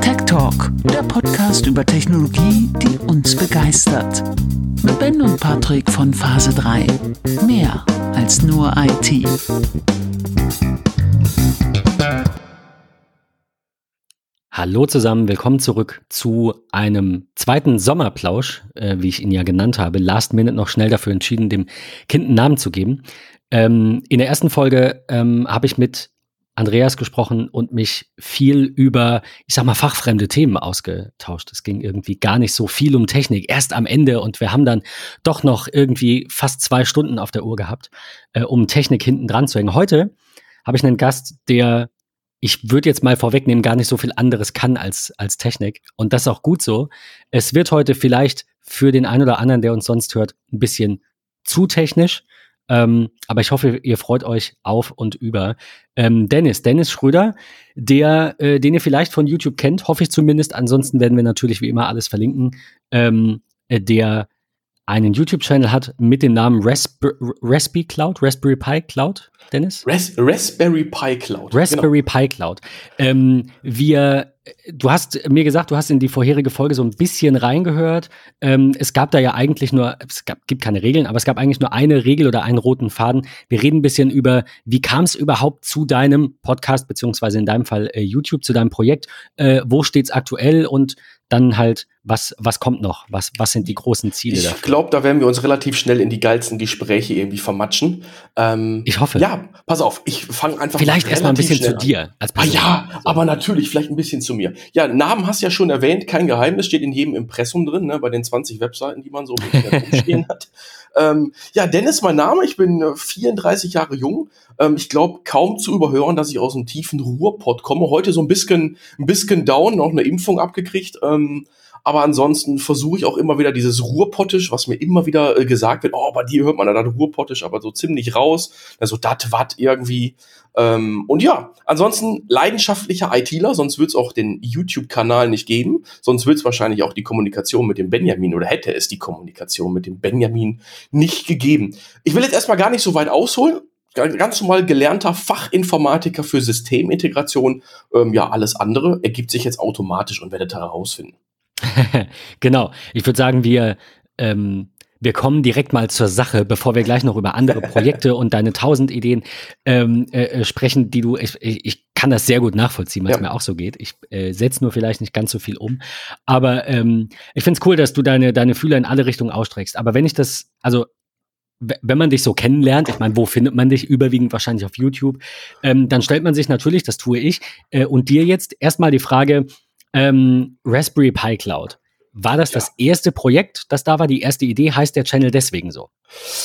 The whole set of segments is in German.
Tech Talk, der Podcast über Technologie, die uns begeistert. Mit Ben und Patrick von Phase 3. Mehr als nur IT. Hallo zusammen, willkommen zurück zu einem zweiten Sommerplausch, äh, wie ich ihn ja genannt habe. Last Minute noch schnell dafür entschieden, dem Kind einen Namen zu geben. Ähm, in der ersten Folge ähm, habe ich mit Andreas gesprochen und mich viel über, ich sag mal, fachfremde Themen ausgetauscht. Es ging irgendwie gar nicht so viel um Technik, erst am Ende und wir haben dann doch noch irgendwie fast zwei Stunden auf der Uhr gehabt, äh, um Technik hinten dran zu hängen. Heute habe ich einen Gast, der ich würde jetzt mal vorwegnehmen, gar nicht so viel anderes kann als, als Technik. Und das ist auch gut so. Es wird heute vielleicht für den einen oder anderen, der uns sonst hört, ein bisschen zu technisch. Ähm, aber ich hoffe, ihr freut euch auf und über ähm, Dennis, Dennis Schröder, der, äh, den ihr vielleicht von YouTube kennt, hoffe ich zumindest. Ansonsten werden wir natürlich wie immer alles verlinken. Ähm, äh, der einen YouTube-Channel hat mit dem Namen Rasp Raspberry Cloud, Raspberry Pi Cloud, Dennis? Ras Raspberry Pi Cloud. Raspberry genau. Pi Cloud. Ähm, wir, du hast mir gesagt, du hast in die vorherige Folge so ein bisschen reingehört. Ähm, es gab da ja eigentlich nur, es gab, gibt keine Regeln, aber es gab eigentlich nur eine Regel oder einen roten Faden. Wir reden ein bisschen über, wie kam es überhaupt zu deinem Podcast, beziehungsweise in deinem Fall äh, YouTube, zu deinem Projekt? Äh, wo steht es aktuell und dann halt, was, was kommt noch? Was, was sind die großen Ziele? Ich glaube, da werden wir uns relativ schnell in die geilsten Gespräche irgendwie vermatschen. Ähm, ich hoffe. Ja, pass auf, ich fange einfach Vielleicht erstmal ein bisschen zu dir als Person. Ah, ja, aber natürlich, vielleicht ein bisschen zu mir. Ja, Namen hast du ja schon erwähnt, kein Geheimnis, steht in jedem Impressum drin, ne, bei den 20 Webseiten, die man so stehen hat. Ähm, ja, Dennis, mein Name, ich bin 34 äh, Jahre jung. Ähm, ich glaube, kaum zu überhören, dass ich aus einem tiefen Ruhrpott komme. Heute so ein bisschen, ein bisschen down, noch eine Impfung abgekriegt. Ähm, aber ansonsten versuche ich auch immer wieder dieses Ruhrpottisch, was mir immer wieder äh, gesagt wird, oh, bei dir hört man da das Ruhrpottisch, aber so ziemlich raus, also dat, wat irgendwie. Ähm, und ja, ansonsten leidenschaftlicher ITler, sonst wird es auch den YouTube-Kanal nicht geben, sonst wird es wahrscheinlich auch die Kommunikation mit dem Benjamin oder hätte es die Kommunikation mit dem Benjamin nicht gegeben. Ich will jetzt erstmal gar nicht so weit ausholen, ganz normal gelernter Fachinformatiker für Systemintegration. Ähm, ja, alles andere ergibt sich jetzt automatisch und werdet herausfinden. genau. Ich würde sagen, wir, ähm, wir kommen direkt mal zur Sache, bevor wir gleich noch über andere Projekte und deine tausend Ideen ähm, äh, äh, sprechen, die du, ich, ich kann das sehr gut nachvollziehen, was ja. mir auch so geht. Ich äh, setze nur vielleicht nicht ganz so viel um. Aber ähm, ich finde es cool, dass du deine, deine Fühler in alle Richtungen ausstreckst. Aber wenn ich das, also wenn man dich so kennenlernt, ich meine, wo findet man dich? Überwiegend wahrscheinlich auf YouTube. Ähm, dann stellt man sich natürlich, das tue ich, äh, und dir jetzt erstmal die Frage, ähm, Raspberry Pi Cloud. War das ja. das erste Projekt, das da war, die erste Idee? Heißt der Channel deswegen so?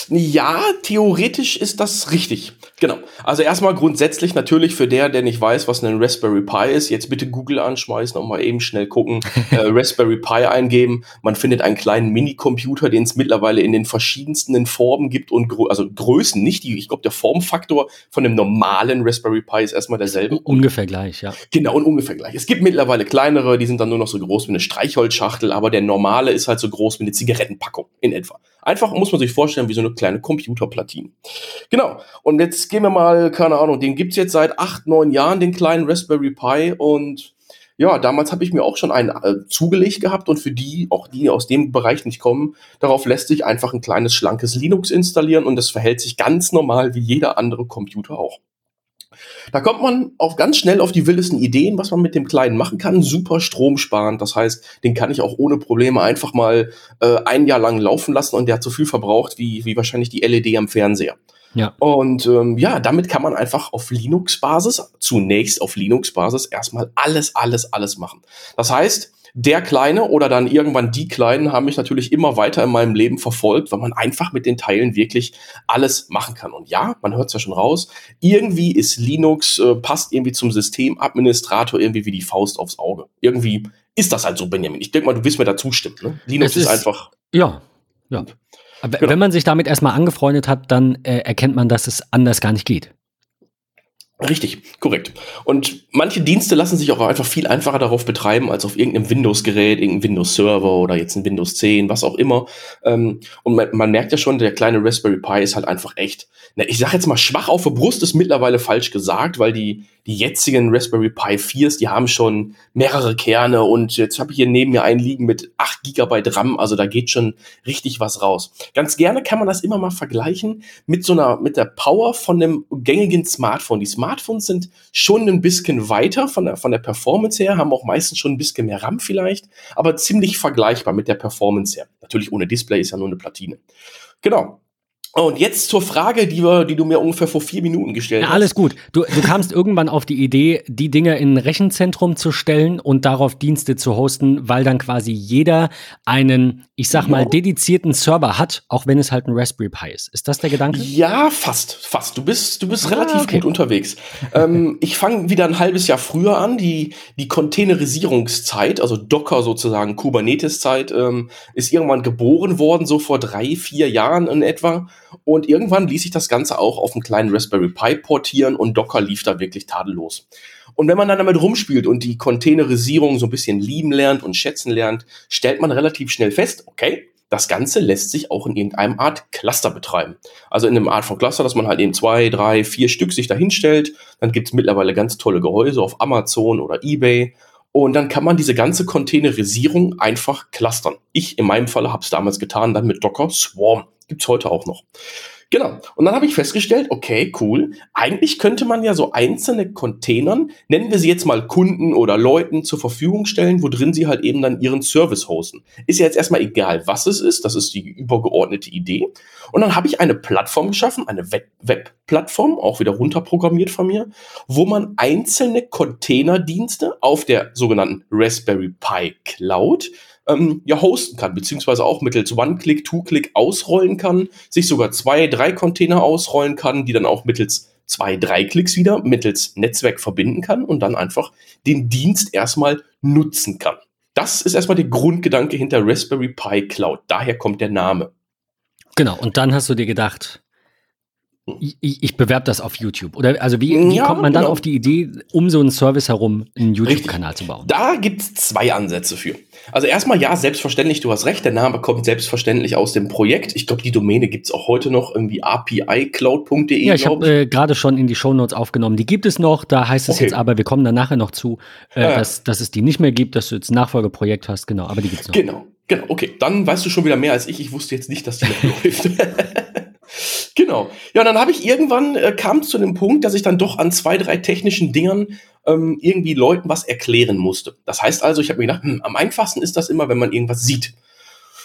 Ja, theoretisch ist das richtig. Genau. Also erstmal grundsätzlich natürlich für der, der nicht weiß, was ein Raspberry Pi ist, jetzt bitte Google anschmeißen und mal eben schnell gucken, äh, Raspberry Pi eingeben. Man findet einen kleinen Minicomputer, den es mittlerweile in den verschiedensten Formen gibt und Grö also Größen, nicht die, ich glaube, der Formfaktor von dem normalen Raspberry Pi ist erstmal derselbe. Ungefähr gleich, ja. Genau, und ungefähr gleich. Es gibt mittlerweile kleinere, die sind dann nur noch so groß wie eine Streichholzschachtel, aber der normale ist halt so groß wie eine Zigarettenpackung in etwa. Einfach muss man sich vorstellen, wie so eine kleine Computerplatine. Genau. Und jetzt gehen wir mal, keine Ahnung, den gibt's jetzt seit acht, neun Jahren, den kleinen Raspberry Pi. Und ja, damals habe ich mir auch schon einen äh, zugelegt gehabt und für die, auch die aus dem Bereich nicht kommen, darauf lässt sich einfach ein kleines, schlankes Linux installieren und das verhält sich ganz normal wie jeder andere Computer auch. Da kommt man auch ganz schnell auf die wildesten Ideen, was man mit dem Kleinen machen kann. Super stromsparend. Das heißt, den kann ich auch ohne Probleme einfach mal äh, ein Jahr lang laufen lassen und der hat so viel verbraucht wie, wie wahrscheinlich die LED am Fernseher. Ja. Und ähm, ja, damit kann man einfach auf Linux-Basis, zunächst auf Linux-Basis, erstmal alles, alles, alles machen. Das heißt, der Kleine oder dann irgendwann die Kleinen haben mich natürlich immer weiter in meinem Leben verfolgt, weil man einfach mit den Teilen wirklich alles machen kann. Und ja, man hört es ja schon raus, irgendwie ist Linux, äh, passt irgendwie zum Systemadministrator irgendwie wie die Faust aufs Auge. Irgendwie ist das halt so, Benjamin. Ich denke mal, du wirst mir da zustimmen. Ne? Linux ist, ist, einfach. Ja, ja. Genau. wenn man sich damit erstmal angefreundet hat, dann äh, erkennt man, dass es anders gar nicht geht. Richtig, korrekt. Und manche Dienste lassen sich auch einfach viel einfacher darauf betreiben als auf irgendeinem Windows-Gerät, irgendeinem Windows-Server oder jetzt ein Windows 10, was auch immer. Ähm, und man, man, merkt ja schon, der kleine Raspberry Pi ist halt einfach echt, na, ich sag jetzt mal, schwach auf der Brust ist mittlerweile falsch gesagt, weil die, die jetzigen Raspberry Pi 4s, die haben schon mehrere Kerne und jetzt habe ich hier neben mir einen liegen mit 8 GB RAM, also da geht schon richtig was raus. Ganz gerne kann man das immer mal vergleichen mit so einer, mit der Power von einem gängigen Smartphone. Die Smartphones sind schon ein bisschen weiter von der, von der Performance her, haben auch meistens schon ein bisschen mehr RAM vielleicht, aber ziemlich vergleichbar mit der Performance her. Natürlich ohne Display ist ja nur eine Platine. Genau. Und jetzt zur Frage, die, wir, die du mir ungefähr vor vier Minuten gestellt ja, hast. Alles gut. Du, du kamst irgendwann auf die Idee, die Dinge in ein Rechenzentrum zu stellen und darauf Dienste zu hosten, weil dann quasi jeder einen, ich sag mal, dedizierten Server hat, auch wenn es halt ein Raspberry Pi ist. Ist das der Gedanke? Ja, fast, fast. Du bist, du bist ah, relativ okay. gut unterwegs. ähm, ich fange wieder ein halbes Jahr früher an. Die, die Containerisierungszeit, also Docker sozusagen, Kubernetes-Zeit, ähm, ist irgendwann geboren worden, so vor drei, vier Jahren in etwa. Und irgendwann ließ sich das Ganze auch auf einen kleinen Raspberry Pi portieren und Docker lief da wirklich tadellos. Und wenn man dann damit rumspielt und die Containerisierung so ein bisschen lieben lernt und schätzen lernt, stellt man relativ schnell fest, okay, das Ganze lässt sich auch in irgendeinem Art Cluster betreiben. Also in einem Art von Cluster, dass man halt eben zwei, drei, vier Stück sich dahinstellt. Dann gibt es mittlerweile ganz tolle Gehäuse auf Amazon oder eBay. Und dann kann man diese ganze Containerisierung einfach clustern. Ich in meinem Falle habe es damals getan, dann mit Docker Swarm. Gibt's heute auch noch. Genau. Und dann habe ich festgestellt, okay, cool. Eigentlich könnte man ja so einzelne Containern, nennen wir sie jetzt mal Kunden oder Leuten zur Verfügung stellen, wo drin sie halt eben dann ihren Service hosten. Ist ja jetzt erstmal egal, was es ist. Das ist die übergeordnete Idee. Und dann habe ich eine Plattform geschaffen, eine Web-Plattform, auch wieder runterprogrammiert von mir, wo man einzelne Containerdienste auf der sogenannten Raspberry Pi Cloud ähm, ja hosten kann, beziehungsweise auch mittels One-Click, Two-Click ausrollen kann, sich sogar zwei, drei Container ausrollen kann, die dann auch mittels zwei, drei Klicks wieder mittels Netzwerk verbinden kann und dann einfach den Dienst erstmal nutzen kann. Das ist erstmal der Grundgedanke hinter Raspberry Pi Cloud. Daher kommt der Name. Genau, und dann hast du dir gedacht, ich, ich bewerbe das auf YouTube. Oder also wie, wie ja, kommt man dann genau. auf die Idee, um so einen Service herum einen YouTube-Kanal zu bauen? Da gibt es zwei Ansätze für. Also erstmal ja, selbstverständlich, du hast recht, der Name kommt selbstverständlich aus dem Projekt. Ich glaube, die Domäne gibt es auch heute noch irgendwie apicloud.de. Ja, ich habe äh, gerade schon in die Shownotes aufgenommen. Die gibt es noch, da heißt es okay. jetzt aber, wir kommen dann nachher noch zu, äh, ja. dass, dass es die nicht mehr gibt, dass du jetzt ein Nachfolgeprojekt hast, genau, aber die gibt es noch. Genau, genau, okay. Dann weißt du schon wieder mehr als ich. Ich wusste jetzt nicht, dass die noch läuft. Genau. Ja, und dann habe ich irgendwann äh, kam zu dem Punkt, dass ich dann doch an zwei, drei technischen Dingern ähm, irgendwie Leuten was erklären musste. Das heißt also, ich habe mir gedacht, hm, am einfachsten ist das immer, wenn man irgendwas sieht.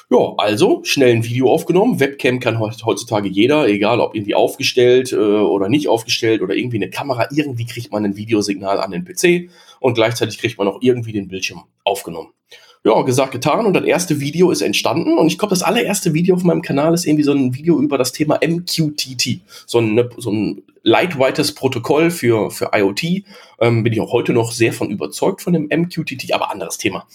Ja, also schnell ein Video aufgenommen. Webcam kann heutzutage jeder, egal ob irgendwie aufgestellt äh, oder nicht aufgestellt oder irgendwie eine Kamera. Irgendwie kriegt man ein Videosignal an den PC und gleichzeitig kriegt man auch irgendwie den Bildschirm aufgenommen ja, gesagt, getan und das erste Video ist entstanden und ich glaube, das allererste Video auf meinem Kanal ist irgendwie so ein Video über das Thema MQTT, so ein, ne, so ein lightweightes Protokoll für, für IoT. Ähm, bin ich auch heute noch sehr von überzeugt von dem MQTT, aber anderes Thema.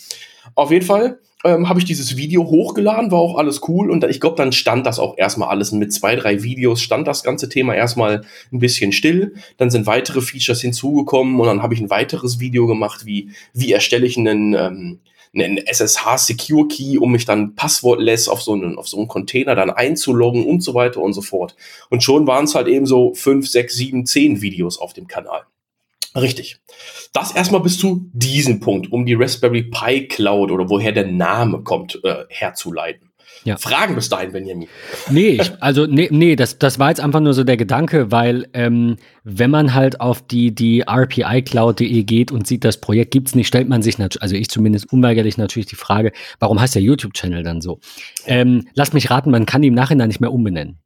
Auf jeden Fall ähm, habe ich dieses Video hochgeladen, war auch alles cool und ich glaube, dann stand das auch erstmal alles mit zwei, drei Videos stand das ganze Thema erstmal ein bisschen still. Dann sind weitere Features hinzugekommen und dann habe ich ein weiteres Video gemacht, wie, wie erstelle ich einen, ähm, einen SSH Secure Key, um mich dann passwortless auf so einen, auf so einen Container dann einzuloggen und so weiter und so fort. Und schon waren es halt eben so fünf, sechs, sieben, zehn Videos auf dem Kanal. Richtig. Das erstmal bis zu diesem Punkt, um die Raspberry Pi Cloud oder woher der Name kommt, äh, herzuleiten. Ja. Fragen bis dahin, Benjamin. Nee, ich, also nee, nee das, das war jetzt einfach nur so der Gedanke, weil ähm, wenn man halt auf die, die RPI-Cloud.de geht und sieht, das Projekt gibt es nicht, stellt man sich natürlich, also ich zumindest unweigerlich natürlich die Frage, warum heißt der YouTube-Channel dann so? Ähm, lass mich raten, man kann die im Nachhinein nicht mehr umbenennen.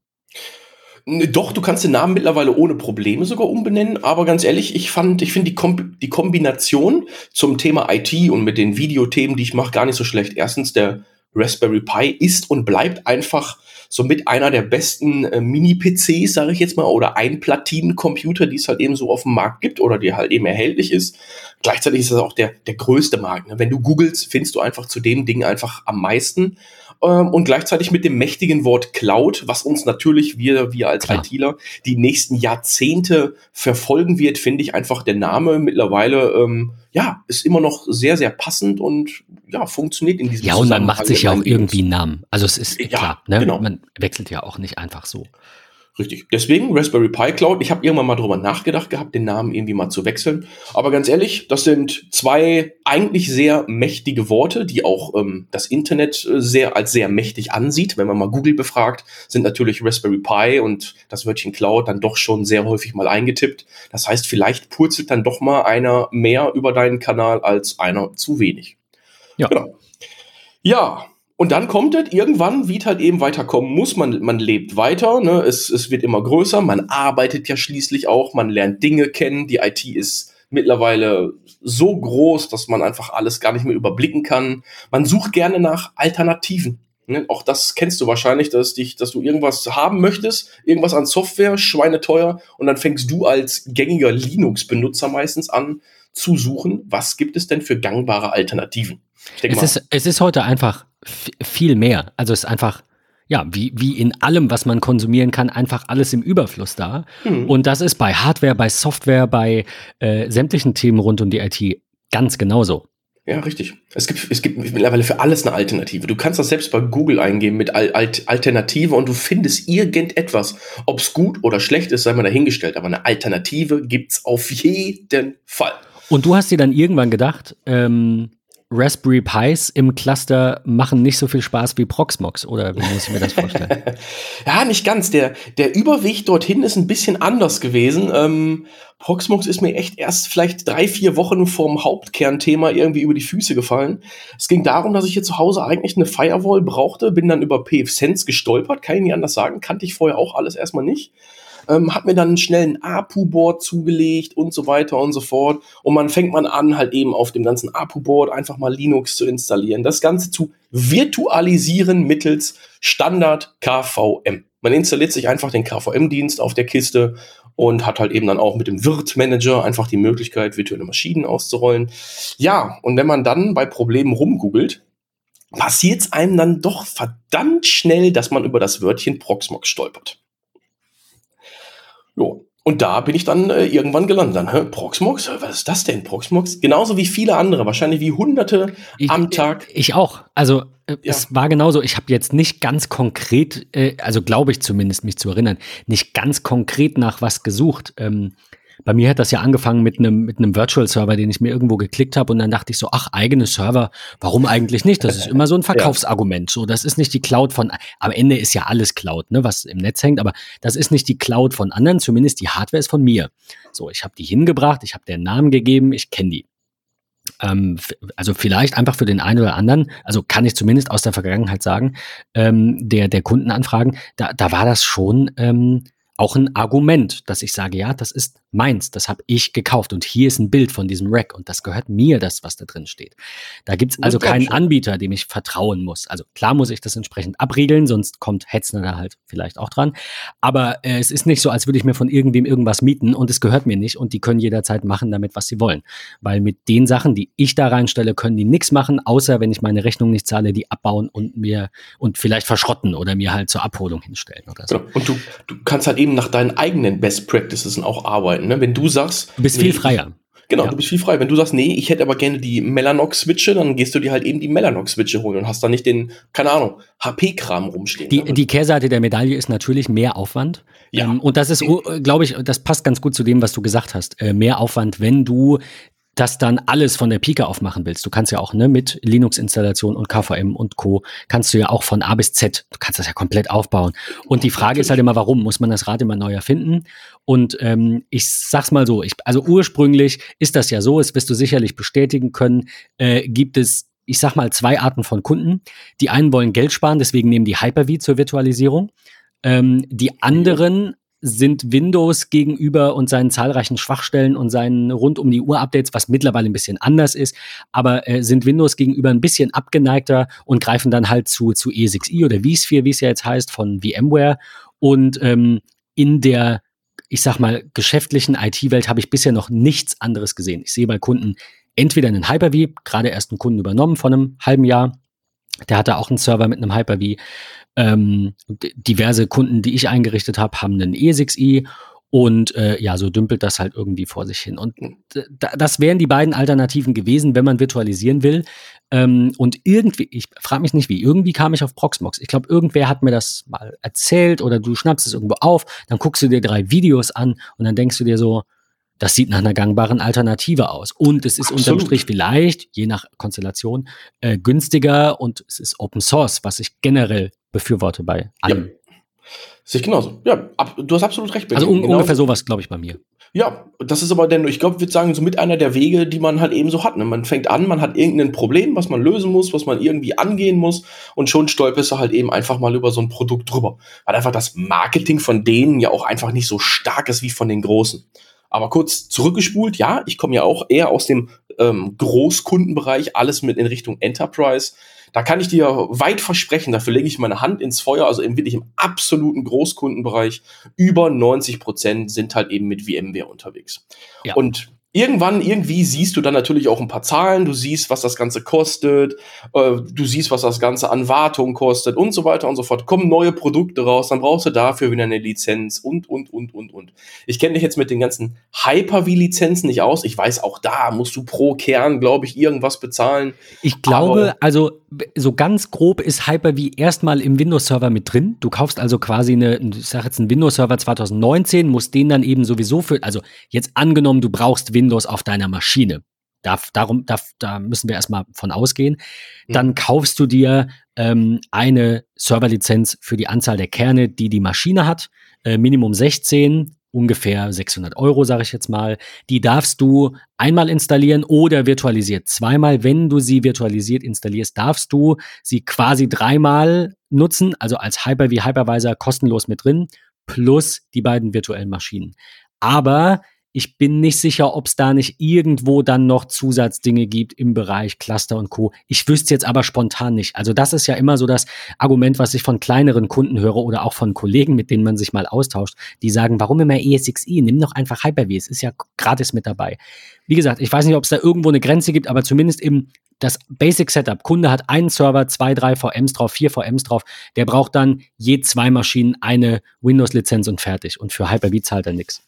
Doch, du kannst den Namen mittlerweile ohne Probleme sogar umbenennen, aber ganz ehrlich, ich fand, ich finde die, Kom die Kombination zum Thema IT und mit den Videothemen, die ich mache, gar nicht so schlecht. Erstens, der Raspberry Pi ist und bleibt einfach somit einer der besten äh, Mini-PCs, sage ich jetzt mal, oder Einplatinencomputer, die es halt eben so auf dem Markt gibt oder die halt eben erhältlich ist. Gleichzeitig ist das auch der, der größte Markt. Ne? Wenn du googelst, findest du einfach zu dem Ding einfach am meisten. Ähm, und gleichzeitig mit dem mächtigen Wort Cloud, was uns natürlich wir, wir als Klar. ITler die nächsten Jahrzehnte verfolgen wird, finde ich einfach der Name mittlerweile, ähm, ja, ist immer noch sehr, sehr passend und ja, funktioniert in diesem Ja, und man macht sich ja auch irgendwie einen Namen. Also es ist ja, klar, ne? genau. man wechselt ja auch nicht einfach so. Richtig. Deswegen Raspberry Pi Cloud. Ich habe irgendwann mal drüber nachgedacht gehabt, den Namen irgendwie mal zu wechseln. Aber ganz ehrlich, das sind zwei eigentlich sehr mächtige Worte, die auch ähm, das Internet äh, sehr als sehr mächtig ansieht. Wenn man mal Google befragt, sind natürlich Raspberry Pi und das Wörtchen Cloud dann doch schon sehr häufig mal eingetippt. Das heißt, vielleicht purzelt dann doch mal einer mehr über deinen Kanal als einer zu wenig. Ja. Genau. Ja, und dann kommt es irgendwann, wie es halt eben weiterkommen muss. Man, man lebt weiter, ne? es, es wird immer größer, man arbeitet ja schließlich auch, man lernt Dinge kennen. Die IT ist mittlerweile so groß, dass man einfach alles gar nicht mehr überblicken kann. Man sucht gerne nach Alternativen. Ne? Auch das kennst du wahrscheinlich, dass, dich, dass du irgendwas haben möchtest, irgendwas an Software, schweineteuer, und dann fängst du als gängiger Linux-Benutzer meistens an zu suchen, was gibt es denn für gangbare Alternativen. Es ist, es ist heute einfach viel mehr. Also es ist einfach, ja, wie, wie in allem, was man konsumieren kann, einfach alles im Überfluss da. Mhm. Und das ist bei Hardware, bei Software, bei äh, sämtlichen Themen rund um die IT ganz genauso. Ja, richtig. Es gibt, es gibt mittlerweile für alles eine Alternative. Du kannst das selbst bei Google eingeben mit Al Alt Alternative und du findest irgendetwas. Ob es gut oder schlecht ist, sei mal dahingestellt. Aber eine Alternative gibt es auf jeden Fall. Und du hast dir dann irgendwann gedacht, ähm, Raspberry Pis im Cluster machen nicht so viel Spaß wie Proxmox, oder wie muss ich mir das vorstellen? ja, nicht ganz. Der, der Überweg dorthin ist ein bisschen anders gewesen. Ähm, Proxmox ist mir echt erst vielleicht drei, vier Wochen vorm Hauptkernthema irgendwie über die Füße gefallen. Es ging darum, dass ich hier zu Hause eigentlich eine Firewall brauchte, bin dann über PFSense gestolpert, kann ich nicht anders sagen, kannte ich vorher auch alles erstmal nicht ähm, hat mir dann schnell ein APU-Board zugelegt und so weiter und so fort. Und man fängt man an, halt eben auf dem ganzen APU-Board einfach mal Linux zu installieren. Das Ganze zu virtualisieren mittels Standard KVM. Man installiert sich einfach den KVM-Dienst auf der Kiste und hat halt eben dann auch mit dem Wirt-Manager einfach die Möglichkeit, virtuelle Maschinen auszurollen. Ja, und wenn man dann bei Problemen rumgoogelt, passiert es einem dann doch verdammt schnell, dass man über das Wörtchen Proxmox stolpert. Jo. Und da bin ich dann äh, irgendwann gelandet. Dann, hä, Proxmox? Was ist das denn, Proxmox? Genauso wie viele andere, wahrscheinlich wie Hunderte ich, am Tag. Ich auch. Also äh, ja. es war genauso. Ich habe jetzt nicht ganz konkret, äh, also glaube ich zumindest, mich zu erinnern, nicht ganz konkret nach was gesucht. Ähm, bei mir hat das ja angefangen mit einem mit einem Virtual Server, den ich mir irgendwo geklickt habe und dann dachte ich so, ach, eigene Server, warum eigentlich nicht? Das ist immer so ein Verkaufsargument. So, das ist nicht die Cloud von am Ende ist ja alles Cloud, ne, was im Netz hängt, aber das ist nicht die Cloud von anderen, zumindest die Hardware ist von mir. So, ich habe die hingebracht, ich habe den Namen gegeben, ich kenne die. Ähm, also vielleicht einfach für den einen oder anderen, also kann ich zumindest aus der Vergangenheit sagen, ähm, der, der Kundenanfragen, da, da war das schon ähm, auch ein Argument, dass ich sage, ja, das ist meins, das habe ich gekauft und hier ist ein Bild von diesem Rack und das gehört mir, das, was da drin steht. Da gibt es also keinen Anbieter, dem ich vertrauen muss. Also klar muss ich das entsprechend abriegeln, sonst kommt Hetzner da halt vielleicht auch dran. Aber äh, es ist nicht so, als würde ich mir von irgendwem irgendwas mieten und es gehört mir nicht und die können jederzeit machen damit, was sie wollen. Weil mit den Sachen, die ich da reinstelle, können die nichts machen, außer wenn ich meine Rechnung nicht zahle, die abbauen und mir und vielleicht verschrotten oder mir halt zur Abholung hinstellen oder so. Genau. Und du, du kannst halt eben nach deinen eigenen Best Practices auch arbeiten. Ne? Wenn du sagst. Du bist nee, viel freier. Genau, ja. du bist viel freier. Wenn du sagst, nee, ich hätte aber gerne die Mellanox-Switche, dann gehst du dir halt eben die Mellanox-Switche holen und hast dann nicht den, keine Ahnung, HP-Kram rumstehen. Die, ne? die Kehrseite der Medaille ist natürlich mehr Aufwand. Ja. Ähm, und das ist, glaube ich, das passt ganz gut zu dem, was du gesagt hast. Äh, mehr Aufwand, wenn du das dann alles von der Pike aufmachen willst. Du kannst ja auch ne, mit Linux-Installation und KVM und Co. kannst du ja auch von A bis Z, du kannst das ja komplett aufbauen. Und die Frage ist halt immer, warum muss man das Rad immer neu erfinden? Und ähm, ich sag's mal so, ich, also ursprünglich ist das ja so, das wirst du sicherlich bestätigen können, äh, gibt es ich sag mal, zwei Arten von Kunden. Die einen wollen Geld sparen, deswegen nehmen die Hyper-V zur Virtualisierung. Ähm, die anderen sind Windows gegenüber und seinen zahlreichen Schwachstellen und seinen rund um die Uhr Updates, was mittlerweile ein bisschen anders ist, aber äh, sind Windows gegenüber ein bisschen abgeneigter und greifen dann halt zu, zu E6i oder vSphere, wie es ja jetzt heißt, von VMware. Und ähm, in der, ich sag mal, geschäftlichen IT-Welt habe ich bisher noch nichts anderes gesehen. Ich sehe bei Kunden entweder einen Hyper-V, gerade erst einen Kunden übernommen von einem halben Jahr, Der hatte auch einen Server mit einem Hyper-V. Ähm, diverse Kunden, die ich eingerichtet habe, haben einen E6i und äh, ja, so dümpelt das halt irgendwie vor sich hin. Und hm. das wären die beiden Alternativen gewesen, wenn man virtualisieren will. Ähm, und irgendwie, ich frage mich nicht wie, irgendwie kam ich auf Proxmox. Ich glaube, irgendwer hat mir das mal erzählt oder du schnappst es irgendwo auf, dann guckst du dir drei Videos an und dann denkst du dir so, das sieht nach einer gangbaren Alternative aus. Und es ist Absolut. unterm Strich vielleicht, je nach Konstellation, äh, günstiger und es ist Open Source, was ich generell befürworte bei allem. Ja. Sehe ich genauso. Ja, ab, du hast absolut recht. Also un genau. ungefähr sowas, glaube ich, bei mir. Ja, das ist aber denn, ich glaube, ich würde sagen, so mit einer der Wege, die man halt eben so hat. Ne? Man fängt an, man hat irgendein Problem, was man lösen muss, was man irgendwie angehen muss und schon stolperst du halt eben einfach mal über so ein Produkt drüber. Weil einfach das Marketing von denen ja auch einfach nicht so stark ist wie von den Großen. Aber kurz zurückgespult, ja, ich komme ja auch eher aus dem ähm, Großkundenbereich, alles mit in Richtung Enterprise. Da kann ich dir weit versprechen, dafür lege ich meine Hand ins Feuer, also im wirklich im absoluten Großkundenbereich, über 90 Prozent sind halt eben mit VMware unterwegs. Ja. Und irgendwann, irgendwie siehst du dann natürlich auch ein paar Zahlen, du siehst, was das Ganze kostet, äh, du siehst, was das Ganze an Wartung kostet und so weiter und so fort. Kommen neue Produkte raus, dann brauchst du dafür wieder eine Lizenz und, und, und, und, und. Ich kenne dich jetzt mit den ganzen Hyper-V-Lizenzen nicht aus. Ich weiß, auch da musst du pro Kern, glaube ich, irgendwas bezahlen. Ich glaube, also so ganz grob ist Hyper-V erstmal im Windows-Server mit drin. Du kaufst also quasi eine, ich sag jetzt einen Windows-Server 2019, musst den dann eben sowieso für, also jetzt angenommen, du brauchst Windows auf deiner Maschine. Da, darum, da, da müssen wir erstmal von ausgehen. Dann mhm. kaufst du dir ähm, eine Serverlizenz für die Anzahl der Kerne, die die Maschine hat. Äh, Minimum 16 ungefähr 600 Euro, sage ich jetzt mal. Die darfst du einmal installieren oder virtualisiert zweimal. Wenn du sie virtualisiert installierst, darfst du sie quasi dreimal nutzen, also als Hyper-V Hypervisor kostenlos mit drin, plus die beiden virtuellen Maschinen. Aber ich bin nicht sicher, ob es da nicht irgendwo dann noch Zusatzdinge gibt im Bereich Cluster und Co. Ich wüsste jetzt aber spontan nicht. Also das ist ja immer so das Argument, was ich von kleineren Kunden höre oder auch von Kollegen, mit denen man sich mal austauscht, die sagen, warum immer ESXi? Nimm doch einfach Hyper-V, es ist ja gratis mit dabei. Wie gesagt, ich weiß nicht, ob es da irgendwo eine Grenze gibt, aber zumindest im das Basic Setup. Kunde hat einen Server, zwei, drei VMs drauf, vier VMs drauf. Der braucht dann je zwei Maschinen eine Windows-Lizenz und fertig. Und für Hyper-V zahlt er nichts.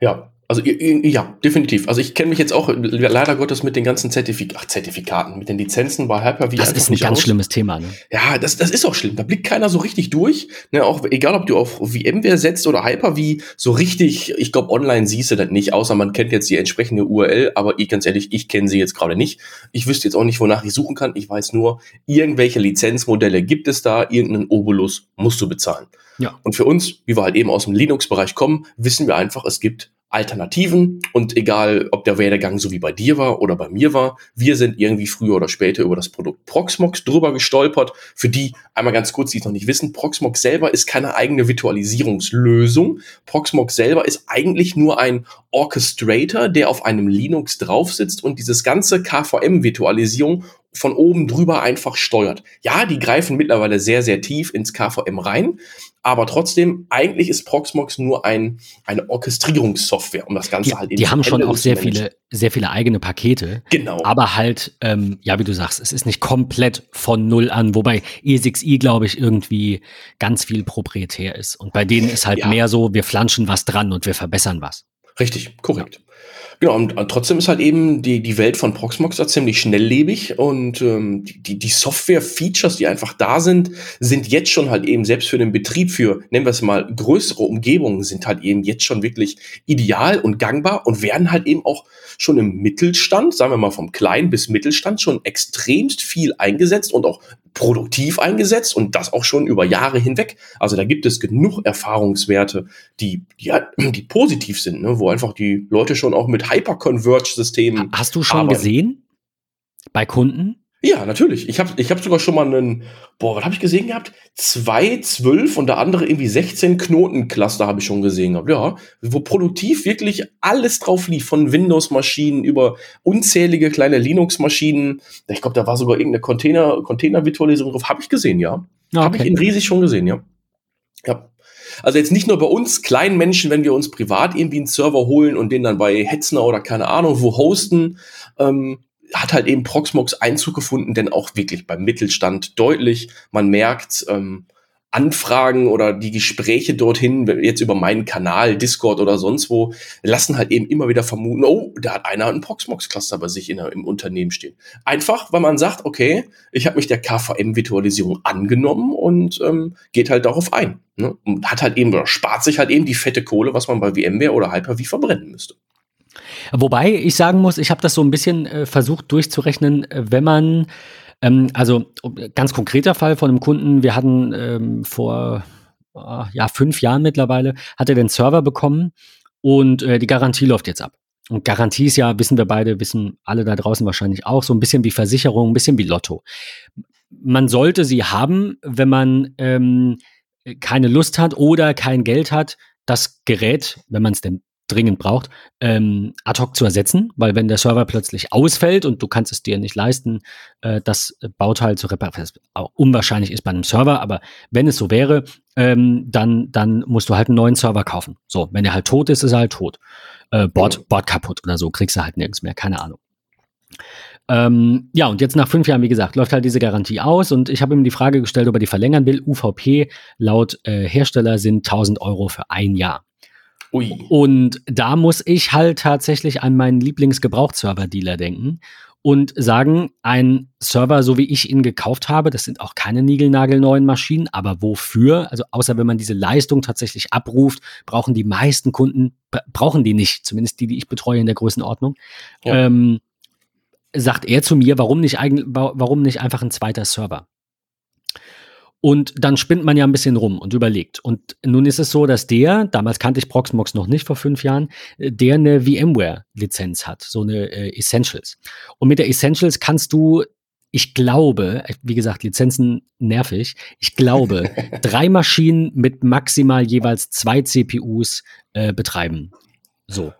Ja, also ja, definitiv. Also ich kenne mich jetzt auch leider Gottes mit den ganzen Zertifik Ach, Zertifikaten, mit den Lizenzen bei Hyper-V. Das ist ein ganz aus. schlimmes Thema. Ne? Ja, das, das ist auch schlimm. Da blickt keiner so richtig durch. Ne, auch egal, ob du auf VMware setzt oder Hyper-V, so richtig, ich glaube, online siehst du das nicht, außer man kennt jetzt die entsprechende URL. Aber ich ganz ehrlich, ich kenne sie jetzt gerade nicht. Ich wüsste jetzt auch nicht, wonach ich suchen kann. Ich weiß nur, irgendwelche Lizenzmodelle gibt es da, irgendeinen Obolus musst du bezahlen. Ja. Und für uns, wie wir halt eben aus dem Linux-Bereich kommen, wissen wir einfach, es gibt Alternativen und egal, ob der Werdegang so wie bei dir war oder bei mir war, wir sind irgendwie früher oder später über das Produkt Proxmox drüber gestolpert. Für die, einmal ganz kurz, die es noch nicht wissen, Proxmox selber ist keine eigene Virtualisierungslösung. Proxmox selber ist eigentlich nur ein Orchestrator, der auf einem Linux drauf sitzt und dieses ganze KVM-Virtualisierung von oben drüber einfach steuert. Ja, die greifen mittlerweile sehr, sehr tief ins KVM rein, aber trotzdem, eigentlich ist Proxmox nur ein, eine Orchestrierungssoftware, um das Ganze die, halt Die haben schon auch sehr viele, sehr viele eigene Pakete. Genau. Aber halt, ähm, ja, wie du sagst, es ist nicht komplett von Null an, wobei E6i, glaube ich, irgendwie ganz viel proprietär ist. Und bei denen ist halt ja. mehr so, wir flanschen was dran und wir verbessern was. Richtig, korrekt. Ja. Genau, und, und, trotzdem ist halt eben die, die Welt von Proxmox da ziemlich schnelllebig und ähm, die, die Software-Features, die einfach da sind, sind jetzt schon halt eben selbst für den Betrieb, für, nennen wir es mal, größere Umgebungen, sind halt eben jetzt schon wirklich ideal und gangbar und werden halt eben auch schon im Mittelstand, sagen wir mal vom Klein bis Mittelstand, schon extremst viel eingesetzt und auch produktiv eingesetzt und das auch schon über Jahre hinweg. Also da gibt es genug Erfahrungswerte, die, die, die positiv sind, ne? wo einfach die Leute schon auch mit Hyper-Converge-Systemen. Hast du schon arbeiten. gesehen? Bei Kunden? Ja, natürlich. Ich habe ich hab sogar schon mal einen, boah, was habe ich gesehen gehabt? Zwei, zwölf und der andere irgendwie 16 Knotencluster habe ich schon gesehen gehabt. Ja, wo produktiv wirklich alles drauf lief, von Windows-Maschinen über unzählige kleine Linux-Maschinen. Ich glaube, da war sogar irgendeine Container, Container-Virtualisierung drauf. Habe ich gesehen, ja. Okay. Habe ich in riesig schon gesehen, ja. Ja. Also jetzt nicht nur bei uns kleinen Menschen, wenn wir uns privat irgendwie einen Server holen und den dann bei Hetzner oder keine Ahnung wo hosten, ähm, hat halt eben Proxmox Einzug gefunden, denn auch wirklich beim Mittelstand deutlich. Man merkt, ähm, Anfragen oder die Gespräche dorthin, jetzt über meinen Kanal, Discord oder sonst wo, lassen halt eben immer wieder vermuten, oh, da hat einer einen Proxmox-Cluster bei sich in, im Unternehmen stehen. Einfach, weil man sagt, okay, ich habe mich der KVM-Virtualisierung angenommen und ähm, geht halt darauf ein. Ne? Und hat halt eben, oder spart sich halt eben die fette Kohle, was man bei VMware oder Hyper-V verbrennen müsste. Wobei ich sagen muss, ich habe das so ein bisschen äh, versucht durchzurechnen, äh, wenn man ähm, also ganz konkreter Fall von einem Kunden, wir hatten ähm, vor äh, ja, fünf Jahren mittlerweile, hat er den Server bekommen und äh, die Garantie läuft jetzt ab. Und Garantie ist ja, wissen wir beide, wissen alle da draußen wahrscheinlich auch, so ein bisschen wie Versicherung, ein bisschen wie Lotto. Man sollte sie haben, wenn man ähm, keine Lust hat oder kein Geld hat, das Gerät, wenn man es denn dringend braucht, ähm, ad hoc zu ersetzen, weil wenn der Server plötzlich ausfällt und du kannst es dir nicht leisten, äh, das Bauteil zu reparieren, was auch unwahrscheinlich ist bei einem Server, aber wenn es so wäre, ähm, dann, dann musst du halt einen neuen Server kaufen. So, wenn er halt tot ist, ist er halt tot. Äh, Board, Board kaputt oder so, kriegst du halt nirgends mehr, keine Ahnung. Ähm, ja, und jetzt nach fünf Jahren, wie gesagt, läuft halt diese Garantie aus und ich habe ihm die Frage gestellt, ob er die verlängern will. UVP laut äh, Hersteller sind 1000 Euro für ein Jahr. Ui. Und da muss ich halt tatsächlich an meinen Lieblingsgebrauchtserver-Dealer denken und sagen, ein Server, so wie ich ihn gekauft habe, das sind auch keine niegelnagelneuen Maschinen, aber wofür? Also außer wenn man diese Leistung tatsächlich abruft, brauchen die meisten Kunden, brauchen die nicht, zumindest die, die ich betreue in der Größenordnung. Ja. Ähm, sagt er zu mir, warum nicht, warum nicht einfach ein zweiter Server? Und dann spinnt man ja ein bisschen rum und überlegt. Und nun ist es so, dass der, damals kannte ich Proxmox noch nicht vor fünf Jahren, äh, der eine VMware-Lizenz hat, so eine äh, Essentials. Und mit der Essentials kannst du, ich glaube, wie gesagt, Lizenzen nervig, ich glaube, drei Maschinen mit maximal jeweils zwei CPUs äh, betreiben. So.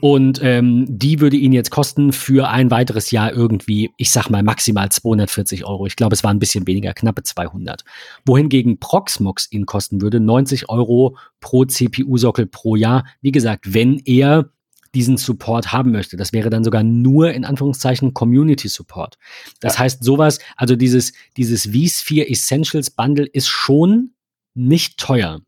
Und ähm, die würde ihn jetzt kosten für ein weiteres Jahr irgendwie, ich sag mal, maximal 240 Euro. Ich glaube, es war ein bisschen weniger, knappe 200. Wohingegen Proxmox ihn kosten würde 90 Euro pro CPU-Sockel pro Jahr. Wie gesagt, wenn er diesen Support haben möchte. Das wäre dann sogar nur in Anführungszeichen Community Support. Das ja. heißt, sowas, also dieses, dieses vSphere Essentials Bundle ist schon nicht teuer.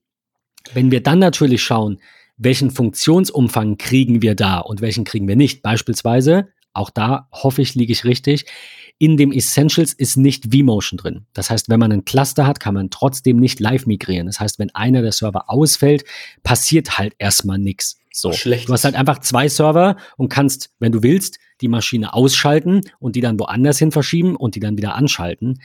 Wenn wir dann natürlich schauen, welchen Funktionsumfang kriegen wir da und welchen kriegen wir nicht. Beispielsweise, auch da hoffe ich, liege ich richtig, in dem Essentials ist nicht vMotion drin. Das heißt, wenn man einen Cluster hat, kann man trotzdem nicht live migrieren. Das heißt, wenn einer der Server ausfällt, passiert halt erstmal nichts. So. Schlecht. Du hast halt einfach zwei Server und kannst, wenn du willst, die Maschine ausschalten und die dann woanders hin verschieben und die dann wieder anschalten.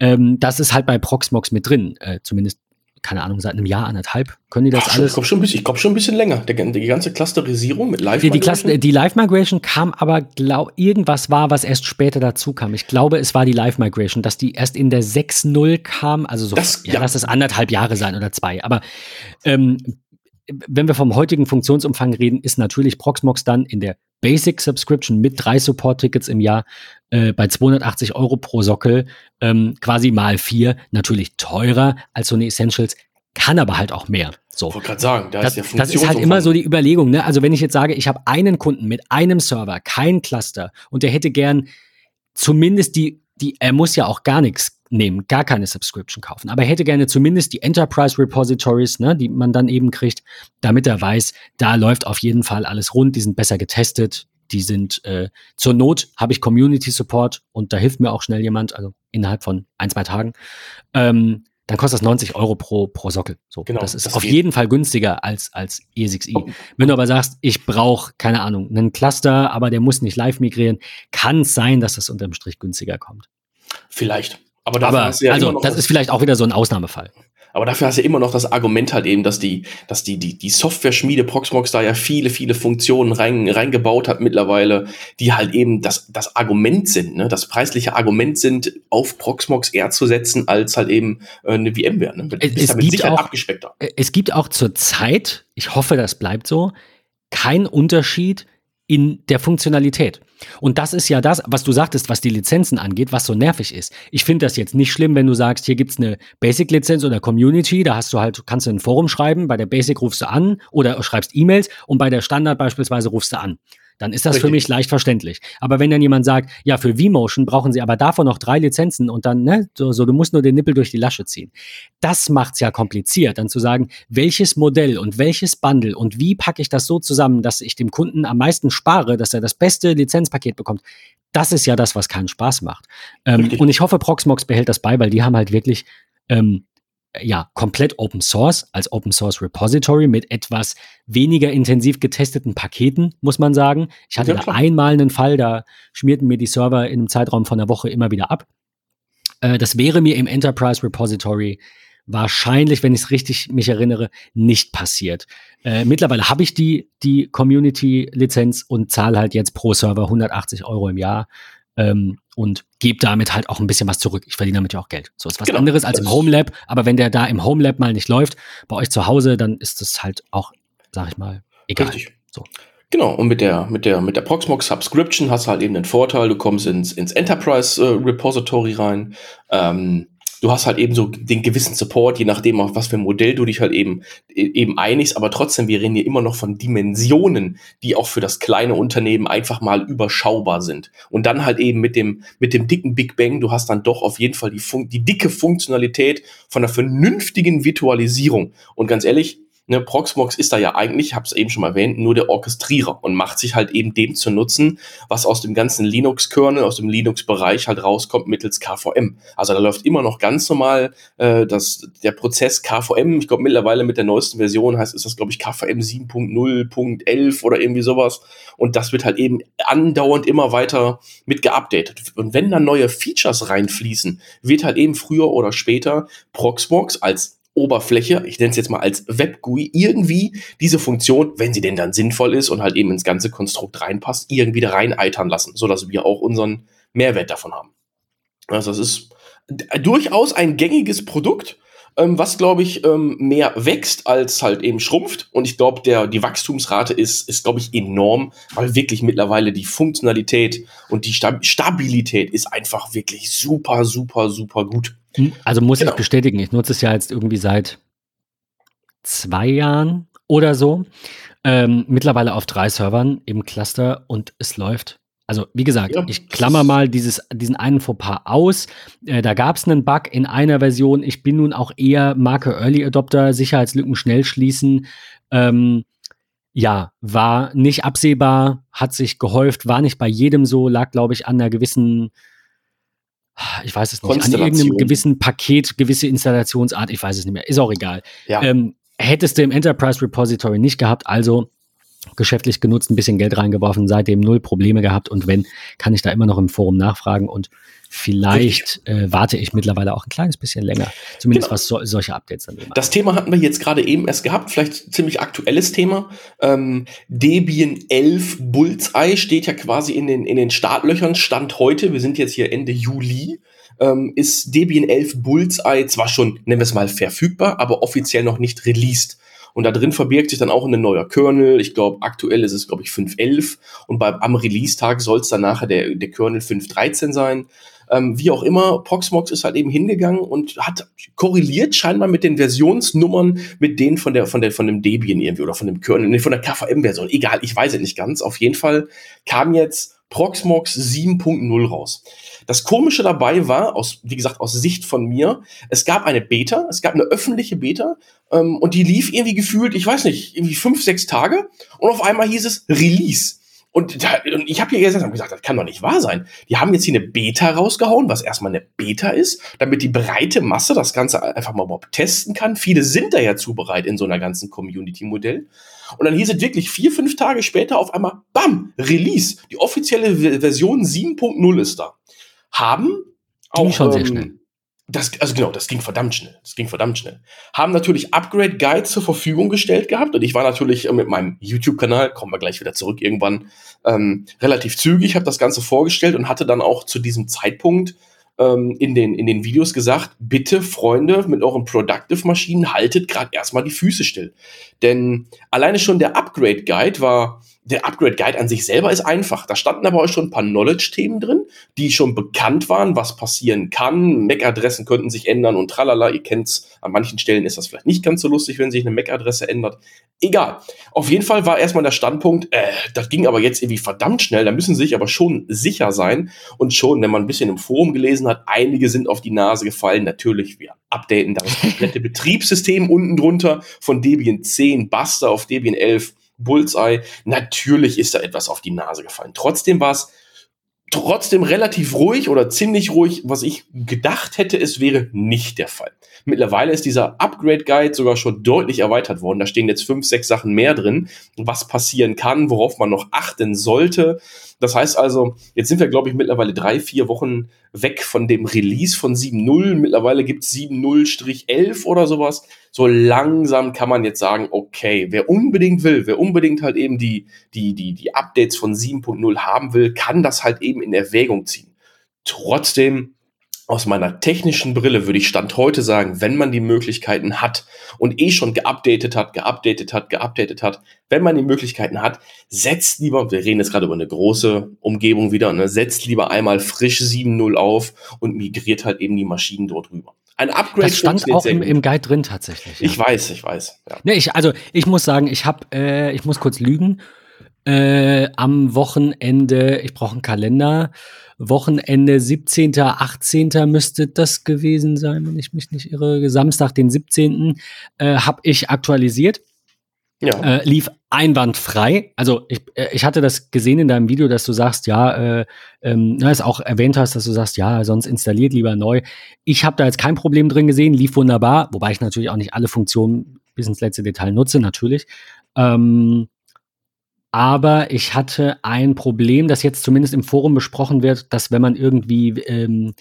Ähm, das ist halt bei Proxmox mit drin, äh, zumindest keine Ahnung, seit einem Jahr, anderthalb, können die das Ach, alles? Ich glaube schon, glaub schon ein bisschen länger. Die, die ganze Clusterisierung mit Live Migration. Die, die, Live Migration kam aber, glaub, irgendwas war, was erst später dazu kam. Ich glaube, es war die Live Migration, dass die erst in der 6.0 kam. Also so, das, ja, ja. lass es anderthalb Jahre sein oder zwei. Aber ähm, wenn wir vom heutigen Funktionsumfang reden, ist natürlich Proxmox dann in der Basic Subscription mit drei Support-Tickets im Jahr äh, bei 280 Euro pro Sockel, ähm, quasi mal vier, natürlich teurer als so eine Essentials, kann aber halt auch mehr. So. Ich wollte gerade sagen, da das, ist der Das ist halt immer so die Überlegung. Ne? Also wenn ich jetzt sage, ich habe einen Kunden mit einem Server, kein Cluster und der hätte gern zumindest die, die, er muss ja auch gar nichts nehmen, gar keine Subscription kaufen. Aber er hätte gerne zumindest die Enterprise Repositories, ne, die man dann eben kriegt, damit er weiß, da läuft auf jeden Fall alles rund, die sind besser getestet, die sind äh, zur Not habe ich Community Support und da hilft mir auch schnell jemand, also innerhalb von ein, zwei Tagen. Ähm, dann kostet das 90 Euro pro, pro Sockel. So, genau, das ist das auf geht. jeden Fall günstiger als, als ESXi. Oh. Wenn du aber sagst, ich brauche, keine Ahnung, einen Cluster, aber der muss nicht live migrieren, kann es sein, dass das unterm Strich günstiger kommt. Vielleicht. Aber, aber ja also, das ist vielleicht auch wieder so ein Ausnahmefall. Aber dafür hast du ja immer noch das Argument halt eben, dass die, dass die, die, die Software-Schmiede Proxmox da ja viele, viele Funktionen rein, reingebaut hat mittlerweile, die halt eben das, das Argument sind, ne? das preisliche Argument sind, auf Proxmox eher zu setzen, als halt eben äh, eine VMware. Ne? Es, es gibt auch, es gibt auch zur Zeit, ich hoffe, das bleibt so, kein Unterschied in der Funktionalität. Und das ist ja das, was du sagtest, was die Lizenzen angeht, was so nervig ist. Ich finde das jetzt nicht schlimm, wenn du sagst, hier gibt's eine Basic-Lizenz oder Community, da hast du halt, kannst du ein Forum schreiben, bei der Basic rufst du an oder schreibst E-Mails und bei der Standard beispielsweise rufst du an. Dann ist das Richtig. für mich leicht verständlich. Aber wenn dann jemand sagt, ja, für V-Motion brauchen sie aber davon noch drei Lizenzen und dann, ne, so, so du musst nur den Nippel durch die Lasche ziehen. Das macht's ja kompliziert, dann zu sagen, welches Modell und welches Bundle und wie packe ich das so zusammen, dass ich dem Kunden am meisten spare, dass er das beste Lizenzpaket bekommt. Das ist ja das, was keinen Spaß macht. Ähm, und ich hoffe, Proxmox behält das bei, weil die haben halt wirklich ähm, ja, komplett Open Source als Open Source Repository mit etwas weniger intensiv getesteten Paketen, muss man sagen. Ich hatte ja, da einmal einen Fall, da schmierten mir die Server in einem Zeitraum von einer Woche immer wieder ab. Äh, das wäre mir im Enterprise Repository wahrscheinlich, wenn ich es richtig mich erinnere, nicht passiert. Äh, mittlerweile habe ich die, die Community-Lizenz und zahle halt jetzt pro Server 180 Euro im Jahr ähm, und gebe damit halt auch ein bisschen was zurück. Ich verdiene damit ja auch Geld. So ist was genau. anderes als im Homelab, aber wenn der da im Homelab mal nicht läuft, bei euch zu Hause, dann ist das halt auch, sag ich mal, egal. Richtig. So. Genau, und mit der, mit der, mit der Proxmox Subscription hast du halt eben den Vorteil, du kommst ins, ins Enterprise äh, Repository rein. Ähm, du hast halt eben so den gewissen Support, je nachdem, auf was für ein Modell du dich halt eben, e, eben einigst, aber trotzdem, wir reden hier immer noch von Dimensionen, die auch für das kleine Unternehmen einfach mal überschaubar sind. Und dann halt eben mit dem, mit dem dicken Big Bang, du hast dann doch auf jeden Fall die, Fun die dicke Funktionalität von einer vernünftigen Virtualisierung. Und ganz ehrlich, Ne, Proxmox ist da ja eigentlich, ich habe es eben schon mal erwähnt, nur der Orchestrierer und macht sich halt eben dem zu nutzen, was aus dem ganzen Linux-Kernel, aus dem Linux-Bereich halt rauskommt mittels KVM. Also da läuft immer noch ganz normal äh, das, der Prozess KVM. Ich glaube mittlerweile mit der neuesten Version heißt ist das glaube ich KVM 7.0.11 oder irgendwie sowas. Und das wird halt eben andauernd immer weiter mit geupdatet. Und wenn dann neue Features reinfließen, wird halt eben früher oder später Proxmox als Oberfläche, ich nenne es jetzt mal als WebGUI, irgendwie diese Funktion, wenn sie denn dann sinnvoll ist und halt eben ins ganze Konstrukt reinpasst, irgendwie da rein lassen, sodass wir auch unseren Mehrwert davon haben. Also das ist durchaus ein gängiges Produkt, ähm, was glaube ich ähm, mehr wächst als halt eben schrumpft. Und ich glaube, der die Wachstumsrate ist ist glaube ich enorm, weil wirklich mittlerweile die Funktionalität und die Stabilität ist einfach wirklich super super super gut. Hm, also muss genau. ich bestätigen, ich nutze es ja jetzt irgendwie seit zwei Jahren oder so. Ähm, mittlerweile auf drei Servern im Cluster und es läuft. Also, wie gesagt, ja. ich klammer mal dieses, diesen einen Fauxpas aus. Äh, da gab es einen Bug in einer Version. Ich bin nun auch eher Marke Early Adopter, Sicherheitslücken schnell schließen. Ähm, ja, war nicht absehbar, hat sich gehäuft, war nicht bei jedem so, lag, glaube ich, an einer gewissen ich weiß es nicht, an irgendeinem gewissen Paket, gewisse Installationsart, ich weiß es nicht mehr, ist auch egal. Ja. Ähm, hättest du im Enterprise Repository nicht gehabt, also geschäftlich genutzt, ein bisschen Geld reingeworfen, seitdem null Probleme gehabt und wenn, kann ich da immer noch im Forum nachfragen und vielleicht äh, warte ich mittlerweile auch ein kleines bisschen länger, zumindest genau. was so, solche Updates dann. Das Thema hatten wir jetzt gerade eben erst gehabt, vielleicht ziemlich aktuelles Thema. Ähm, Debian 11 Bullseye steht ja quasi in den, in den Startlöchern, Stand heute, wir sind jetzt hier Ende Juli. Ähm, ist Debian 11 Bullseye zwar schon, nennen wir es mal, verfügbar, aber offiziell noch nicht released. Und da drin verbirgt sich dann auch ein neuer Kernel. Ich glaube, aktuell ist es, glaube ich, 5.11. Und beim, am Release-Tag soll es dann nachher der, der Kernel 5.13 sein. Ähm, wie auch immer, Proxmox ist halt eben hingegangen und hat korreliert scheinbar mit den Versionsnummern mit denen von der, von der, von dem Debian irgendwie oder von dem Kernel, nee, von der KVM-Version. Egal, ich weiß es nicht ganz. Auf jeden Fall kam jetzt Proxmox 7.0 raus. Das Komische dabei war, aus, wie gesagt, aus Sicht von mir, es gab eine Beta, es gab eine öffentliche Beta ähm, und die lief irgendwie gefühlt, ich weiß nicht, irgendwie fünf, sechs Tage und auf einmal hieß es Release. Und, da, und ich habe hier gesagt, hab gesagt, das kann doch nicht wahr sein. Die haben jetzt hier eine Beta rausgehauen, was erstmal eine Beta ist, damit die breite Masse das Ganze einfach mal überhaupt testen kann. Viele sind da ja zu bereit in so einer ganzen Community-Modell. Und dann hieß es wirklich vier, fünf Tage später auf einmal, bam, Release. Die offizielle Version 7.0 ist da haben auch schon sehr ähm, schnell. Das, also genau, das ging verdammt schnell. Das ging verdammt schnell. Haben natürlich Upgrade Guides zur Verfügung gestellt gehabt und ich war natürlich äh, mit meinem YouTube-Kanal, kommen wir gleich wieder zurück irgendwann, ähm, relativ zügig, habe das Ganze vorgestellt und hatte dann auch zu diesem Zeitpunkt ähm, in, den, in den Videos gesagt, bitte Freunde mit euren Productive-Maschinen haltet gerade erstmal die Füße still. Denn alleine schon der Upgrade Guide war der Upgrade Guide an sich selber ist einfach. Da standen aber auch schon ein paar Knowledge-Themen drin, die schon bekannt waren, was passieren kann. MAC-Adressen könnten sich ändern und tralala. Ihr kennt's. An manchen Stellen ist das vielleicht nicht ganz so lustig, wenn sich eine MAC-Adresse ändert. Egal. Auf jeden Fall war erstmal der Standpunkt, äh, das ging aber jetzt irgendwie verdammt schnell. Da müssen sie sich aber schon sicher sein. Und schon, wenn man ein bisschen im Forum gelesen hat, einige sind auf die Nase gefallen. Natürlich, wir updaten das komplette Betriebssystem unten drunter von Debian 10 Buster auf Debian 11 Bullseye. Natürlich ist da etwas auf die Nase gefallen. Trotzdem war es trotzdem relativ ruhig oder ziemlich ruhig, was ich gedacht hätte, es wäre nicht der Fall. Mittlerweile ist dieser Upgrade Guide sogar schon deutlich erweitert worden. Da stehen jetzt fünf, sechs Sachen mehr drin, was passieren kann, worauf man noch achten sollte. Das heißt also, jetzt sind wir, glaube ich, mittlerweile drei, vier Wochen weg von dem Release von 7.0. Mittlerweile gibt es 7.0-11 oder sowas. So langsam kann man jetzt sagen, okay, wer unbedingt will, wer unbedingt halt eben die, die, die, die Updates von 7.0 haben will, kann das halt eben in Erwägung ziehen. Trotzdem aus meiner technischen Brille würde ich Stand heute sagen, wenn man die Möglichkeiten hat und eh schon geupdatet hat, geupdatet hat, geupdatet hat, wenn man die Möglichkeiten hat, setzt lieber, wir reden jetzt gerade über eine große Umgebung wieder, ne, setzt lieber einmal frisch 7.0 auf und migriert halt eben die Maschinen dort rüber. Ein Upgrade das stand auch im, im, Guide drin tatsächlich. Ja. Ich weiß, ich weiß. Ja. Nee, ich, also ich muss sagen, ich habe, äh, ich muss kurz lügen. Äh, am Wochenende, ich brauche einen Kalender. Wochenende 17., 18. müsste das gewesen sein, wenn ich mich nicht irre. Samstag, den 17. Äh, habe ich aktualisiert. Ja. Äh, lief einwandfrei. Also ich, äh, ich hatte das gesehen in deinem Video, dass du sagst, ja, äh, ähm, es auch erwähnt hast, dass du sagst, ja, sonst installiert lieber neu. Ich habe da jetzt kein Problem drin gesehen, lief wunderbar, wobei ich natürlich auch nicht alle Funktionen bis ins letzte Detail nutze, natürlich. Ähm, aber ich hatte ein Problem, das jetzt zumindest im Forum besprochen wird, dass wenn man irgendwie ähm,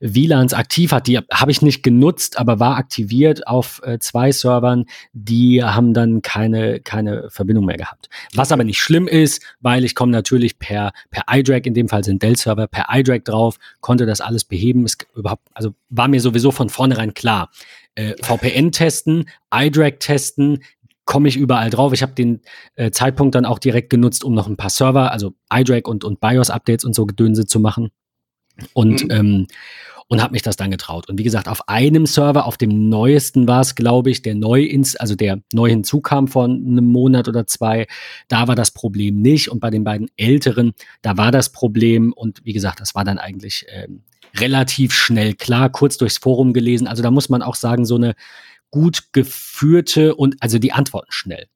WLANs aktiv hat, die habe ich nicht genutzt, aber war aktiviert auf äh, zwei Servern, die haben dann keine, keine Verbindung mehr gehabt. Was aber nicht schlimm ist, weil ich komme natürlich per, per iDrag, in dem Fall sind Dell-Server, per iDrag drauf, konnte das alles beheben. Es überhaupt, also war mir sowieso von vornherein klar. Äh, VPN testen, iDrag testen, komme ich überall drauf. Ich habe den äh, Zeitpunkt dann auch direkt genutzt, um noch ein paar Server, also iDrag und, und BIOS-Updates und so Gedönse zu machen. Und, mhm. ähm, und habe mich das dann getraut. Und wie gesagt, auf einem Server, auf dem neuesten war es, glaube ich, der neu ins, also der neu hinzukam vor einem Monat oder zwei, da war das Problem nicht. Und bei den beiden älteren, da war das Problem. Und wie gesagt, das war dann eigentlich ähm, relativ schnell klar, kurz durchs Forum gelesen. Also da muss man auch sagen, so eine gut geführte und also die Antworten schnell.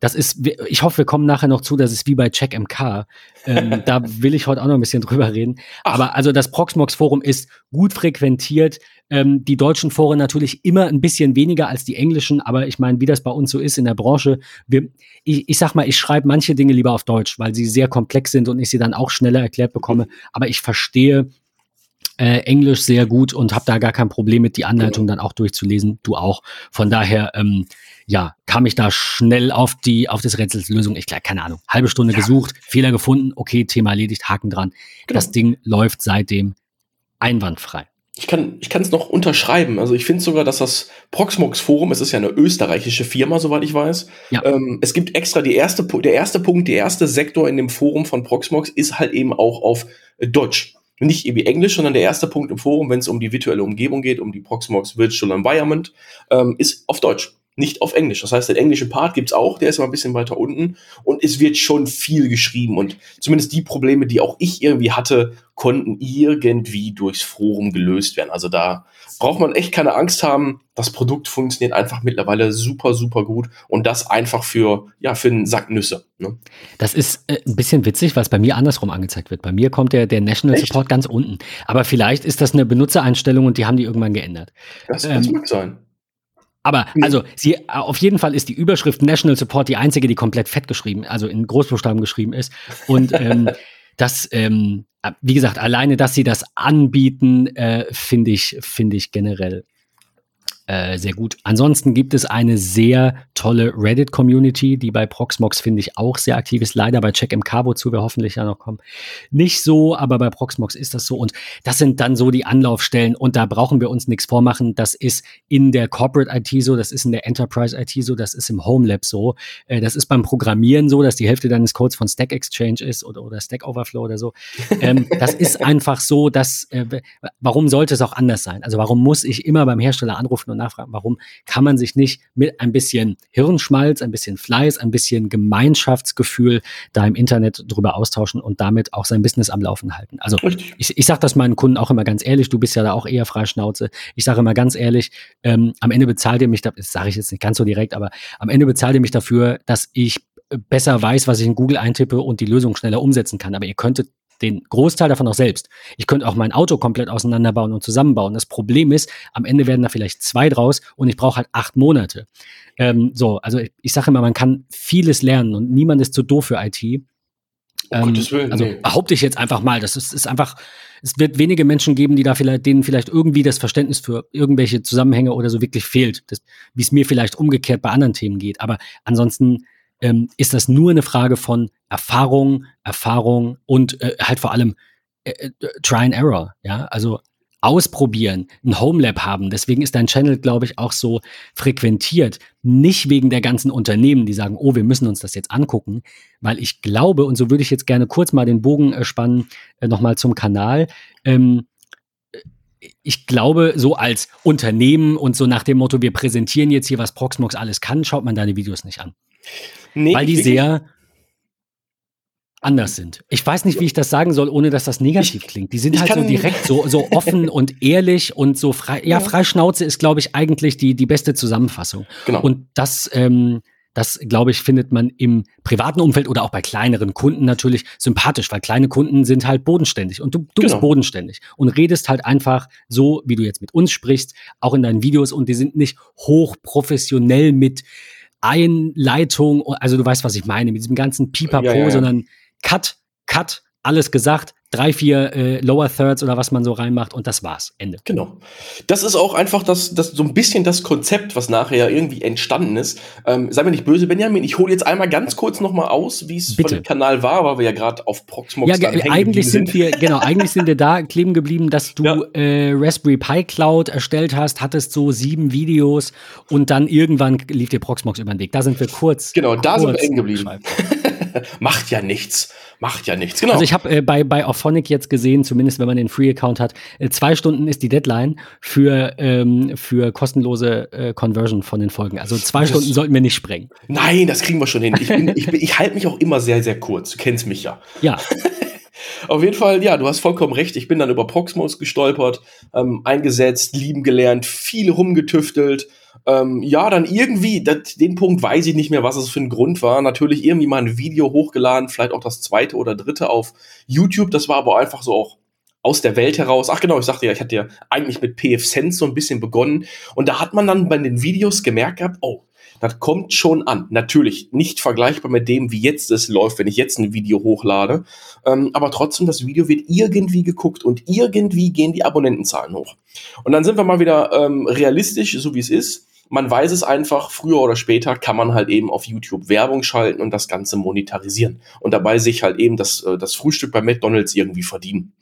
Das ist, ich hoffe, wir kommen nachher noch zu, das ist wie bei Check MK. Ähm, da will ich heute auch noch ein bisschen drüber reden. Ach. Aber also das Proxmox Forum ist gut frequentiert. Ähm, die deutschen Foren natürlich immer ein bisschen weniger als die englischen, aber ich meine, wie das bei uns so ist in der Branche, wir, ich, ich sag mal, ich schreibe manche Dinge lieber auf Deutsch, weil sie sehr komplex sind und ich sie dann auch schneller erklärt bekomme. Aber ich verstehe äh, Englisch sehr gut und habe da gar kein Problem mit, die Anleitung dann auch durchzulesen. Du auch. Von daher, ähm, ja, kam ich da schnell auf die, auf das Rätsels Lösung. Ich klar, keine Ahnung. Halbe Stunde ja. gesucht, Fehler gefunden, okay, Thema erledigt, Haken dran. Genau. Das Ding läuft seitdem einwandfrei. Ich kann ich kann es noch unterschreiben. Also ich finde sogar, dass das Proxmox Forum, es ist ja eine österreichische Firma, soweit ich weiß. Ja. Ähm, es gibt extra die erste, der erste Punkt, der erste Sektor in dem Forum von Proxmox ist halt eben auch auf Deutsch nicht irgendwie Englisch, sondern der erste Punkt im Forum, wenn es um die virtuelle Umgebung geht, um die Proxmox Virtual Environment, ähm, ist auf Deutsch, nicht auf Englisch. Das heißt, den englischen Part gibt's auch, der ist aber ein bisschen weiter unten und es wird schon viel geschrieben und zumindest die Probleme, die auch ich irgendwie hatte, konnten irgendwie durchs Forum gelöst werden. Also da braucht man echt keine Angst haben. Das Produkt funktioniert einfach mittlerweile super, super gut und das einfach für, ja, für einen Sack Nüsse. Ne? Das ist äh, ein bisschen witzig, weil es bei mir andersrum angezeigt wird. Bei mir kommt der, der National echt? Support ganz unten. Aber vielleicht ist das eine Benutzereinstellung und die haben die irgendwann geändert. Das, das ähm, mag sein. Aber also sie auf jeden Fall ist die Überschrift National Support die einzige, die komplett fett geschrieben, also in Großbuchstaben geschrieben ist. Und ähm, das, ähm, wie gesagt, alleine, dass sie das anbieten, äh, finde ich, finde ich generell äh, sehr gut. Ansonsten gibt es eine sehr tolle Reddit-Community, die bei Proxmox, finde ich, auch sehr aktiv ist. Leider bei CheckMK, wozu wir hoffentlich ja noch kommen, nicht so, aber bei Proxmox ist das so. Und das sind dann so die Anlaufstellen und da brauchen wir uns nichts vormachen. Das ist in der Corporate IT so, das ist in der Enterprise IT so, das ist im Home Lab so. Äh, das ist beim Programmieren so, dass die Hälfte deines Codes von Stack Exchange ist oder, oder Stack Overflow oder so. Ähm, das ist einfach so, dass, äh, warum sollte es auch anders sein? Also warum muss ich immer beim Hersteller anrufen und nachfragen, warum kann man sich nicht mit ein bisschen Hirnschmalz, ein bisschen Fleiß, ein bisschen Gemeinschaftsgefühl da im Internet drüber austauschen und damit auch sein Business am Laufen halten? Also ich, ich sage das meinen Kunden auch immer ganz ehrlich, du bist ja da auch eher Freischnauze. Ich sage immer ganz ehrlich, ähm, am Ende bezahlt ihr mich, das sage ich jetzt nicht ganz so direkt, aber am Ende bezahlt ihr mich dafür, dass ich besser weiß, was ich in Google eintippe und die Lösung schneller umsetzen kann. Aber ihr könntet den Großteil davon auch selbst. Ich könnte auch mein Auto komplett auseinanderbauen und zusammenbauen. Das Problem ist, am Ende werden da vielleicht zwei draus und ich brauche halt acht Monate. Ähm, so, also ich, ich sage immer, man kann vieles lernen und niemand ist zu doof für IT. Ähm, Willen, also nee. behaupte ich jetzt einfach mal, das ist, ist einfach, es wird wenige Menschen geben, die da vielleicht, denen vielleicht irgendwie das Verständnis für irgendwelche Zusammenhänge oder so wirklich fehlt, wie es mir vielleicht umgekehrt bei anderen Themen geht. Aber ansonsten ähm, ist das nur eine Frage von Erfahrung, Erfahrung und äh, halt vor allem äh, äh, Try and Error. Ja, also ausprobieren, ein Homelab haben. Deswegen ist dein Channel, glaube ich, auch so frequentiert. Nicht wegen der ganzen Unternehmen, die sagen, oh, wir müssen uns das jetzt angucken, weil ich glaube, und so würde ich jetzt gerne kurz mal den Bogen äh, spannen, äh, nochmal zum Kanal. Ähm, ich glaube, so als Unternehmen und so nach dem Motto, wir präsentieren jetzt hier, was Proxmox alles kann, schaut man deine Videos nicht an. Nee, weil die sehr anders sind. Ich weiß nicht, wie ich das sagen soll, ohne dass das negativ ich, klingt. Die sind halt so direkt, so, so offen und ehrlich und so frei. Ja, ja. Freischnauze ist, glaube ich, eigentlich die, die beste Zusammenfassung. Genau. Und das, ähm, das, glaube ich, findet man im privaten Umfeld oder auch bei kleineren Kunden natürlich sympathisch, weil kleine Kunden sind halt bodenständig und du, du genau. bist bodenständig und redest halt einfach so, wie du jetzt mit uns sprichst, auch in deinen Videos und die sind nicht hochprofessionell mit Einleitung, also du weißt, was ich meine, mit diesem ganzen Pipapo, ja, ja, ja. sondern Cut, Cut, alles gesagt, drei, vier äh, Lower Thirds oder was man so reinmacht und das war's. Ende. Genau. Das ist auch einfach das, das so ein bisschen das Konzept, was nachher irgendwie entstanden ist. Ähm, sei mir nicht böse, Benjamin, ich hole jetzt einmal ganz kurz nochmal aus, wie es von dem Kanal war, weil wir ja gerade auf Proxmox ja, eigentlich sind. wir, genau, eigentlich sind wir da kleben geblieben, dass du ja. äh, Raspberry Pi Cloud erstellt hast, hattest so sieben Videos und dann irgendwann lief dir Proxmox über den Weg. Da sind wir kurz. Genau, da kurz sind wir eng geblieben. Macht ja nichts. Macht ja nichts. Genau. Also ich habe äh, bei, bei Auphonic jetzt gesehen, zumindest wenn man den Free-Account hat, äh, zwei Stunden ist die Deadline für, ähm, für kostenlose äh, Conversion von den Folgen. Also zwei das Stunden sollten wir nicht sprengen. Nein, das kriegen wir schon hin. Ich, ich, ich halte mich auch immer sehr, sehr kurz. Du kennst mich ja. Ja. Auf jeden Fall, ja, du hast vollkommen recht. Ich bin dann über Proxmos gestolpert, ähm, eingesetzt, lieben gelernt, viel rumgetüftelt ähm, ja, dann irgendwie, das, den Punkt weiß ich nicht mehr, was es für ein Grund war. Natürlich irgendwie mal ein Video hochgeladen, vielleicht auch das zweite oder dritte auf YouTube. Das war aber einfach so auch aus der Welt heraus. Ach genau, ich sagte ja, ich hatte ja eigentlich mit PF Sense so ein bisschen begonnen. Und da hat man dann bei den Videos gemerkt gehabt, oh, das kommt schon an. Natürlich nicht vergleichbar mit dem, wie jetzt es läuft, wenn ich jetzt ein Video hochlade. Ähm, aber trotzdem, das Video wird irgendwie geguckt und irgendwie gehen die Abonnentenzahlen hoch. Und dann sind wir mal wieder ähm, realistisch, so wie es ist man weiß es einfach, früher oder später kann man halt eben auf YouTube Werbung schalten und das Ganze monetarisieren. Und dabei sich halt eben das, äh, das Frühstück bei McDonalds irgendwie verdienen.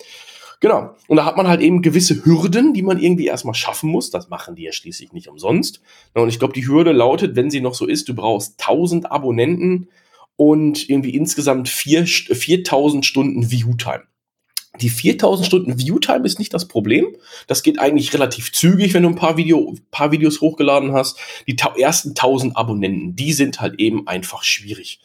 Genau. Und da hat man halt eben gewisse Hürden, die man irgendwie erstmal schaffen muss. Das machen die ja schließlich nicht umsonst. Und ich glaube, die Hürde lautet, wenn sie noch so ist, du brauchst 1000 Abonnenten und irgendwie insgesamt 4, 4000 Stunden Viewtime. Die 4000 Stunden Viewtime ist nicht das Problem. Das geht eigentlich relativ zügig, wenn du ein paar, Video, paar Videos hochgeladen hast. Die ersten 1000 Abonnenten, die sind halt eben einfach schwierig.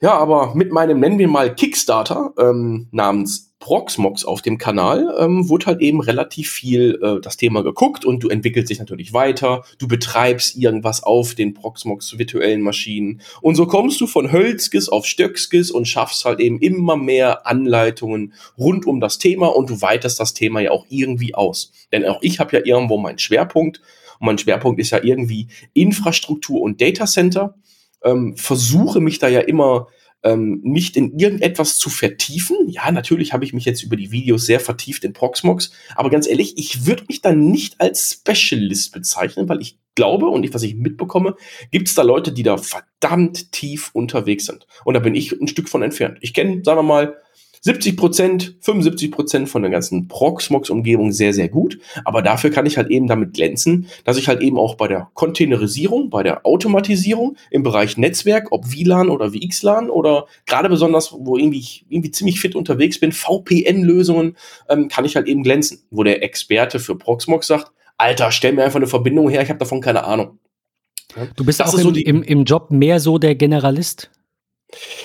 Ja, aber mit meinem, nennen wir mal Kickstarter ähm, namens Proxmox auf dem Kanal, ähm, wurde halt eben relativ viel äh, das Thema geguckt und du entwickelst dich natürlich weiter, du betreibst irgendwas auf den Proxmox virtuellen Maschinen und so kommst du von Hölzkes auf Stöckskes und schaffst halt eben immer mehr Anleitungen rund um das Thema und du weiterst das Thema ja auch irgendwie aus. Denn auch ich habe ja irgendwo meinen Schwerpunkt und mein Schwerpunkt ist ja irgendwie Infrastruktur und Datacenter. Ähm, versuche mich da ja immer ähm, nicht in irgendetwas zu vertiefen. Ja, natürlich habe ich mich jetzt über die Videos sehr vertieft in Proxmox, aber ganz ehrlich, ich würde mich dann nicht als Specialist bezeichnen, weil ich glaube und ich, was ich mitbekomme, gibt es da Leute, die da verdammt tief unterwegs sind. Und da bin ich ein Stück von entfernt. Ich kenne, sagen wir mal, 70 Prozent, 75 Prozent von der ganzen Proxmox-Umgebung sehr, sehr gut. Aber dafür kann ich halt eben damit glänzen, dass ich halt eben auch bei der Containerisierung, bei der Automatisierung im Bereich Netzwerk, ob WLAN oder VXLAN oder gerade besonders, wo irgendwie ich irgendwie ziemlich fit unterwegs bin, VPN-Lösungen, ähm, kann ich halt eben glänzen. Wo der Experte für Proxmox sagt, Alter, stell mir einfach eine Verbindung her, ich habe davon keine Ahnung. Du bist das auch im, so im, im Job mehr so der Generalist?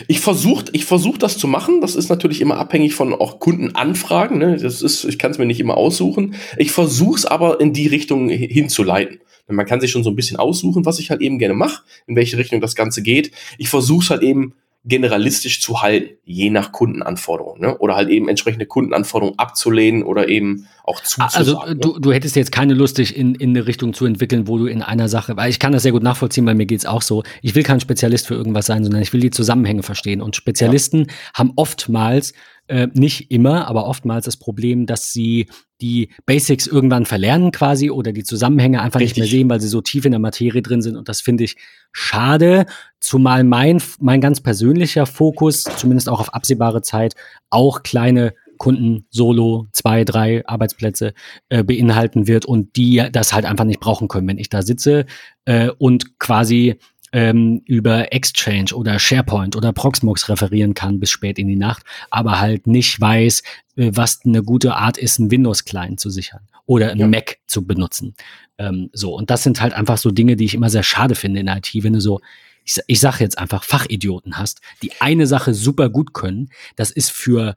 Ich versuche ich versuch das zu machen. Das ist natürlich immer abhängig von auch Kundenanfragen. Ne? Das ist, ich kann es mir nicht immer aussuchen. Ich versuche es aber in die Richtung hinzuleiten. Man kann sich schon so ein bisschen aussuchen, was ich halt eben gerne mache, in welche Richtung das Ganze geht. Ich versuche es halt eben generalistisch zu halten, je nach Kundenanforderungen. Ne? Oder halt eben entsprechende Kundenanforderungen abzulehnen oder eben auch zuzusagen. Also ne? du, du hättest jetzt keine Lust, dich in, in eine Richtung zu entwickeln, wo du in einer Sache, weil ich kann das sehr gut nachvollziehen, weil mir geht's auch so. Ich will kein Spezialist für irgendwas sein, sondern ich will die Zusammenhänge verstehen. Und Spezialisten ja. haben oftmals äh, nicht immer, aber oftmals das Problem, dass sie die Basics irgendwann verlernen quasi oder die Zusammenhänge einfach Richtig. nicht mehr sehen, weil sie so tief in der Materie drin sind. Und das finde ich schade, zumal mein, mein ganz persönlicher Fokus, zumindest auch auf absehbare Zeit, auch kleine Kunden solo zwei, drei Arbeitsplätze äh, beinhalten wird und die das halt einfach nicht brauchen können, wenn ich da sitze äh, und quasi ähm, über Exchange oder SharePoint oder Proxmox referieren kann bis spät in die Nacht, aber halt nicht weiß, äh, was eine gute Art ist, einen Windows-Client zu sichern oder einen ja. Mac zu benutzen. Ähm, so, und das sind halt einfach so Dinge, die ich immer sehr schade finde in IT, wenn du so ich, ich sage jetzt einfach Fachidioten hast, die eine Sache super gut können, das ist für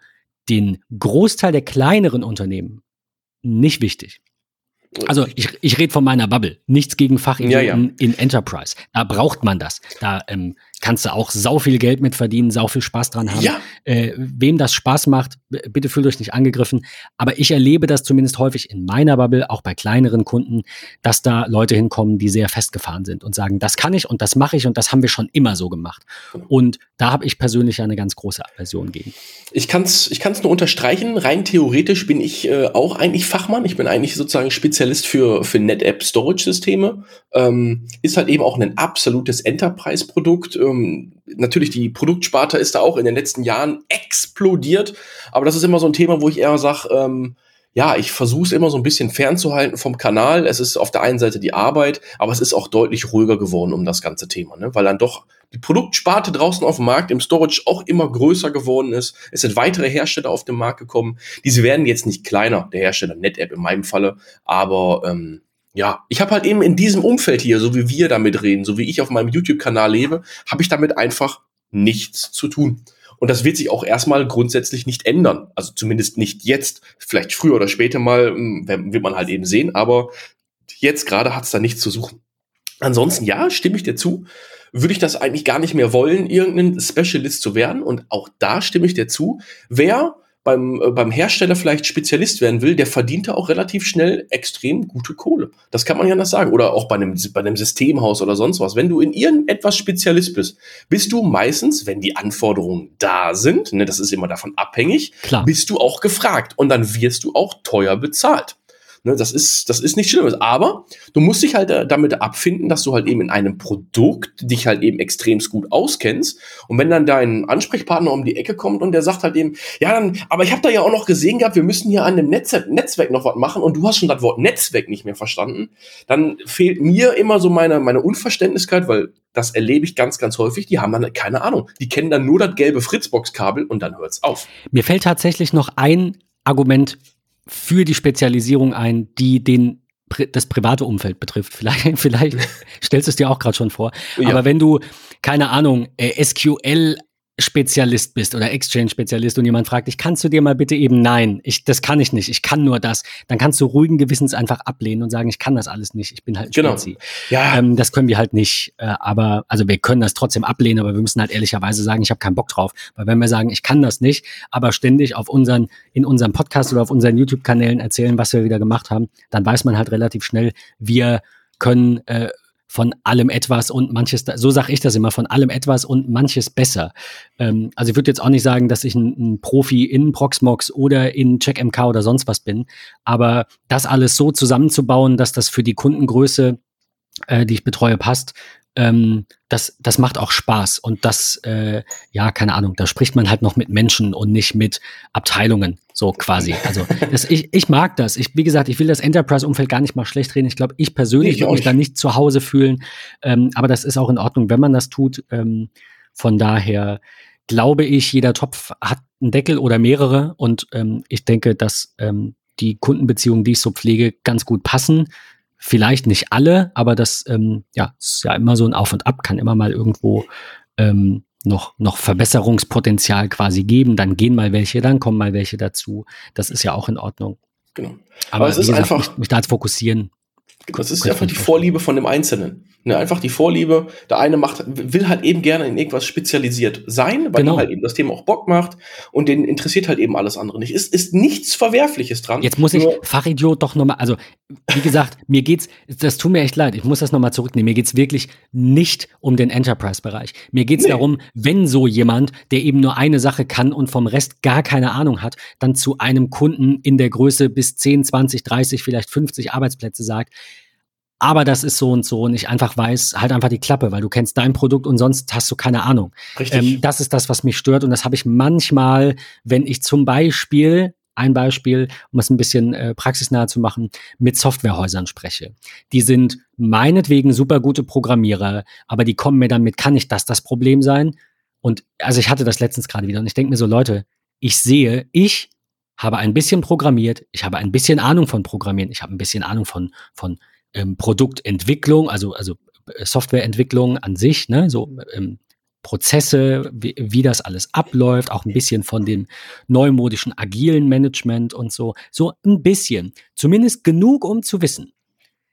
den Großteil der kleineren Unternehmen nicht wichtig. Also ich, ich rede von meiner Bubble. Nichts gegen Fachidioten ja, ja. in Enterprise. Da braucht man das. Da ähm, kannst du auch sau viel Geld mit verdienen, sau viel Spaß dran haben. Ja. Äh, wem das Spaß macht, bitte fühlt euch nicht angegriffen. Aber ich erlebe das zumindest häufig in meiner Bubble, auch bei kleineren Kunden, dass da Leute hinkommen, die sehr festgefahren sind und sagen, das kann ich und das mache ich und das haben wir schon immer so gemacht. Genau. Und da habe ich persönlich eine ganz große Aversion gegen. Ich kann es ich kann's nur unterstreichen. Rein theoretisch bin ich äh, auch eigentlich Fachmann. Ich bin eigentlich sozusagen Spezialist für, für NetApp-Storage-Systeme. Ähm, ist halt eben auch ein absolutes Enterprise-Produkt ähm, natürlich die Produktsparte ist da auch in den letzten Jahren explodiert, aber das ist immer so ein Thema, wo ich eher sage, ähm, ja, ich versuche es immer so ein bisschen fernzuhalten vom Kanal. Es ist auf der einen Seite die Arbeit, aber es ist auch deutlich ruhiger geworden um das ganze Thema, ne? weil dann doch die Produktsparte draußen auf dem Markt im Storage auch immer größer geworden ist. Es sind weitere Hersteller auf den Markt gekommen. Diese werden jetzt nicht kleiner, der Hersteller NetApp in meinem Falle, aber ähm, ja, ich habe halt eben in diesem Umfeld hier, so wie wir damit reden, so wie ich auf meinem YouTube-Kanal lebe, habe ich damit einfach nichts zu tun. Und das wird sich auch erstmal grundsätzlich nicht ändern. Also zumindest nicht jetzt. Vielleicht früher oder später mal hm, wird man halt eben sehen. Aber jetzt gerade hat es da nichts zu suchen. Ansonsten, ja, stimme ich dir zu. Würde ich das eigentlich gar nicht mehr wollen, irgendein Specialist zu werden. Und auch da stimme ich dir zu. Wer beim, äh, beim Hersteller vielleicht Spezialist werden will, der verdient da auch relativ schnell extrem gute Kohle. Das kann man ja nicht sagen. Oder auch bei einem, bei einem Systemhaus oder sonst was. Wenn du in irgendetwas Spezialist bist, bist du meistens, wenn die Anforderungen da sind, ne, das ist immer davon abhängig, Klar. bist du auch gefragt. Und dann wirst du auch teuer bezahlt. Ne, das ist, das ist nicht Schlimmes. Aber du musst dich halt äh, damit abfinden, dass du halt eben in einem Produkt dich halt eben extremst gut auskennst. Und wenn dann dein Ansprechpartner um die Ecke kommt und der sagt halt eben, ja, dann, aber ich habe da ja auch noch gesehen gehabt, wir müssen hier an dem Netz Netzwerk noch was machen und du hast schon das Wort Netzwerk nicht mehr verstanden, dann fehlt mir immer so meine, meine Unverständlichkeit, weil das erlebe ich ganz, ganz häufig. Die haben dann keine Ahnung. Die kennen dann nur das gelbe Fritzbox-Kabel und dann hört's auf. Mir fällt tatsächlich noch ein Argument für die Spezialisierung ein, die den das private Umfeld betrifft. Vielleicht, vielleicht stellst du es dir auch gerade schon vor. Ja. Aber wenn du, keine Ahnung, äh, SQL Spezialist bist oder Exchange-Spezialist und jemand fragt dich, kannst du dir mal bitte eben nein, ich, das kann ich nicht, ich kann nur das, dann kannst du ruhigen Gewissens einfach ablehnen und sagen, ich kann das alles nicht, ich bin halt ein genau. Spezi. Ja. Ähm, das können wir halt nicht, äh, aber, also wir können das trotzdem ablehnen, aber wir müssen halt ehrlicherweise sagen, ich habe keinen Bock drauf. Weil wenn wir sagen, ich kann das nicht, aber ständig auf unseren, in unserem Podcast oder auf unseren YouTube-Kanälen erzählen, was wir wieder gemacht haben, dann weiß man halt relativ schnell, wir können äh, von allem etwas und manches, so sage ich das immer, von allem etwas und manches besser. Ähm, also ich würde jetzt auch nicht sagen, dass ich ein, ein, Profi in Proxmox oder in CheckMK oder sonst was bin, aber das alles so zusammenzubauen, dass das für die Kundengröße, äh, die ich betreue, passt, ähm, das, das macht auch Spaß und das, äh, ja, keine Ahnung, da spricht man halt noch mit Menschen und nicht mit Abteilungen, so quasi. Also das, ich, ich mag das. Ich, wie gesagt, ich will das Enterprise-Umfeld gar nicht mal schlecht reden. Ich glaube, ich persönlich würde mich da nicht zu Hause fühlen, ähm, aber das ist auch in Ordnung, wenn man das tut. Ähm, von daher glaube ich, jeder Topf hat einen Deckel oder mehrere und ähm, ich denke, dass ähm, die Kundenbeziehungen, die ich so pflege, ganz gut passen. Vielleicht nicht alle, aber das ähm, ja, ist ja immer so ein Auf und Ab, kann immer mal irgendwo ähm, noch, noch Verbesserungspotenzial quasi geben. Dann gehen mal welche, dann kommen mal welche dazu. Das ist ja auch in Ordnung. Genau. Aber, aber es ist gesagt, einfach mich, mich da fokussieren. Das ist einfach die Vorliebe von dem Einzelnen. Ne, einfach die Vorliebe. Der eine macht, will halt eben gerne in irgendwas spezialisiert sein, weil genau. ihm halt eben das Thema auch Bock macht und den interessiert halt eben alles andere nicht. Ist, ist nichts Verwerfliches dran. Jetzt muss ich Fachidiot doch nochmal, also wie gesagt, mir geht's, das tut mir echt leid, ich muss das nochmal zurücknehmen. Mir geht's wirklich nicht um den Enterprise-Bereich. Mir geht's nee. darum, wenn so jemand, der eben nur eine Sache kann und vom Rest gar keine Ahnung hat, dann zu einem Kunden in der Größe bis 10, 20, 30, vielleicht 50 Arbeitsplätze sagt, aber das ist so und so und ich einfach weiß, halt einfach die Klappe, weil du kennst dein Produkt und sonst hast du keine Ahnung. Richtig. Ähm, das ist das, was mich stört und das habe ich manchmal, wenn ich zum Beispiel ein Beispiel, um es ein bisschen äh, praxisnah zu machen, mit Softwarehäusern spreche. Die sind meinetwegen super gute Programmierer, aber die kommen mir dann mit, kann nicht das das Problem sein? Und also ich hatte das letztens gerade wieder und ich denke mir so, Leute, ich sehe, ich habe ein bisschen programmiert, ich habe ein bisschen Ahnung von Programmieren, ich habe ein bisschen Ahnung von, von ähm, Produktentwicklung, also, also äh, Softwareentwicklung an sich, ne, so ähm, Prozesse, wie, wie das alles abläuft, auch ein bisschen von dem neumodischen agilen Management und so. So ein bisschen. Zumindest genug, um zu wissen,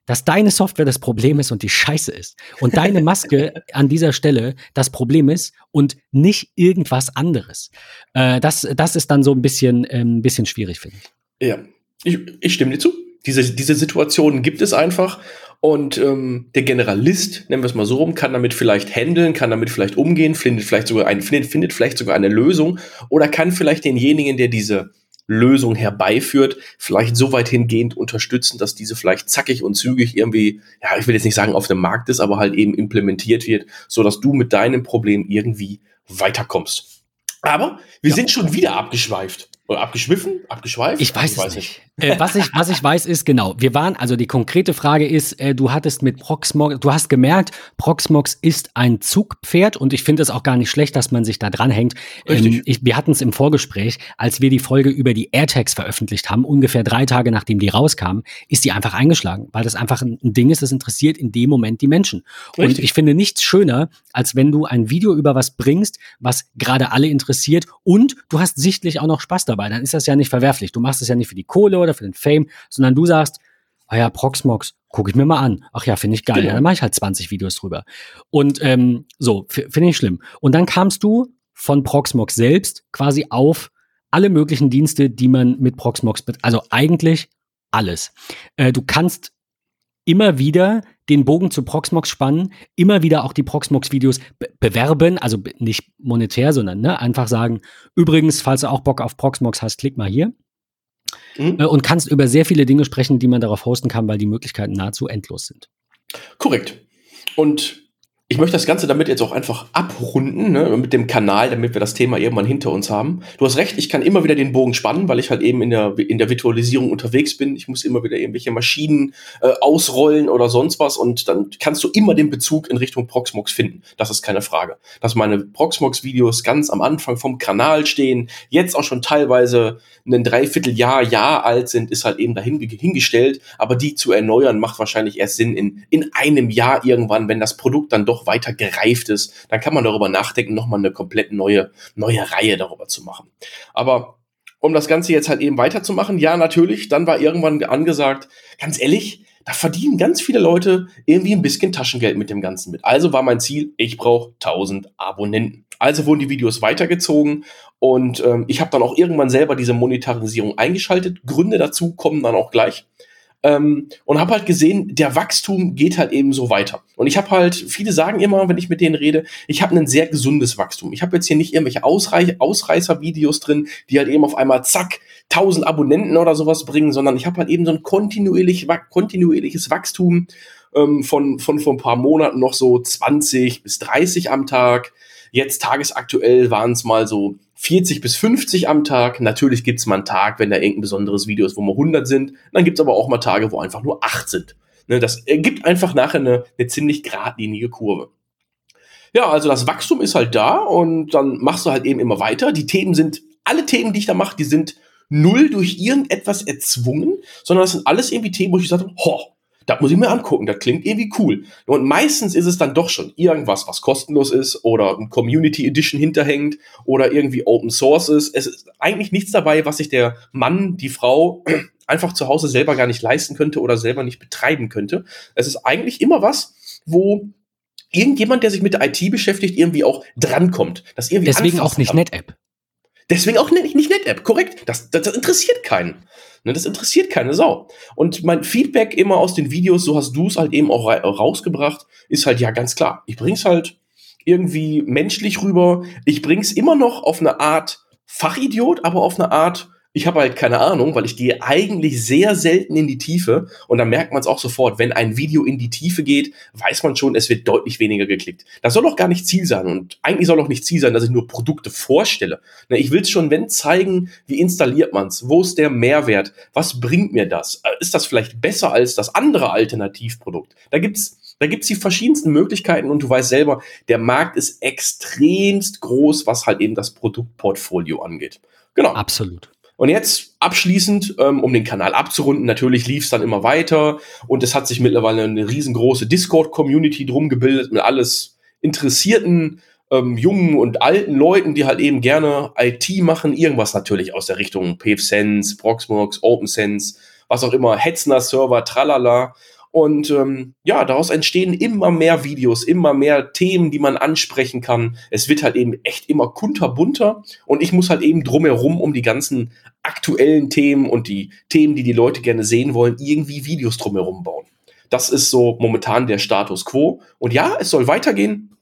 dass deine Software das Problem ist und die Scheiße ist. Und deine Maske an dieser Stelle das Problem ist und nicht irgendwas anderes. Äh, das, das ist dann so ein bisschen, äh, ein bisschen schwierig, finde ich. Ja, ich, ich stimme dir zu diese, diese Situationen gibt es einfach. Und ähm, der Generalist, nennen wir es mal so rum, kann damit vielleicht handeln, kann damit vielleicht umgehen, findet vielleicht sogar ein, findet, findet vielleicht sogar eine Lösung oder kann vielleicht denjenigen, der diese Lösung herbeiführt, vielleicht so weit hingehend unterstützen, dass diese vielleicht zackig und zügig irgendwie, ja, ich will jetzt nicht sagen auf dem Markt ist, aber halt eben implementiert wird, so dass du mit deinem Problem irgendwie weiterkommst. Aber wir ja. sind schon wieder abgeschweift. Oder abgeschwiffen? Abgeschweift? Ich weiß, ich weiß es nicht. Äh, was, ich, was ich weiß ist, genau, wir waren, also die konkrete Frage ist, äh, du hattest mit Proxmox, du hast gemerkt, Proxmox ist ein Zugpferd und ich finde es auch gar nicht schlecht, dass man sich da dranhängt. Ähm, ich, wir hatten es im Vorgespräch, als wir die Folge über die AirTags veröffentlicht haben, ungefähr drei Tage nachdem die rauskamen, ist die einfach eingeschlagen, weil das einfach ein, ein Ding ist, das interessiert in dem Moment die Menschen. Richtig. Und ich finde nichts schöner, als wenn du ein Video über was bringst, was gerade alle interessiert und du hast sichtlich auch noch Spaß dabei dabei, dann ist das ja nicht verwerflich. Du machst es ja nicht für die Kohle oder für den Fame, sondern du sagst, ah ja, Proxmox, gucke ich mir mal an. Ach ja, finde ich geil. Genau. Ja, dann mache ich halt 20 Videos drüber. Und ähm, so, finde ich schlimm. Und dann kamst du von Proxmox selbst quasi auf alle möglichen Dienste, die man mit Proxmox, also eigentlich alles. Äh, du kannst immer wieder den Bogen zu Proxmox spannen, immer wieder auch die Proxmox-Videos be bewerben, also nicht monetär, sondern ne, einfach sagen, übrigens, falls du auch Bock auf Proxmox hast, klick mal hier. Mhm. Äh, und kannst über sehr viele Dinge sprechen, die man darauf hosten kann, weil die Möglichkeiten nahezu endlos sind. Korrekt. Und ich möchte das Ganze damit jetzt auch einfach abrunden, ne, mit dem Kanal, damit wir das Thema irgendwann hinter uns haben. Du hast recht, ich kann immer wieder den Bogen spannen, weil ich halt eben in der, in der Virtualisierung unterwegs bin. Ich muss immer wieder irgendwelche Maschinen äh, ausrollen oder sonst was und dann kannst du immer den Bezug in Richtung Proxmox finden. Das ist keine Frage. Dass meine Proxmox-Videos ganz am Anfang vom Kanal stehen, jetzt auch schon teilweise ein Dreivierteljahr, Jahr alt sind, ist halt eben dahin hingestellt. Aber die zu erneuern macht wahrscheinlich erst Sinn in, in einem Jahr irgendwann, wenn das Produkt dann doch weiter gereift ist, dann kann man darüber nachdenken, nochmal eine komplett neue, neue Reihe darüber zu machen. Aber um das Ganze jetzt halt eben weiterzumachen, ja, natürlich, dann war irgendwann angesagt, ganz ehrlich, da verdienen ganz viele Leute irgendwie ein bisschen Taschengeld mit dem Ganzen mit. Also war mein Ziel, ich brauche 1000 Abonnenten. Also wurden die Videos weitergezogen und ähm, ich habe dann auch irgendwann selber diese Monetarisierung eingeschaltet. Gründe dazu kommen dann auch gleich. Ähm, und habe halt gesehen, der Wachstum geht halt eben so weiter. Und ich habe halt, viele sagen immer, wenn ich mit denen rede, ich habe ein sehr gesundes Wachstum. Ich habe jetzt hier nicht irgendwelche Ausreich Ausreißer-Videos drin, die halt eben auf einmal zack 1000 Abonnenten oder sowas bringen, sondern ich habe halt eben so ein kontinuierlich, kontinuierliches Wachstum ähm, von, von vor ein paar Monaten noch so 20 bis 30 am Tag. Jetzt tagesaktuell waren es mal so 40 bis 50 am Tag. Natürlich gibt es mal einen Tag, wenn da irgendein besonderes Video ist, wo wir 100 sind. Dann gibt es aber auch mal Tage, wo einfach nur 8 sind. Ne, das ergibt einfach nachher eine, eine ziemlich geradlinige Kurve. Ja, also das Wachstum ist halt da und dann machst du halt eben immer weiter. Die Themen sind, alle Themen, die ich da mache, die sind null durch irgendetwas erzwungen, sondern das sind alles irgendwie Themen, wo ich gesagt habe, ho, das muss ich mir angucken, das klingt irgendwie cool. Und meistens ist es dann doch schon irgendwas, was kostenlos ist oder ein Community Edition hinterhängt oder irgendwie Open Source ist. Es ist eigentlich nichts dabei, was sich der Mann, die Frau einfach zu Hause selber gar nicht leisten könnte oder selber nicht betreiben könnte. Es ist eigentlich immer was, wo irgendjemand, der sich mit der IT beschäftigt, irgendwie auch drankommt. Das irgendwie Deswegen auch nicht NetApp. Deswegen auch nicht, nicht NetApp, korrekt. Das, das, das interessiert keinen. Ne, das interessiert keine Sau. Und mein Feedback immer aus den Videos, so hast du es halt eben auch rausgebracht, ist halt ja ganz klar. Ich bring's halt irgendwie menschlich rüber. Ich bring's immer noch auf eine Art Fachidiot, aber auf eine Art ich habe halt keine Ahnung, weil ich gehe eigentlich sehr selten in die Tiefe und da merkt man es auch sofort, wenn ein Video in die Tiefe geht, weiß man schon, es wird deutlich weniger geklickt. Das soll auch gar nicht Ziel sein und eigentlich soll auch nicht Ziel sein, dass ich nur Produkte vorstelle. Ne, ich will es schon, wenn zeigen, wie installiert man es, wo ist der Mehrwert, was bringt mir das, äh, ist das vielleicht besser als das andere Alternativprodukt. Da gibt's da gibt's die verschiedensten Möglichkeiten und du weißt selber, der Markt ist extremst groß, was halt eben das Produktportfolio angeht. Genau. Absolut. Und jetzt abschließend, ähm, um den Kanal abzurunden, natürlich lief es dann immer weiter und es hat sich mittlerweile eine riesengroße Discord-Community drum gebildet mit alles interessierten ähm, jungen und alten Leuten, die halt eben gerne IT machen, irgendwas natürlich aus der Richtung PFSense, Proxmox, OpenSense, was auch immer, Hetzner-Server, tralala. Und ähm, ja, daraus entstehen immer mehr Videos, immer mehr Themen, die man ansprechen kann. Es wird halt eben echt immer kunterbunter und ich muss halt eben drumherum um die ganzen aktuellen Themen und die Themen, die die Leute gerne sehen wollen, irgendwie Videos drumherum bauen. Das ist so momentan der Status quo. Und ja, es soll weitergehen.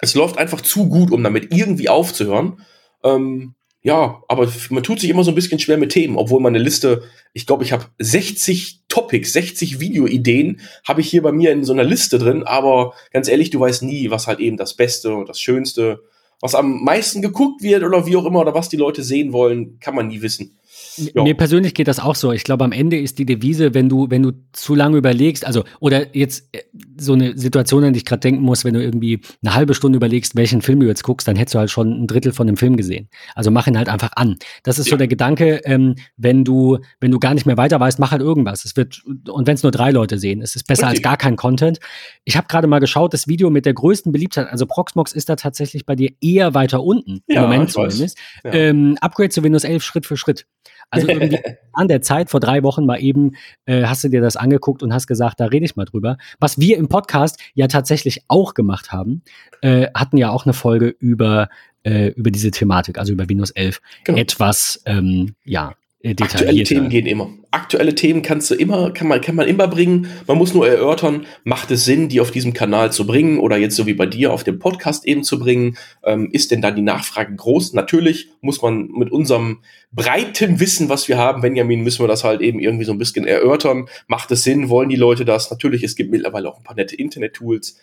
Es läuft einfach zu gut, um damit irgendwie aufzuhören. Ähm, ja, aber man tut sich immer so ein bisschen schwer mit Themen, obwohl meine Liste, ich glaube, ich habe 60 Topics, 60 Videoideen habe ich hier bei mir in so einer Liste drin, aber ganz ehrlich, du weißt nie, was halt eben das Beste und das Schönste, was am meisten geguckt wird oder wie auch immer oder was die Leute sehen wollen, kann man nie wissen. Ja. Mir persönlich geht das auch so. Ich glaube, am Ende ist die Devise, wenn du, wenn du zu lange überlegst, also, oder jetzt äh, so eine Situation, an die ich gerade denken muss, wenn du irgendwie eine halbe Stunde überlegst, welchen Film du jetzt guckst, dann hättest du halt schon ein Drittel von dem Film gesehen. Also mach ihn halt einfach an. Das ist ja. so der Gedanke, ähm, wenn du, wenn du gar nicht mehr weiter weißt, mach halt irgendwas. Es wird, und wenn es nur drei Leute sehen, es ist besser Richtig. als gar kein Content. Ich habe gerade mal geschaut, das Video mit der größten Beliebtheit, also Proxmox ist da tatsächlich bei dir eher weiter unten, ja, im Moment zumindest. Ja. Ähm, Upgrade zu Windows 11 Schritt für Schritt. Also irgendwie an der Zeit, vor drei Wochen mal eben, äh, hast du dir das angeguckt und hast gesagt, da rede ich mal drüber. Was wir im Podcast ja tatsächlich auch gemacht haben, äh, hatten ja auch eine Folge über, äh, über diese Thematik, also über Windows 11. Genau. Etwas, ähm, ja, Aktuelle Themen gehen immer. Aktuelle Themen kannst du immer, kann man, kann man immer bringen. Man muss nur erörtern, macht es Sinn, die auf diesem Kanal zu bringen oder jetzt so wie bei dir auf dem Podcast eben zu bringen? Ähm, ist denn da die Nachfrage groß? Natürlich muss man mit unserem breiten Wissen, was wir haben, Benjamin, müssen wir das halt eben irgendwie so ein bisschen erörtern. Macht es Sinn? Wollen die Leute das? Natürlich, es gibt mittlerweile auch ein paar nette Internet-Tools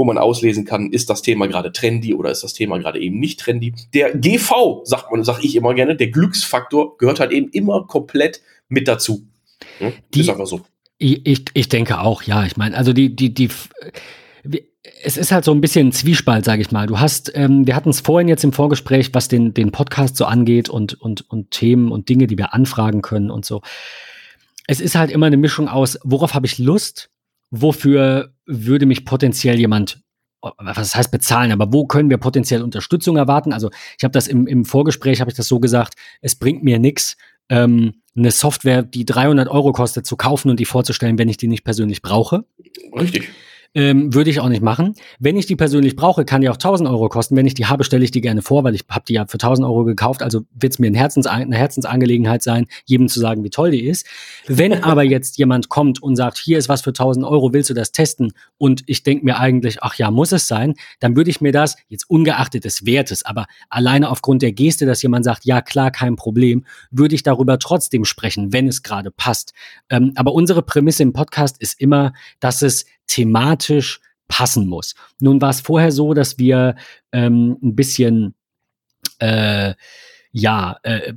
wo man auslesen kann, ist das Thema gerade trendy oder ist das Thema gerade eben nicht trendy. Der GV, sagt man, sag ich immer gerne, der Glücksfaktor gehört halt eben immer komplett mit dazu. Hm? Die, ist einfach so. Ich, ich, ich denke auch, ja. Ich meine, also die, die, die, es ist halt so ein bisschen ein Zwiespalt, sage ich mal. Du hast, ähm, wir hatten es vorhin jetzt im Vorgespräch, was den, den Podcast so angeht und, und, und Themen und Dinge, die wir anfragen können und so. Es ist halt immer eine Mischung aus, worauf habe ich Lust wofür würde mich potenziell jemand was heißt bezahlen, aber wo können wir potenziell Unterstützung erwarten? Also ich habe das im, im Vorgespräch, habe ich das so gesagt, es bringt mir nichts, ähm, eine Software, die 300 Euro kostet, zu kaufen und die vorzustellen, wenn ich die nicht persönlich brauche. Richtig. Ähm, würde ich auch nicht machen. Wenn ich die persönlich brauche, kann die auch 1000 Euro kosten. Wenn ich die habe, stelle ich die gerne vor, weil ich habe die ja für 1000 Euro gekauft. Also wird es mir ein Herzens eine Herzensangelegenheit sein, jedem zu sagen, wie toll die ist. Wenn aber jetzt jemand kommt und sagt, hier ist was für 1000 Euro, willst du das testen? Und ich denke mir eigentlich, ach ja, muss es sein, dann würde ich mir das, jetzt ungeachtet des Wertes, aber alleine aufgrund der Geste, dass jemand sagt, ja klar, kein Problem, würde ich darüber trotzdem sprechen, wenn es gerade passt. Ähm, aber unsere Prämisse im Podcast ist immer, dass es thematisch passen muss. Nun war es vorher so, dass wir ähm, ein bisschen äh, ja, äh,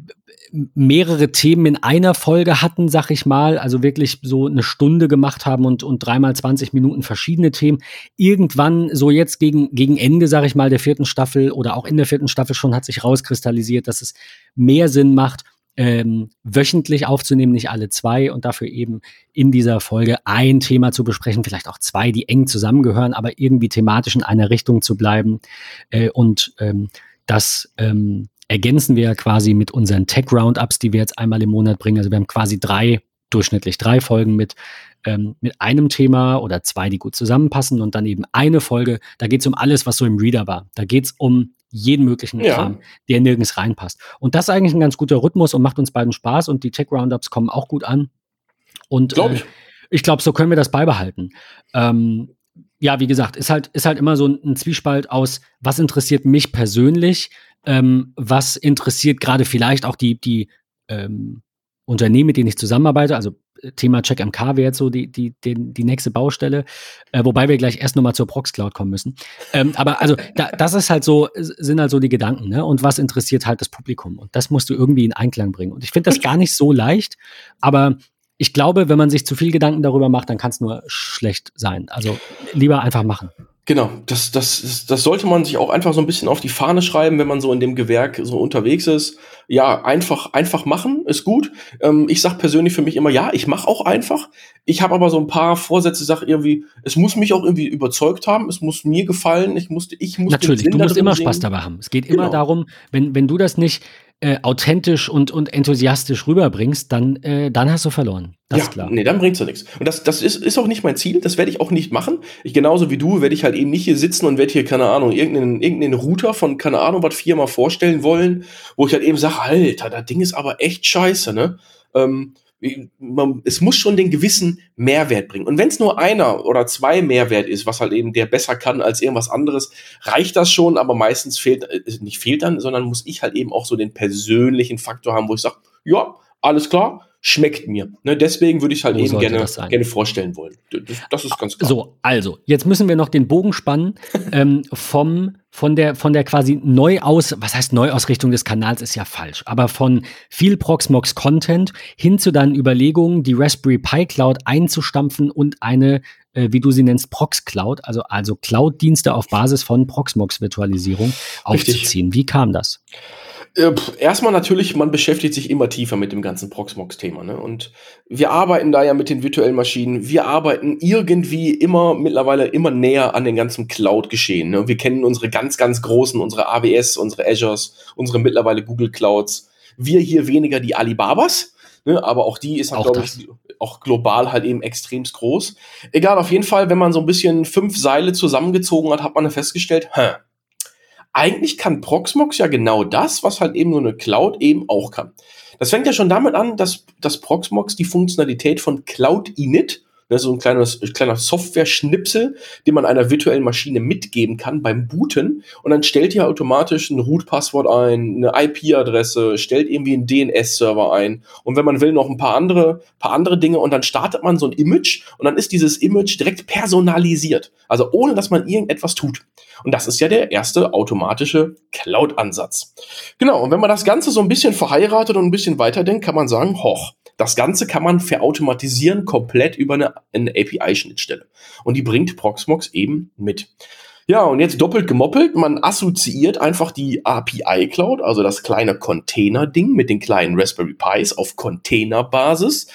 mehrere Themen in einer Folge hatten, sag ich mal, also wirklich so eine Stunde gemacht haben und, und dreimal 20 Minuten verschiedene Themen. Irgendwann, so jetzt gegen, gegen Ende, sag ich mal, der vierten Staffel oder auch in der vierten Staffel schon hat sich rauskristallisiert, dass es mehr Sinn macht, ähm, wöchentlich aufzunehmen, nicht alle zwei und dafür eben in dieser Folge ein Thema zu besprechen, vielleicht auch zwei, die eng zusammengehören, aber irgendwie thematisch in einer Richtung zu bleiben. Äh, und ähm, das ähm, ergänzen wir quasi mit unseren Tech-Roundups, die wir jetzt einmal im Monat bringen. Also wir haben quasi drei, durchschnittlich drei Folgen mit, ähm, mit einem Thema oder zwei, die gut zusammenpassen und dann eben eine Folge, da geht es um alles, was so im Reader war. Da geht es um jeden möglichen ja. Kram, der nirgends reinpasst. Und das ist eigentlich ein ganz guter Rhythmus und macht uns beiden Spaß und die Tech Roundups kommen auch gut an. Und glaub ich, äh, ich glaube, so können wir das beibehalten. Ähm, ja, wie gesagt, ist halt, ist halt immer so ein, ein Zwiespalt aus, was interessiert mich persönlich, ähm, was interessiert gerade vielleicht auch die, die ähm, Unternehmen, mit denen ich zusammenarbeite, also Thema CheckMK wäre jetzt so die, die, die, die nächste Baustelle, äh, wobei wir gleich erst nochmal zur Proxcloud kommen müssen. Ähm, aber also da, das ist halt so, sind halt so die Gedanken, ne? Und was interessiert halt das Publikum? Und das musst du irgendwie in Einklang bringen. Und ich finde das gar nicht so leicht, aber ich glaube, wenn man sich zu viel Gedanken darüber macht, dann kann es nur schlecht sein. Also lieber einfach machen. Genau, das, das, das sollte man sich auch einfach so ein bisschen auf die Fahne schreiben, wenn man so in dem Gewerk so unterwegs ist. Ja, einfach, einfach machen ist gut. Ähm, ich sag persönlich für mich immer, ja, ich mache auch einfach. Ich habe aber so ein paar Vorsätze, sag irgendwie, es muss mich auch irgendwie überzeugt haben, es muss mir gefallen, ich muss, ich muss. Natürlich, du musst immer sehen. Spaß dabei haben. Es geht immer genau. darum, wenn, wenn du das nicht äh, authentisch und, und enthusiastisch rüberbringst, dann, äh, dann hast du verloren. Das ja, ist klar. Nee, dann bringst du nichts. Und das, das ist, ist auch nicht mein Ziel, das werde ich auch nicht machen. Ich genauso wie du werde ich halt eben nicht hier sitzen und werde hier, keine Ahnung, irgendeinen, irgendeinen Router von, keine Ahnung, was Firma vorstellen wollen, wo ich halt eben sage, Alter, das Ding ist aber echt scheiße, ne? Ähm, man, es muss schon den gewissen Mehrwert bringen. Und wenn es nur einer oder zwei Mehrwert ist, was halt eben der besser kann als irgendwas anderes, reicht das schon, aber meistens fehlt, äh, nicht fehlt dann, sondern muss ich halt eben auch so den persönlichen Faktor haben, wo ich sage, ja, alles klar, schmeckt mir. Ne, deswegen würde ich halt Wo eben gerne, gerne vorstellen wollen. Das, das, ist ganz klar. So, also, jetzt müssen wir noch den Bogen spannen ähm, vom, von, der, von der quasi Neuaus, was heißt Neuausrichtung des Kanals ist ja falsch, aber von viel Proxmox Content hin zu deinen Überlegungen, die Raspberry Pi Cloud einzustampfen und eine äh, wie du sie nennst, Prox Cloud, also, also Cloud-Dienste auf Basis von Proxmox-Virtualisierung aufzuziehen. Wie kam das? Äh, erstmal natürlich, man beschäftigt sich immer tiefer mit dem ganzen Proxmox-Thema. Ne? Und wir arbeiten da ja mit den virtuellen Maschinen. Wir arbeiten irgendwie immer, mittlerweile immer näher an den ganzen Cloud-Geschehen. Ne? Wir kennen unsere ganz, ganz großen, unsere AWS, unsere Azures, unsere mittlerweile Google Clouds. Wir hier weniger die Alibabas. Ne? Aber auch die ist, halt, glaube ich, auch global halt eben extremst groß. Egal, auf jeden Fall, wenn man so ein bisschen fünf Seile zusammengezogen hat, hat man festgestellt, hä, eigentlich kann Proxmox ja genau das, was halt eben so eine Cloud eben auch kann. Das fängt ja schon damit an, dass, dass Proxmox die Funktionalität von Cloud Init Ne, so ein kleines, kleiner Software-Schnipsel, den man einer virtuellen Maschine mitgeben kann beim Booten. Und dann stellt ihr automatisch ein Root-Passwort ein, eine IP-Adresse, stellt irgendwie einen DNS-Server ein. Und wenn man will, noch ein paar andere, paar andere Dinge. Und dann startet man so ein Image und dann ist dieses Image direkt personalisiert. Also ohne, dass man irgendetwas tut. Und das ist ja der erste automatische Cloud-Ansatz. Genau. Und wenn man das Ganze so ein bisschen verheiratet und ein bisschen weiterdenkt, kann man sagen, hoch, das Ganze kann man verautomatisieren komplett über eine, eine API-Schnittstelle. Und die bringt Proxmox eben mit. Ja, und jetzt doppelt gemoppelt. Man assoziiert einfach die API Cloud, also das kleine Container-Ding mit den kleinen Raspberry Pis auf Container-Basis.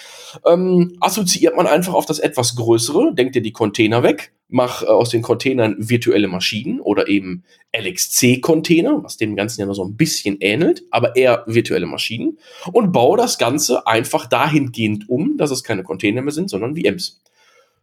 Ähm, assoziiert man einfach auf das etwas größere, denkt ihr die Container weg, mach äh, aus den Containern virtuelle Maschinen oder eben LXC-Container, was dem Ganzen ja noch so ein bisschen ähnelt, aber eher virtuelle Maschinen und baue das Ganze einfach dahingehend um, dass es keine Container mehr sind, sondern VMs.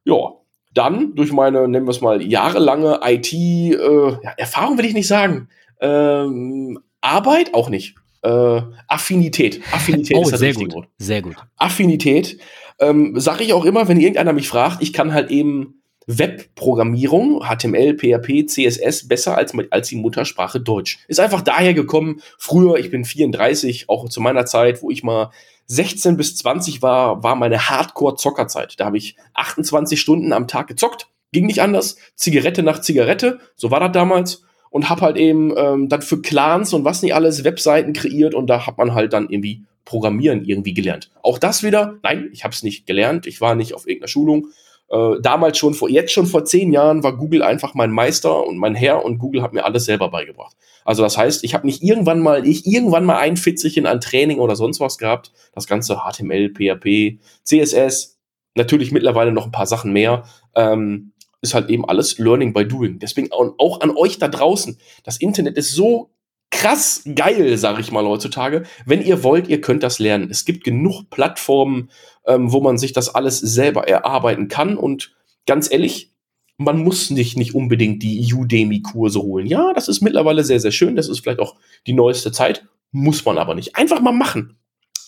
Ja, dann durch meine, nennen wir es mal, jahrelange IT-Erfahrung äh, will ich nicht sagen. Ähm, Arbeit auch nicht. Äh, Affinität. Affinität oh, ist das sehr richtige gut. Wort. Sehr gut. Affinität. Ähm, Sage ich auch immer, wenn irgendeiner mich fragt, ich kann halt eben Webprogrammierung, HTML, PHP, CSS besser als, als die Muttersprache Deutsch. Ist einfach daher gekommen, früher, ich bin 34, auch zu meiner Zeit, wo ich mal 16 bis 20 war, war meine Hardcore-Zockerzeit. Da habe ich 28 Stunden am Tag gezockt, ging nicht anders, Zigarette nach Zigarette, so war das damals. Und habe halt eben ähm, dann für Clans und was nicht alles Webseiten kreiert und da hat man halt dann irgendwie Programmieren irgendwie gelernt. Auch das wieder, nein, ich habe es nicht gelernt, ich war nicht auf irgendeiner Schulung, äh, damals schon vor, jetzt schon vor zehn Jahren war Google einfach mein Meister und mein Herr und Google hat mir alles selber beigebracht. Also das heißt, ich habe nicht irgendwann mal, ich irgendwann mal ein Fitzelchen an Training oder sonst was gehabt. Das ganze HTML, PHP, CSS, natürlich mittlerweile noch ein paar Sachen mehr. Ähm, ist halt eben alles Learning by Doing. Deswegen auch an euch da draußen. Das Internet ist so krass geil, sage ich mal heutzutage. Wenn ihr wollt, ihr könnt das lernen. Es gibt genug Plattformen, ähm, wo man sich das alles selber erarbeiten kann. Und ganz ehrlich, man muss nicht, nicht unbedingt die Udemy-Kurse holen. Ja, das ist mittlerweile sehr, sehr schön. Das ist vielleicht auch die neueste Zeit. Muss man aber nicht. Einfach mal machen.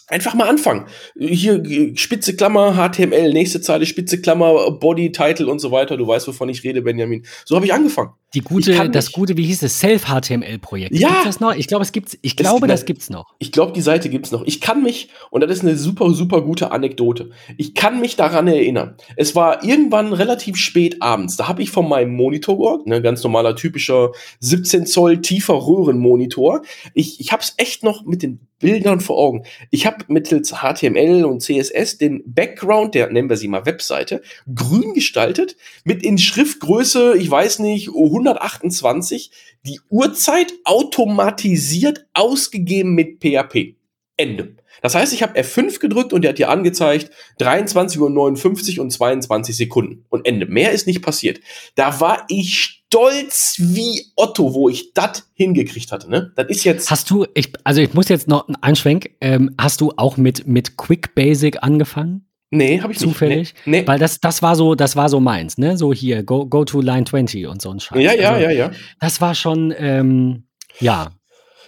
Einfach mal anfangen. Hier spitze Klammer, HTML, nächste Zeile, spitze Klammer, Body, Title und so weiter. Du weißt, wovon ich rede, Benjamin. So habe ich angefangen. Die gute, das gute, wie hieß es, Self-HTML-Projekt. Ja. Gibt's das noch? Ich glaube, es gibt's, ich glaube, das gibt's noch. Ich glaube, die Seite gibt's noch. Ich kann mich, und das ist eine super, super gute Anekdote. Ich kann mich daran erinnern. Es war irgendwann relativ spät abends. Da habe ich von meinem Monitor gehabt, ne, ganz normaler, typischer 17 Zoll tiefer Röhrenmonitor. Ich, ich habe es echt noch mit den Bildern vor Augen. Ich habe mittels HTML und CSS den Background der, nennen wir sie mal Webseite, grün gestaltet, mit in Schriftgröße, ich weiß nicht, 128, die Uhrzeit automatisiert ausgegeben mit PHP. Ende. Das heißt, ich habe F5 gedrückt und der hat hier angezeigt 23.59 Uhr und 22 Sekunden. Und Ende. Mehr ist nicht passiert. Da war ich stolz wie Otto, wo ich das hingekriegt hatte. Ne? Das ist jetzt. Hast du, ich, also ich muss jetzt noch einen Einschwenk, ähm, hast du auch mit, mit Quick Basic angefangen? Nee, habe ich Zufällig? nicht. Nee, nee. Weil das, das war so, das war so meins, ne? So hier, go, go to line 20 und so ein Scheiß. Ja, ja, also, ja, ja. Das war schon, ähm, ja,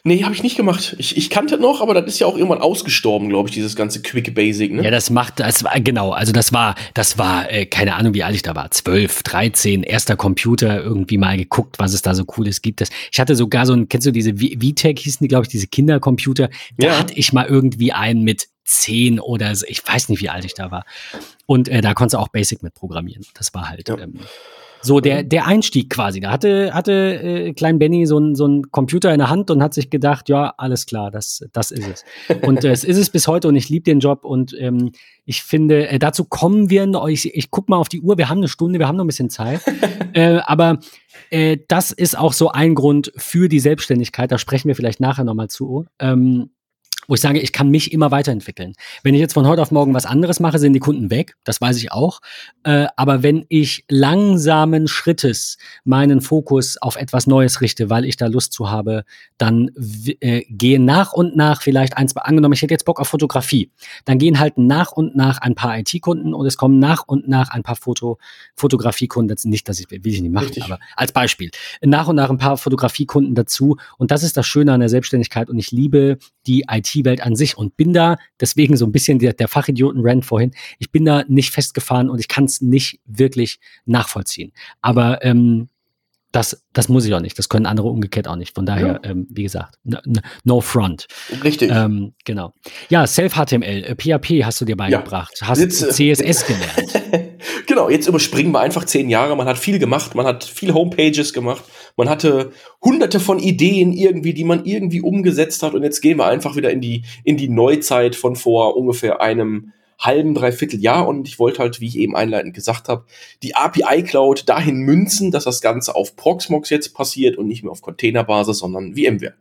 Nee, habe ich nicht gemacht. Ich, ich kannte noch, aber das ist ja auch irgendwann ausgestorben, glaube ich, dieses ganze Quick Basic, ne? Ja, das macht, das war, genau, also das war, das war, äh, keine Ahnung, wie alt ich da war, 12, 13, erster Computer, irgendwie mal geguckt, was es da so Cooles gibt. Das, ich hatte sogar so ein, kennst du diese VTech hießen die, glaube ich, diese Kindercomputer, da Ja. hatte ich mal irgendwie einen mit 10 oder so, ich weiß nicht, wie alt ich da war. Und äh, da konntest du auch Basic mit programmieren. Das war halt, Ja. ähm, so der, der Einstieg quasi. Da hatte, hatte äh, Klein Benny so ein so ein Computer in der Hand und hat sich gedacht, ja, alles klar, das, das ist es. Und äh, es ist es bis heute und ich liebe den Job und ähm, ich finde, äh, dazu kommen wir noch, ich, ich guck mal auf die Uhr, wir haben eine Stunde, wir haben noch ein bisschen Zeit. äh, aber äh, das ist auch so ein Grund für die Selbstständigkeit, da sprechen wir vielleicht nachher nochmal zu. Ähm, wo ich sage, ich kann mich immer weiterentwickeln. Wenn ich jetzt von heute auf morgen was anderes mache, sind die Kunden weg, das weiß ich auch. Äh, aber wenn ich langsamen Schrittes meinen Fokus auf etwas Neues richte, weil ich da Lust zu habe, dann äh, gehen nach und nach vielleicht ein, zwei, angenommen, ich hätte jetzt Bock auf Fotografie, dann gehen halt nach und nach ein paar IT-Kunden und es kommen nach und nach ein paar Foto, Fotografiekunden, nicht, dass ich, will ich nicht machen, Richtig. aber als Beispiel, nach und nach ein paar Fotografiekunden dazu und das ist das Schöne an der Selbstständigkeit und ich liebe die IT-Welt an sich und bin da, deswegen so ein bisschen der, der Fachidioten-Rant vorhin, ich bin da nicht festgefahren und ich kann es nicht wirklich nachvollziehen. Aber ähm, das, das muss ich auch nicht. Das können andere umgekehrt auch nicht. Von daher, ähm, wie gesagt, no, no front. Richtig. Ähm, genau. Ja, Self-HTML, äh, PHP hast du dir beigebracht. Hast Jetzt, äh, CSS gelernt. genau, jetzt überspringen wir einfach zehn Jahre. Man hat viel gemacht, man hat viel Homepages gemacht, man hatte hunderte von Ideen irgendwie, die man irgendwie umgesetzt hat. Und jetzt gehen wir einfach wieder in die, in die Neuzeit von vor ungefähr einem halben, dreiviertel Jahr. Und ich wollte halt, wie ich eben einleitend gesagt habe, die API Cloud dahin münzen, dass das Ganze auf Proxmox jetzt passiert und nicht mehr auf Containerbasis, sondern VMware.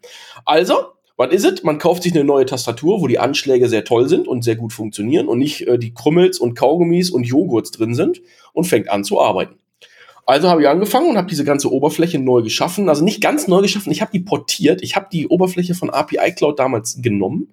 Also, was ist es? Man kauft sich eine neue Tastatur, wo die Anschläge sehr toll sind und sehr gut funktionieren und nicht äh, die Krümmels und Kaugummis und Joghurts drin sind und fängt an zu arbeiten. Also habe ich angefangen und habe diese ganze Oberfläche neu geschaffen. Also nicht ganz neu geschaffen, ich habe die portiert. Ich habe die Oberfläche von API Cloud damals genommen.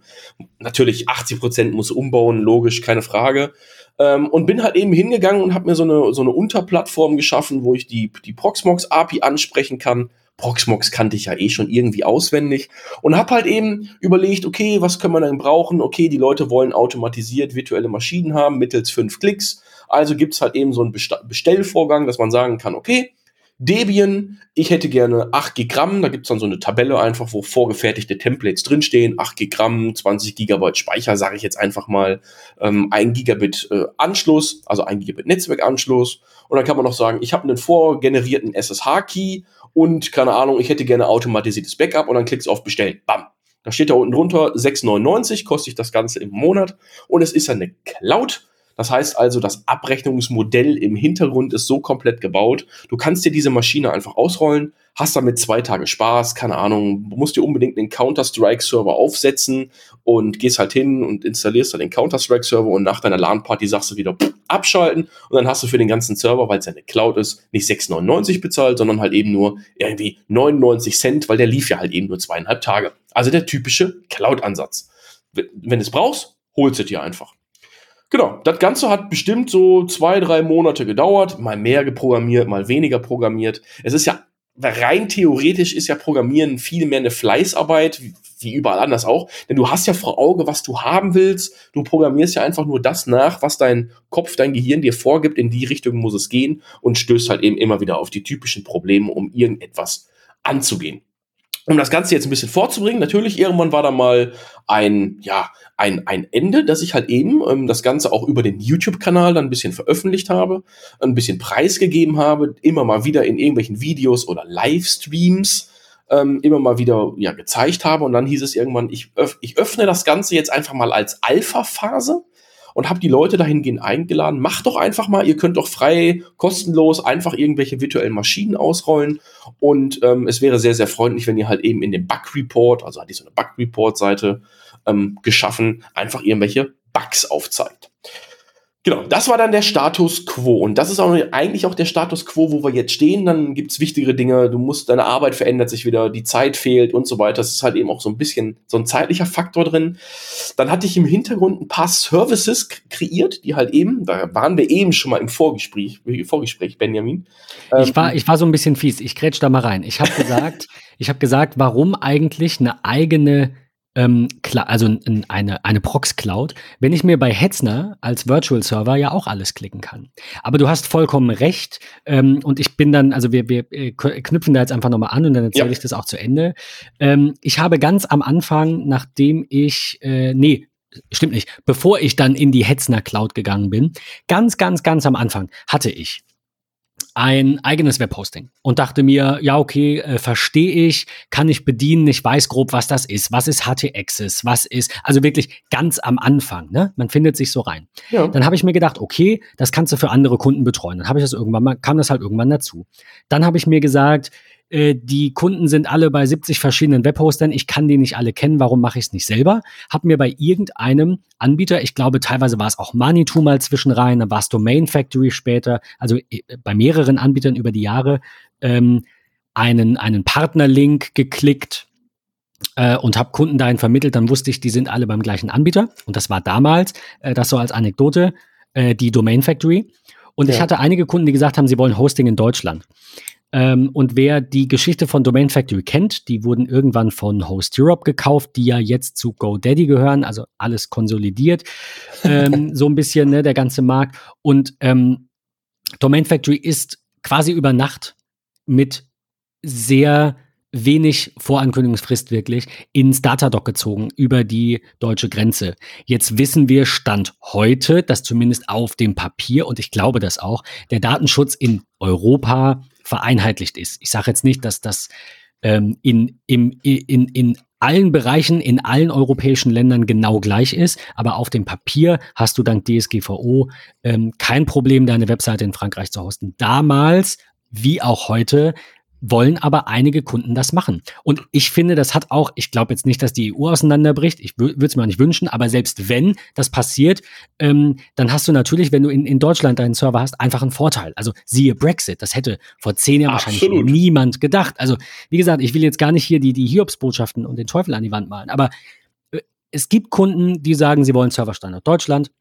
Natürlich 80 Prozent muss umbauen, logisch, keine Frage. Ähm, und bin halt eben hingegangen und habe mir so eine, so eine Unterplattform geschaffen, wo ich die, die Proxmox API ansprechen kann. Proxmox kannte ich ja eh schon irgendwie auswendig und habe halt eben überlegt, okay, was können wir denn brauchen? Okay, die Leute wollen automatisiert virtuelle Maschinen haben mittels fünf Klicks. Also gibt's halt eben so einen Bestellvorgang, dass man sagen kann, okay, Debian, ich hätte gerne 8 Gramm, da gibt's dann so eine Tabelle einfach, wo vorgefertigte Templates drinstehen, 8 Gramm, 20 Gigabyte Speicher, sage ich jetzt einfach mal, ähm, 1 Gigabit äh, Anschluss, also 1 Gigabit Netzwerkanschluss. Und dann kann man noch sagen, ich habe einen vorgenerierten SSH-Key und keine Ahnung, ich hätte gerne automatisiertes Backup und dann klickst du auf Bestellen, bam. Da steht da unten drunter 6,99 kostet das Ganze im Monat und es ist eine Cloud das heißt also, das Abrechnungsmodell im Hintergrund ist so komplett gebaut. Du kannst dir diese Maschine einfach ausrollen, hast damit zwei Tage Spaß, keine Ahnung, musst dir unbedingt einen Counter-Strike-Server aufsetzen und gehst halt hin und installierst dann den Counter-Strike-Server und nach deiner LAN-Party sagst du wieder pff, abschalten und dann hast du für den ganzen Server, weil es ja eine Cloud ist, nicht 6,99 bezahlt, sondern halt eben nur irgendwie 99 Cent, weil der lief ja halt eben nur zweieinhalb Tage. Also der typische Cloud-Ansatz. Wenn du es brauchst, holst du dir einfach. Genau, das Ganze hat bestimmt so zwei, drei Monate gedauert, mal mehr geprogrammiert, mal weniger programmiert. Es ist ja rein theoretisch ist ja Programmieren viel mehr eine Fleißarbeit, wie überall anders auch. Denn du hast ja vor Auge, was du haben willst. Du programmierst ja einfach nur das nach, was dein Kopf, dein Gehirn dir vorgibt. In die Richtung muss es gehen und stößt halt eben immer wieder auf die typischen Probleme, um irgendetwas anzugehen um das Ganze jetzt ein bisschen vorzubringen, natürlich irgendwann war da mal ein, ja, ein, ein Ende, dass ich halt eben ähm, das Ganze auch über den YouTube-Kanal dann ein bisschen veröffentlicht habe, ein bisschen preisgegeben habe, immer mal wieder in irgendwelchen Videos oder Livestreams ähm, immer mal wieder ja, gezeigt habe. Und dann hieß es irgendwann, ich, öff ich öffne das Ganze jetzt einfach mal als Alpha-Phase und habe die Leute dahingehend eingeladen, macht doch einfach mal, ihr könnt doch frei, kostenlos einfach irgendwelche virtuellen Maschinen ausrollen und ähm, es wäre sehr, sehr freundlich, wenn ihr halt eben in dem Bug Report, also hatte ich so eine Bug Report Seite ähm, geschaffen, einfach irgendwelche Bugs aufzeigt. Genau, das war dann der Status quo. Und das ist auch eigentlich auch der Status quo, wo wir jetzt stehen. Dann gibt's wichtigere Dinge. Du musst, deine Arbeit verändert sich wieder, die Zeit fehlt und so weiter. Das ist halt eben auch so ein bisschen so ein zeitlicher Faktor drin. Dann hatte ich im Hintergrund ein paar Services kreiert, die halt eben, da waren wir eben schon mal im Vorgespräch, Vorgespräch Benjamin. Ich war, ich war so ein bisschen fies. Ich grätsch da mal rein. Ich habe gesagt, ich habe gesagt, warum eigentlich eine eigene ähm, also eine, eine Prox-Cloud, wenn ich mir bei Hetzner als Virtual Server ja auch alles klicken kann. Aber du hast vollkommen recht ähm, und ich bin dann, also wir, wir äh, knüpfen da jetzt einfach nochmal an und dann erzähle ja. ich das auch zu Ende. Ähm, ich habe ganz am Anfang, nachdem ich, äh, nee, stimmt nicht, bevor ich dann in die Hetzner Cloud gegangen bin, ganz, ganz, ganz am Anfang hatte ich ein eigenes Webhosting und dachte mir, ja, okay, äh, verstehe ich, kann ich bedienen, ich weiß grob, was das ist. Was ist HT-Access? Was ist, also wirklich ganz am Anfang, ne? Man findet sich so rein. Ja. Dann habe ich mir gedacht, okay, das kannst du für andere Kunden betreuen. Dann habe ich das irgendwann mal, kam das halt irgendwann dazu. Dann habe ich mir gesagt, äh, die Kunden sind alle bei 70 verschiedenen Webhostern. Ich kann die nicht alle kennen. Warum mache ich es nicht selber? Hab mir bei irgendeinem Anbieter, ich glaube teilweise war es auch Manitou mal zwischen rein, dann war es Domain Factory später, also äh, bei mehreren Anbietern über die Jahre, ähm, einen, einen Partnerlink geklickt äh, und habe Kunden dahin vermittelt. Dann wusste ich, die sind alle beim gleichen Anbieter. Und das war damals, äh, das so als Anekdote, äh, die Domain Factory. Und ja. ich hatte einige Kunden, die gesagt haben, sie wollen Hosting in Deutschland. Ähm, und wer die Geschichte von Domain Factory kennt, die wurden irgendwann von Host Europe gekauft, die ja jetzt zu GoDaddy gehören, also alles konsolidiert, ähm, so ein bisschen, ne, der ganze Markt. Und ähm, Domain Factory ist quasi über Nacht mit sehr wenig Vorankündigungsfrist wirklich ins Datadoc gezogen über die deutsche Grenze. Jetzt wissen wir Stand heute, dass zumindest auf dem Papier, und ich glaube das auch, der Datenschutz in Europa vereinheitlicht ist. Ich sage jetzt nicht, dass das ähm, in, im, in, in allen Bereichen, in allen europäischen Ländern genau gleich ist, aber auf dem Papier hast du dank DSGVO ähm, kein Problem, deine Webseite in Frankreich zu hosten. Damals, wie auch heute, wollen aber einige Kunden das machen. Und ich finde, das hat auch, ich glaube jetzt nicht, dass die EU auseinanderbricht, ich würde es mir auch nicht wünschen, aber selbst wenn das passiert, ähm, dann hast du natürlich, wenn du in, in Deutschland deinen Server hast, einfach einen Vorteil. Also siehe Brexit, das hätte vor zehn Jahren Absolut. wahrscheinlich niemand gedacht. Also wie gesagt, ich will jetzt gar nicht hier die, die Hiobsbotschaften und den Teufel an die Wand malen, aber äh, es gibt Kunden, die sagen, sie wollen Serverstandort Deutschland.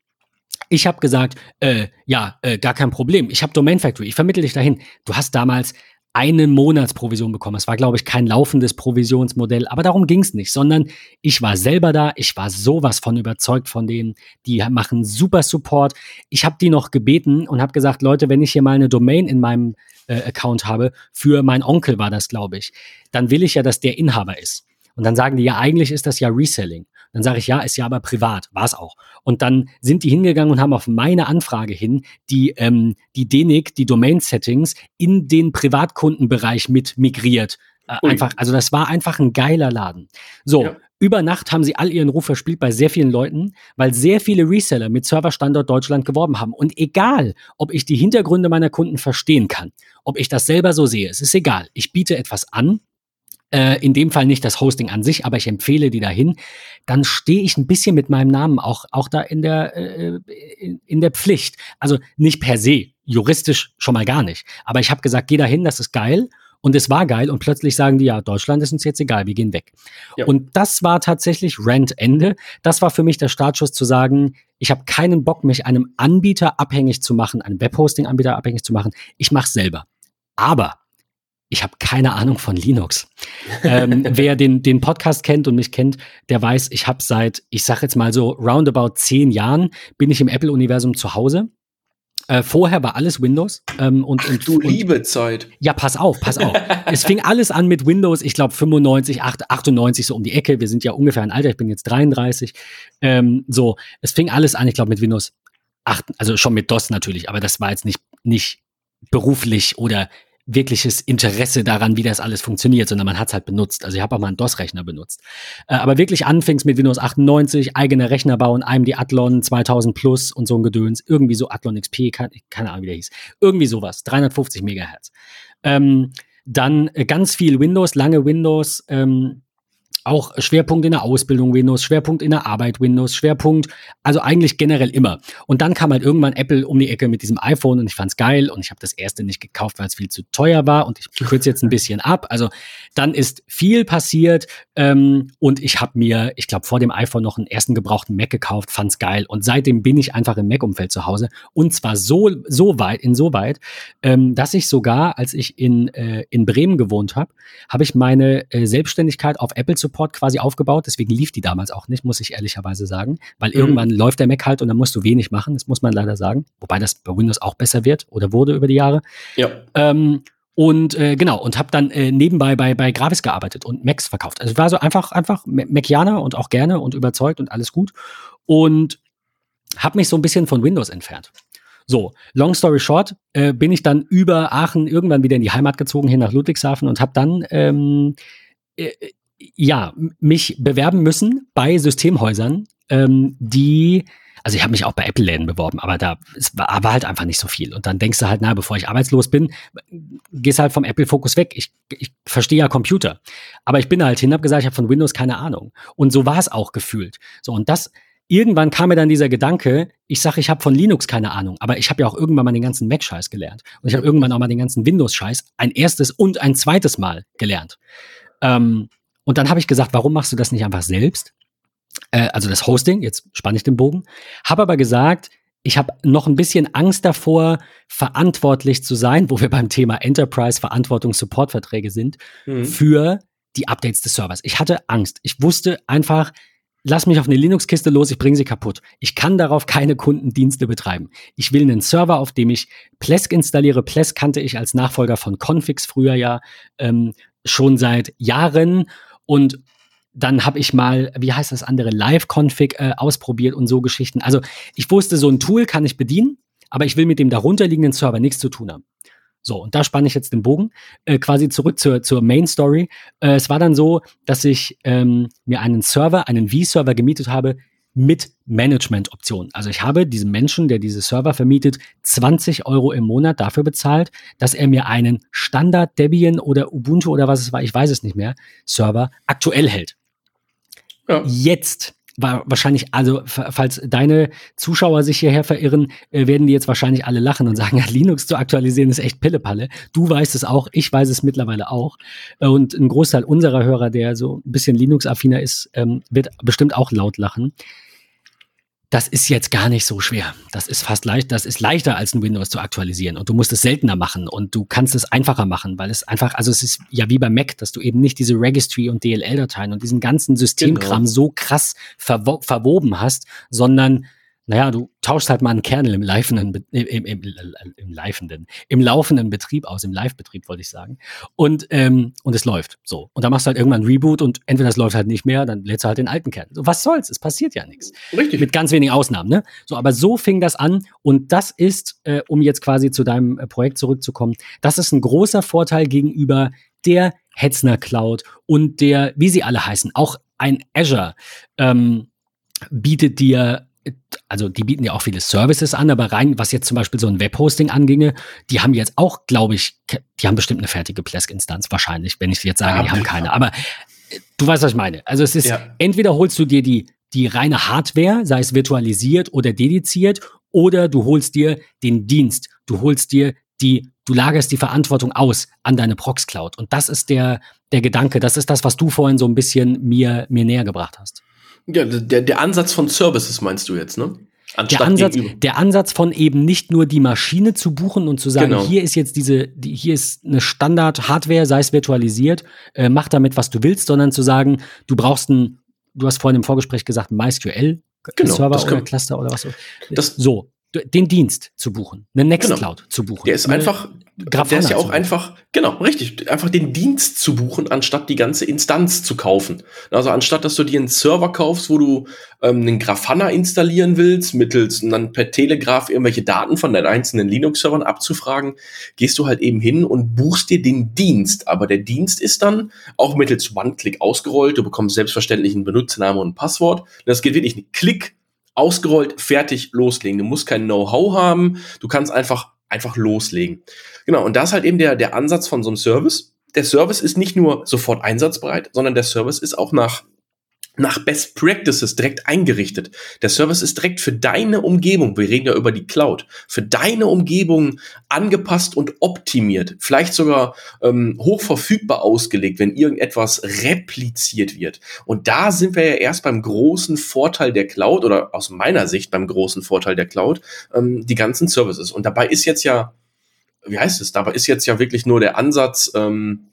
Ich habe gesagt, äh, ja, äh, gar kein Problem. Ich habe Domain Factory, ich vermittle dich dahin. Du hast damals eine Monatsprovision bekommen. Es war, glaube ich, kein laufendes Provisionsmodell, aber darum ging es nicht, sondern ich war selber da, ich war sowas von überzeugt von denen, die machen super Support. Ich habe die noch gebeten und habe gesagt, Leute, wenn ich hier mal eine Domain in meinem äh, Account habe, für meinen Onkel war das, glaube ich, dann will ich ja, dass der Inhaber ist. Und dann sagen die, ja, eigentlich ist das ja Reselling. Dann sage ich, ja, ist ja aber privat, war es auch. Und dann sind die hingegangen und haben auf meine Anfrage hin die, ähm, die DENIC, die Domain-Settings, in den Privatkundenbereich mit migriert. Äh, einfach, also das war einfach ein geiler Laden. So, ja. über Nacht haben sie all ihren Ruf verspielt bei sehr vielen Leuten, weil sehr viele Reseller mit Serverstandort Deutschland geworben haben. Und egal, ob ich die Hintergründe meiner Kunden verstehen kann, ob ich das selber so sehe, es ist egal. Ich biete etwas an, äh, in dem Fall nicht das Hosting an sich, aber ich empfehle die dahin, dann stehe ich ein bisschen mit meinem Namen auch, auch da in der, äh, in, in der Pflicht. Also nicht per se, juristisch schon mal gar nicht. Aber ich habe gesagt, geh dahin, das ist geil. Und es war geil und plötzlich sagen die, ja, Deutschland ist uns jetzt egal, wir gehen weg. Ja. Und das war tatsächlich Rent-Ende. Das war für mich der Startschuss zu sagen, ich habe keinen Bock, mich einem Anbieter abhängig zu machen, einem Webhosting-Anbieter abhängig zu machen. Ich mache selber. Aber ich habe keine Ahnung von Linux. ähm, wer den, den Podcast kennt und mich kennt, der weiß, ich habe seit, ich sage jetzt mal so, roundabout zehn Jahren bin ich im Apple-Universum zu Hause. Äh, vorher war alles Windows. Ähm, und, Ach, und, du und, liebe Zeit. Ja, pass auf, pass auf. es fing alles an mit Windows, ich glaube 95, 98 so um die Ecke. Wir sind ja ungefähr ein Alter, ich bin jetzt 33. Ähm, so, es fing alles an, ich glaube mit Windows 8, also schon mit DOS natürlich, aber das war jetzt nicht, nicht beruflich oder wirkliches Interesse daran, wie das alles funktioniert, sondern man hat es halt benutzt. Also ich habe auch mal einen DOS-Rechner benutzt. Äh, aber wirklich anfängst mit Windows 98, eigene Rechner bauen, einem die Athlon 2000 Plus und so ein Gedöns, irgendwie so Athlon XP, keine, keine Ahnung, wie der hieß. Irgendwie sowas, 350 Megahertz. Ähm, dann äh, ganz viel Windows, lange Windows, ähm, auch Schwerpunkt in der Ausbildung Windows, Schwerpunkt in der Arbeit Windows, Schwerpunkt, also eigentlich generell immer. Und dann kam halt irgendwann Apple um die Ecke mit diesem iPhone und ich fand's geil und ich habe das erste nicht gekauft, weil es viel zu teuer war und ich kürze jetzt ein bisschen ab. Also dann ist viel passiert ähm, und ich habe mir, ich glaube, vor dem iPhone noch einen ersten gebrauchten Mac gekauft, fand's geil und seitdem bin ich einfach im Mac-Umfeld zu Hause und zwar so, so weit, insoweit, ähm, dass ich sogar, als ich in, äh, in Bremen gewohnt habe, habe ich meine äh, Selbstständigkeit auf Apple zu Support quasi aufgebaut. Deswegen lief die damals auch nicht, muss ich ehrlicherweise sagen. Weil mhm. irgendwann läuft der Mac halt und dann musst du wenig machen. Das muss man leider sagen. Wobei das bei Windows auch besser wird oder wurde über die Jahre. Ja. Ähm, und äh, genau, und habe dann äh, nebenbei bei, bei Gravis gearbeitet und Macs verkauft. Also war so einfach, einfach Macianer und auch gerne und überzeugt und alles gut. Und habe mich so ein bisschen von Windows entfernt. So, long story short, äh, bin ich dann über Aachen irgendwann wieder in die Heimat gezogen, hier nach Ludwigshafen und habe dann ähm, äh, ja, mich bewerben müssen bei Systemhäusern, ähm, die, also ich habe mich auch bei Apple-Läden beworben, aber da war, war, halt einfach nicht so viel. Und dann denkst du halt, na, bevor ich arbeitslos bin, gehst halt vom Apple-Fokus weg. Ich, ich verstehe ja Computer. Aber ich bin halt hin, habe gesagt, ich habe von Windows keine Ahnung. Und so war es auch gefühlt. So, und das, irgendwann kam mir dann dieser Gedanke, ich sage, ich habe von Linux keine Ahnung, aber ich habe ja auch irgendwann mal den ganzen Mac-Scheiß gelernt. Und ich habe irgendwann auch mal den ganzen Windows-Scheiß ein erstes und ein zweites Mal gelernt. Ähm, und dann habe ich gesagt, warum machst du das nicht einfach selbst? Äh, also das Hosting, jetzt spanne ich den Bogen. Habe aber gesagt, ich habe noch ein bisschen Angst davor, verantwortlich zu sein, wo wir beim Thema Enterprise Verantwortung Supportverträge sind, mhm. für die Updates des Servers. Ich hatte Angst. Ich wusste einfach, lass mich auf eine Linux-Kiste los, ich bringe sie kaputt. Ich kann darauf keine Kundendienste betreiben. Ich will einen Server, auf dem ich Plesk installiere. Plesk kannte ich als Nachfolger von Confix früher ja ähm, schon seit Jahren und dann habe ich mal, wie heißt das andere, Live-Config äh, ausprobiert und so Geschichten. Also ich wusste, so ein Tool kann ich bedienen, aber ich will mit dem darunterliegenden Server nichts zu tun haben. So, und da spanne ich jetzt den Bogen äh, quasi zurück zur, zur Main Story. Äh, es war dann so, dass ich ähm, mir einen Server, einen V-Server gemietet habe, mit Management-Optionen. Also ich habe diesem Menschen, der diese Server vermietet, 20 Euro im Monat dafür bezahlt, dass er mir einen Standard Debian oder Ubuntu oder was es war, ich weiß es nicht mehr, Server aktuell hält. Ja. Jetzt war wahrscheinlich, also falls deine Zuschauer sich hierher verirren, äh, werden die jetzt wahrscheinlich alle lachen und sagen, ja, Linux zu aktualisieren ist echt Pillepalle. Du weißt es auch, ich weiß es mittlerweile auch. Und ein Großteil unserer Hörer, der so ein bisschen Linux-affiner ist, ähm, wird bestimmt auch laut lachen das ist jetzt gar nicht so schwer. Das ist fast leicht, das ist leichter als ein Windows zu aktualisieren und du musst es seltener machen und du kannst es einfacher machen, weil es einfach, also es ist ja wie beim Mac, dass du eben nicht diese Registry und DLL-Dateien und diesen ganzen Systemkram genau. so krass verwo verwoben hast, sondern naja, du tauschst halt mal einen Kernel im laufenden, im, im, im, laufenden, im laufenden Betrieb aus, im Live-Betrieb wollte ich sagen. Und, ähm, und es läuft so. Und dann machst du halt irgendwann ein Reboot und entweder es läuft halt nicht mehr, dann lädst du halt den alten Kern. So, was soll's? Es passiert ja nichts. Richtig. Mit ganz wenigen Ausnahmen, ne? So, aber so fing das an und das ist, äh, um jetzt quasi zu deinem äh, Projekt zurückzukommen, das ist ein großer Vorteil gegenüber der Hetzner Cloud und der, wie sie alle heißen, auch ein Azure ähm, bietet dir also die bieten ja auch viele Services an, aber rein, was jetzt zum Beispiel so ein Webhosting anginge, die haben jetzt auch, glaube ich, die haben bestimmt eine fertige Plesk-Instanz, wahrscheinlich, wenn ich jetzt sage, ja, die haben keine. Aber äh, du weißt, was ich meine. Also es ist, ja. entweder holst du dir die, die reine Hardware, sei es virtualisiert oder dediziert, oder du holst dir den Dienst. Du holst dir die, du lagerst die Verantwortung aus an deine Prox Cloud. Und das ist der, der Gedanke. Das ist das, was du vorhin so ein bisschen mir, mir näher gebracht hast. Ja, der, der Ansatz von Services meinst du jetzt, ne? Anstatt der Ansatz, der Ansatz von eben nicht nur die Maschine zu buchen und zu sagen, genau. hier ist jetzt diese, die, hier ist eine Standard-Hardware, sei es virtualisiert, äh, mach damit, was du willst, sondern zu sagen, du brauchst ein, du hast vorhin im Vorgespräch gesagt, MySQL genau, Server oder Cluster oder was so. Das, so, den Dienst zu buchen, eine Nextcloud genau. zu buchen. Der ist einfach, Grafana der ist ja auch einfach, genau, richtig, einfach den Dienst zu buchen, anstatt die ganze Instanz zu kaufen. Also anstatt, dass du dir einen Server kaufst, wo du ähm, einen Grafana installieren willst, mittels und dann per Telegraph irgendwelche Daten von deinen einzelnen Linux-Servern abzufragen, gehst du halt eben hin und buchst dir den Dienst. Aber der Dienst ist dann auch mittels One-Click ausgerollt. Du bekommst selbstverständlich einen Benutzername und ein Passwort. Das geht wirklich einen Klick ausgerollt, fertig, loslegen. Du musst kein Know-how haben, du kannst einfach, einfach loslegen. Genau, und das ist halt eben der, der Ansatz von so einem Service. Der Service ist nicht nur sofort einsatzbereit, sondern der Service ist auch nach nach Best Practices direkt eingerichtet. Der Service ist direkt für deine Umgebung, wir reden ja über die Cloud, für deine Umgebung angepasst und optimiert, vielleicht sogar ähm, hochverfügbar ausgelegt, wenn irgendetwas repliziert wird. Und da sind wir ja erst beim großen Vorteil der Cloud oder aus meiner Sicht beim großen Vorteil der Cloud, ähm, die ganzen Services. Und dabei ist jetzt ja, wie heißt es, dabei ist jetzt ja wirklich nur der Ansatz, ähm,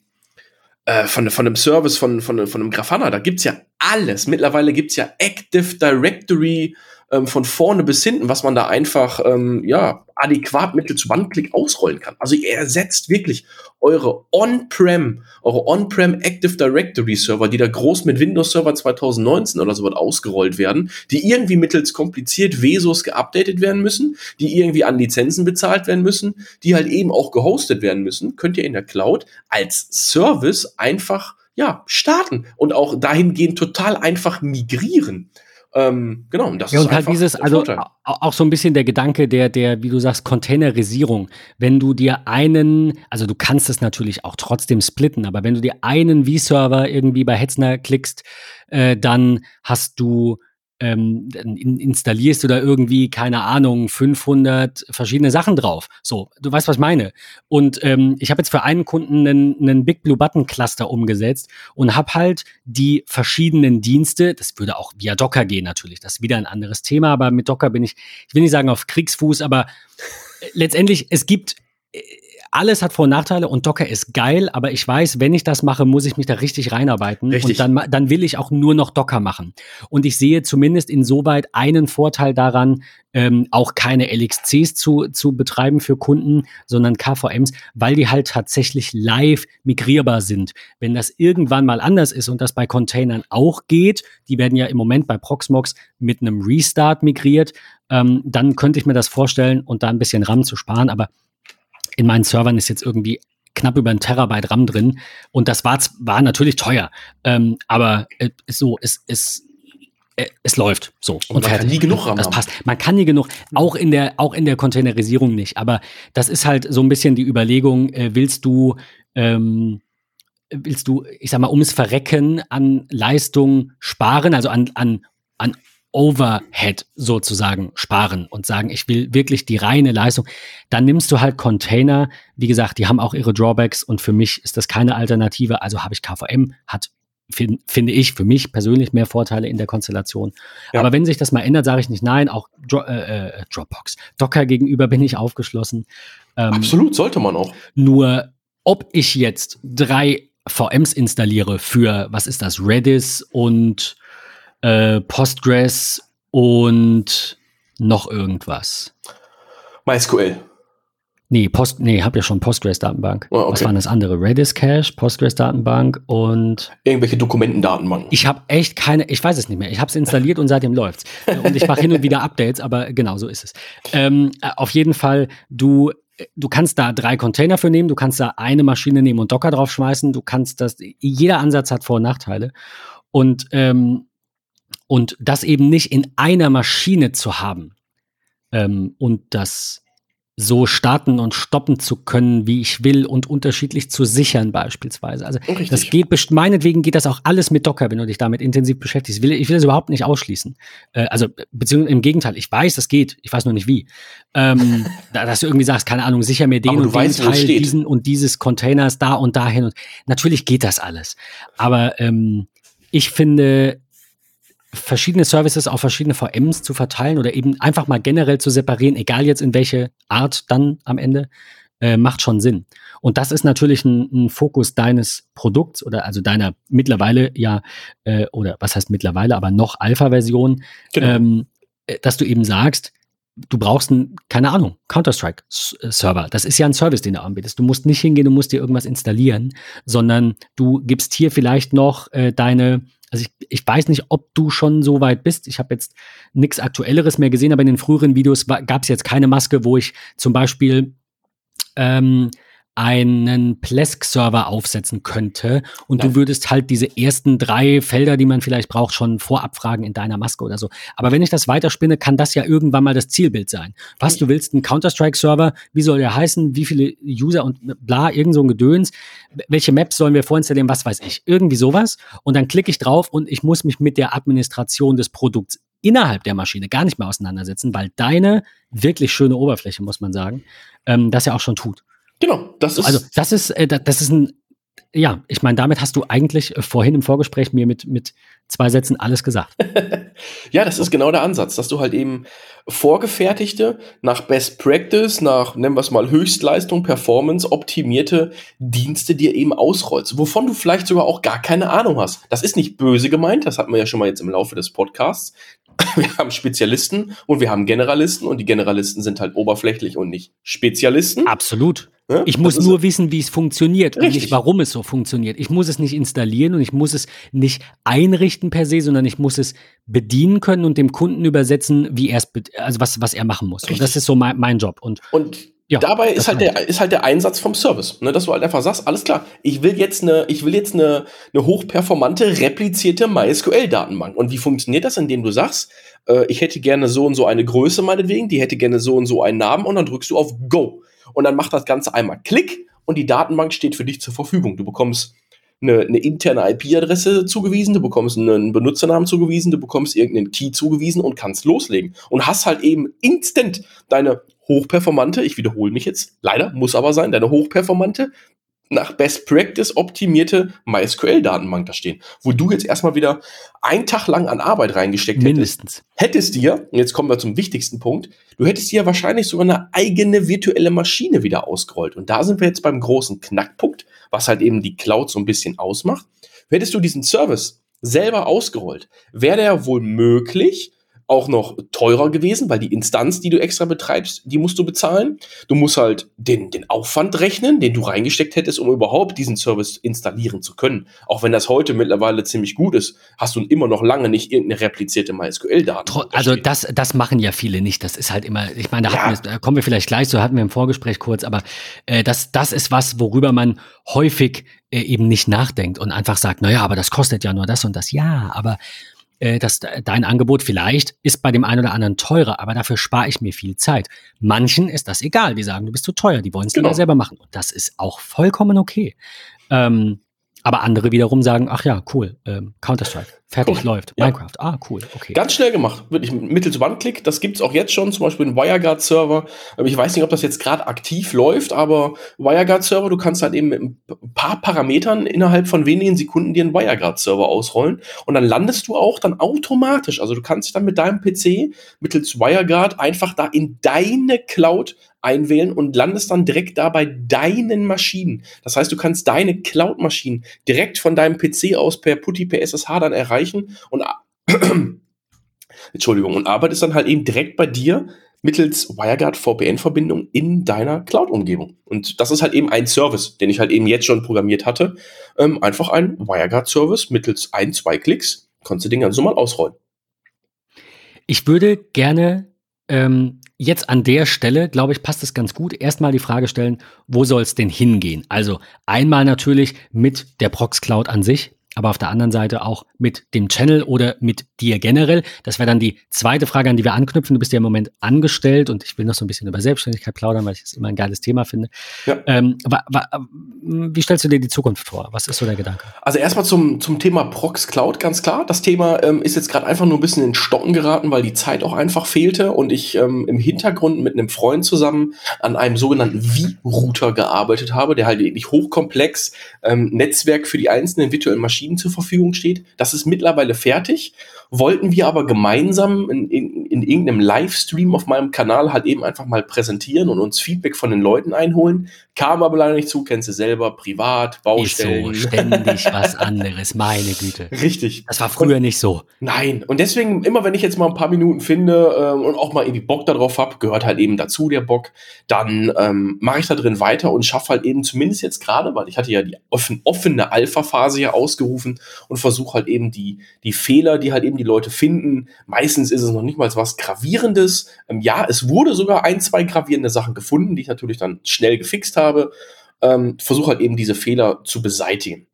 äh, von, von einem Service, von, von, von einem Grafana, da gibt's ja alles. Mittlerweile gibt's ja Active Directory ähm, von vorne bis hinten, was man da einfach ähm, ja, adäquat mittels One-Click ausrollen kann. Also ihr ersetzt wirklich eure On-Prem, eure On-Prem Active Directory Server, die da groß mit Windows Server 2019 oder so wird ausgerollt werden, die irgendwie mittels kompliziert Vesos geupdatet werden müssen, die irgendwie an Lizenzen bezahlt werden müssen, die halt eben auch gehostet werden müssen, könnt ihr in der Cloud als Service einfach ja, starten und auch dahingehend total einfach migrieren. Ähm, genau, und das ja, ist und halt dieses, also auch so ein bisschen der Gedanke der, der, wie du sagst, Containerisierung. Wenn du dir einen, also du kannst es natürlich auch trotzdem splitten, aber wenn du dir einen V-Server irgendwie bei Hetzner klickst, äh, dann hast du ähm, installierst du da irgendwie, keine Ahnung, 500 verschiedene Sachen drauf. So, du weißt, was ich meine. Und ähm, ich habe jetzt für einen Kunden einen, einen Big Blue Button Cluster umgesetzt und habe halt die verschiedenen Dienste, das würde auch via Docker gehen natürlich, das ist wieder ein anderes Thema, aber mit Docker bin ich, ich will nicht sagen auf Kriegsfuß, aber äh, letztendlich, es gibt alles hat Vor- und Nachteile und Docker ist geil, aber ich weiß, wenn ich das mache, muss ich mich da richtig reinarbeiten. Richtig. Und dann, dann will ich auch nur noch Docker machen. Und ich sehe zumindest insoweit einen Vorteil daran, ähm, auch keine LXCs zu, zu betreiben für Kunden, sondern KVMs, weil die halt tatsächlich live migrierbar sind. Wenn das irgendwann mal anders ist und das bei Containern auch geht, die werden ja im Moment bei Proxmox mit einem Restart migriert, ähm, dann könnte ich mir das vorstellen und da ein bisschen RAM zu sparen, aber in meinen Servern ist jetzt irgendwie knapp über ein Terabyte RAM drin. Und das war, war natürlich teuer. Ähm, aber äh, so, es, es, äh, es läuft so und, und man kann nie genug RAM das passt. Man kann nie genug, auch in der auch in der Containerisierung nicht. Aber das ist halt so ein bisschen die Überlegung: äh, Willst du ähm, willst du, ich sag mal, ums Verrecken an Leistung sparen, also an an an Overhead sozusagen sparen und sagen, ich will wirklich die reine Leistung, dann nimmst du halt Container. Wie gesagt, die haben auch ihre Drawbacks und für mich ist das keine Alternative. Also habe ich KVM, hat find, finde ich für mich persönlich mehr Vorteile in der Konstellation. Ja. Aber wenn sich das mal ändert, sage ich nicht nein. Auch Dro äh, äh, Dropbox, Docker gegenüber bin ich aufgeschlossen. Ähm, Absolut, sollte man auch. Nur, ob ich jetzt drei VMs installiere für, was ist das, Redis und äh, Postgres und noch irgendwas. MySQL. Nee, Post, nee, hab ja schon Postgres-Datenbank. Oh, okay. Was waren das andere? Redis Cache, Postgres-Datenbank und irgendwelche Dokumentendatenbanken. Ich habe echt keine, ich weiß es nicht mehr. Ich habe es installiert und seitdem läuft's. Und ich mache hin und wieder Updates, aber genau so ist es. Ähm, äh, auf jeden Fall, du du kannst da drei Container für nehmen, du kannst da eine Maschine nehmen und Docker draufschmeißen, du kannst das, jeder Ansatz hat Vor- und Nachteile. Und, ähm, und das eben nicht in einer Maschine zu haben ähm, und das so starten und stoppen zu können, wie ich will und unterschiedlich zu sichern beispielsweise. Also Richtig. das geht, meinetwegen geht das auch alles mit Docker, wenn du dich damit intensiv beschäftigst. Ich will, ich will das überhaupt nicht ausschließen. Äh, also beziehungsweise im Gegenteil, ich weiß, das geht, ich weiß nur nicht wie. Ähm, dass du irgendwie sagst, keine Ahnung, sicher mir den und den weißt, Teil, diesen und dieses Containers da und dahin. Und natürlich geht das alles. Aber ähm, ich finde, verschiedene Services auf verschiedene VMs zu verteilen oder eben einfach mal generell zu separieren, egal jetzt in welche Art dann am Ende, äh, macht schon Sinn. Und das ist natürlich ein, ein, Fokus deines Produkts oder also deiner mittlerweile ja, äh, oder was heißt mittlerweile, aber noch Alpha-Version, genau. ähm, äh, dass du eben sagst, du brauchst einen, keine Ahnung, Counter-Strike-Server. Das ist ja ein Service, den du anbietest. Du musst nicht hingehen, du musst dir irgendwas installieren, sondern du gibst hier vielleicht noch äh, deine also ich, ich weiß nicht, ob du schon so weit bist. Ich habe jetzt nichts Aktuelleres mehr gesehen, aber in den früheren Videos gab es jetzt keine Maske, wo ich zum Beispiel ähm, einen Plesk-Server aufsetzen könnte und ja. du würdest halt diese ersten drei Felder, die man vielleicht braucht, schon vorab fragen in deiner Maske oder so. Aber wenn ich das weiterspinne, kann das ja irgendwann mal das Zielbild sein. Was du willst, ein Counter-Strike-Server, wie soll der heißen, wie viele User und bla, irgend so ein Gedöns, welche Maps sollen wir vorinstallieren, was weiß ich, irgendwie sowas. Und dann klicke ich drauf und ich muss mich mit der Administration des Produkts innerhalb der Maschine gar nicht mehr auseinandersetzen, weil deine wirklich schöne Oberfläche, muss man sagen, ähm, das ja auch schon tut. Genau, das ist. Also, das ist, äh, das ist ein, ja, ich meine, damit hast du eigentlich äh, vorhin im Vorgespräch mir mit, mit zwei Sätzen alles gesagt. ja, das ist genau der Ansatz, dass du halt eben vorgefertigte, nach Best Practice, nach, nennen wir es mal, Höchstleistung, Performance, optimierte Dienste dir eben ausrollst, wovon du vielleicht sogar auch gar keine Ahnung hast. Das ist nicht böse gemeint, das hatten wir ja schon mal jetzt im Laufe des Podcasts. wir haben Spezialisten und wir haben Generalisten und die Generalisten sind halt oberflächlich und nicht Spezialisten. Absolut. Ja, ich muss nur wissen, wie es funktioniert richtig. und nicht, warum es so funktioniert. Ich muss es nicht installieren und ich muss es nicht einrichten per se, sondern ich muss es bedienen können und dem Kunden übersetzen, wie er es, also was, was er machen muss. Richtig. Und das ist so mein, mein Job. Und, und ja, Dabei ist halt, der, ist halt der Einsatz vom Service, ne, dass du halt einfach sagst, alles klar, ich will jetzt eine, ich will jetzt eine, eine hochperformante, replizierte MySQL-Datenbank. Und wie funktioniert das, indem du sagst, äh, ich hätte gerne so und so eine Größe meinetwegen, die hätte gerne so und so einen Namen und dann drückst du auf Go. Und dann macht das Ganze einmal Klick und die Datenbank steht für dich zur Verfügung. Du bekommst eine, eine interne IP-Adresse zugewiesen, du bekommst einen Benutzernamen zugewiesen, du bekommst irgendeinen Key zugewiesen und kannst loslegen. Und hast halt eben instant deine hochperformante, ich wiederhole mich jetzt, leider, muss aber sein, deine hochperformante, nach Best Practice optimierte MySQL-Datenbank da stehen, wo du jetzt erstmal wieder einen Tag lang an Arbeit reingesteckt Mindestens. hättest. Hättest dir, und jetzt kommen wir zum wichtigsten Punkt, du hättest dir wahrscheinlich sogar eine eigene virtuelle Maschine wieder ausgerollt. Und da sind wir jetzt beim großen Knackpunkt, was halt eben die Cloud so ein bisschen ausmacht. Hättest du diesen Service selber ausgerollt, wäre der wohl möglich, auch noch teurer gewesen, weil die Instanz, die du extra betreibst, die musst du bezahlen. Du musst halt den, den Aufwand rechnen, den du reingesteckt hättest, um überhaupt diesen Service installieren zu können. Auch wenn das heute mittlerweile ziemlich gut ist, hast du immer noch lange nicht irgendeine replizierte MySQL-Daten. Also das, das machen ja viele nicht. Das ist halt immer, ich meine, da, ja. wir, da kommen wir vielleicht gleich, so hatten wir im Vorgespräch kurz, aber äh, das, das ist was, worüber man häufig äh, eben nicht nachdenkt und einfach sagt, naja, aber das kostet ja nur das und das. Ja, aber äh, dass dein Angebot vielleicht ist bei dem einen oder anderen teurer, aber dafür spare ich mir viel Zeit. Manchen ist das egal, die sagen, du bist zu teuer, die wollen es genau. lieber selber machen. Und das ist auch vollkommen okay. Ähm, aber andere wiederum sagen, ach ja, cool, ähm, Counter-Strike, fertig, cool. läuft. Ja. Minecraft, ah, cool, okay. Ganz schnell gemacht, wirklich mittels One-Click. Das gibt's auch jetzt schon, zum Beispiel einen WireGuard-Server. Ähm, ich weiß nicht, ob das jetzt gerade aktiv läuft, aber WireGuard-Server, du kannst halt eben mit ein paar Parametern innerhalb von wenigen Sekunden dir einen WireGuard-Server ausrollen. Und dann landest du auch dann automatisch, also du kannst dann mit deinem PC mittels WireGuard einfach da in deine Cloud einwählen und landest dann direkt da bei deinen Maschinen. Das heißt, du kannst deine Cloud-Maschinen direkt von deinem PC aus per PuTTY, per SSH dann erreichen und Entschuldigung, und arbeitest dann halt eben direkt bei dir mittels WireGuard VPN-Verbindung in deiner Cloud-Umgebung. Und das ist halt eben ein Service, den ich halt eben jetzt schon programmiert hatte. Ähm, einfach ein WireGuard-Service mittels ein, zwei Klicks. Konntest du den ganz normal ausrollen. Ich würde gerne ähm, jetzt an der Stelle, glaube ich, passt es ganz gut, erstmal die Frage stellen, wo soll es denn hingehen? Also einmal natürlich mit der Prox Cloud an sich, aber auf der anderen Seite auch mit dem Channel oder mit dir generell. Das wäre dann die zweite Frage, an die wir anknüpfen. Du bist ja im Moment angestellt und ich will noch so ein bisschen über Selbstständigkeit plaudern, weil ich das immer ein geiles Thema finde. Ja. Ähm, wa, wie stellst du dir die Zukunft vor? Was ist so der Gedanke? Also erstmal zum, zum Thema Prox Cloud, ganz klar. Das Thema ähm, ist jetzt gerade einfach nur ein bisschen in Stocken geraten, weil die Zeit auch einfach fehlte und ich ähm, im Hintergrund mit einem Freund zusammen an einem sogenannten V-Router gearbeitet habe, der halt wirklich hochkomplex ähm, Netzwerk für die einzelnen virtuellen Maschinen zur Verfügung steht. Das ist mittlerweile fertig wollten wir aber gemeinsam in, in, in irgendeinem Livestream auf meinem Kanal halt eben einfach mal präsentieren und uns Feedback von den Leuten einholen. Kam aber leider nicht zu, kennst du selber, privat, Baustellen. Ist so ständig was anderes, meine Güte. Richtig. Das war früher und, nicht so. Nein, und deswegen, immer wenn ich jetzt mal ein paar Minuten finde ähm, und auch mal irgendwie Bock darauf habe, gehört halt eben dazu der Bock, dann ähm, mache ich da drin weiter und schaffe halt eben zumindest jetzt gerade, weil ich hatte ja die offen, offene Alpha-Phase ja ausgerufen und versuche halt eben die, die Fehler, die halt eben die Leute finden. Meistens ist es noch nicht mal was Gravierendes. Ähm, ja, es wurde sogar ein, zwei gravierende Sachen gefunden, die ich natürlich dann schnell gefixt habe. Ähm, Versuche halt eben diese Fehler zu beseitigen.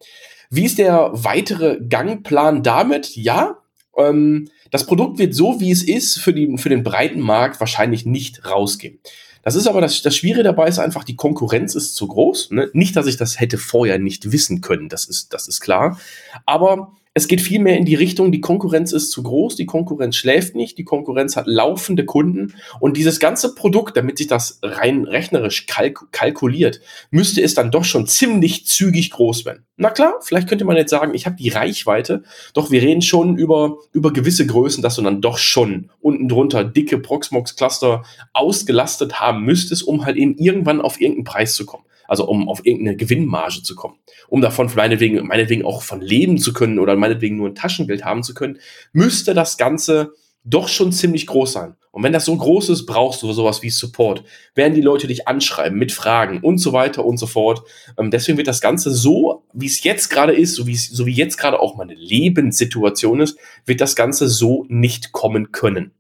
Wie ist der weitere Gangplan damit? Ja, ähm, das Produkt wird so, wie es ist, für, die, für den breiten Markt wahrscheinlich nicht rausgehen. Das ist aber das, das Schwierige dabei ist einfach, die Konkurrenz ist zu groß. Ne? Nicht, dass ich das hätte vorher nicht wissen können, das ist, das ist klar. Aber es geht vielmehr in die Richtung, die Konkurrenz ist zu groß, die Konkurrenz schläft nicht, die Konkurrenz hat laufende Kunden und dieses ganze Produkt, damit sich das rein rechnerisch kalk kalkuliert, müsste es dann doch schon ziemlich zügig groß werden. Na klar, vielleicht könnte man jetzt sagen, ich habe die Reichweite, doch wir reden schon über, über gewisse Größen, dass du dann doch schon unten drunter dicke Proxmox-Cluster ausgelastet haben müsstest, um halt eben irgendwann auf irgendeinen Preis zu kommen also um auf irgendeine Gewinnmarge zu kommen. Um davon meinetwegen, meinetwegen auch von leben zu können oder meinetwegen nur ein Taschengeld haben zu können, müsste das Ganze doch schon ziemlich groß sein. Und wenn das so groß ist, brauchst du sowas wie Support. Werden die Leute dich anschreiben mit Fragen und so weiter und so fort. Ähm, deswegen wird das Ganze so, wie es jetzt gerade ist, so wie, so wie jetzt gerade auch meine Lebenssituation ist, wird das Ganze so nicht kommen können.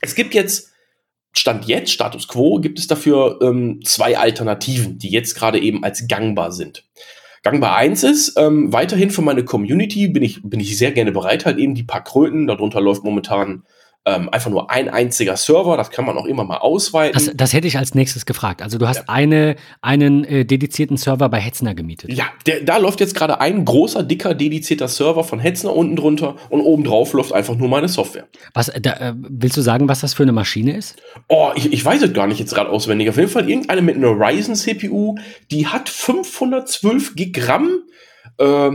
Es gibt jetzt Stand jetzt, Status quo, gibt es dafür ähm, zwei Alternativen, die jetzt gerade eben als gangbar sind. Gangbar eins ist, ähm, weiterhin für meine Community bin ich, bin ich sehr gerne bereit, halt eben die paar Kröten, darunter läuft momentan ähm, einfach nur ein einziger Server, das kann man auch immer mal ausweiten. Das, das hätte ich als nächstes gefragt. Also du hast ja. eine, einen äh, dedizierten Server bei Hetzner gemietet. Ja, der, da läuft jetzt gerade ein großer, dicker, dedizierter Server von Hetzner unten drunter und oben drauf läuft einfach nur meine Software. Was, da, äh, willst du sagen, was das für eine Maschine ist? Oh, ich, ich weiß es gar nicht jetzt gerade auswendig. Auf jeden Fall irgendeine mit einer Ryzen CPU, die hat 512 Gig RAM. Äh,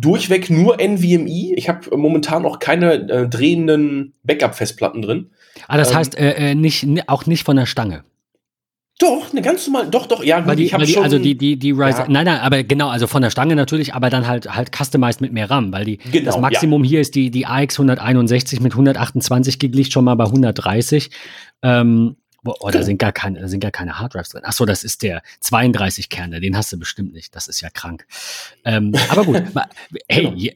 durchweg nur NVMe. Ich habe momentan auch keine äh, drehenden Backup-Festplatten drin. Ah, das ähm, heißt äh, äh nicht, auch nicht von der Stange. Doch, eine ganz normal, doch, doch, ja, gut, die, ich habe schon. Also die, die, die Ryzen, ja. nein, nein, aber genau, also von der Stange natürlich, aber dann halt, halt customized mit mehr RAM, weil die, genau, das Maximum ja. hier ist die, die AX 161 mit 128 gig liegt schon mal bei 130. Ähm, Oh, da genau. sind gar keine, da sind gar keine Harddrives drin. Ach so, das ist der 32 Kerne, den hast du bestimmt nicht. Das ist ja krank. Ähm, aber gut, hey, genau. Äh,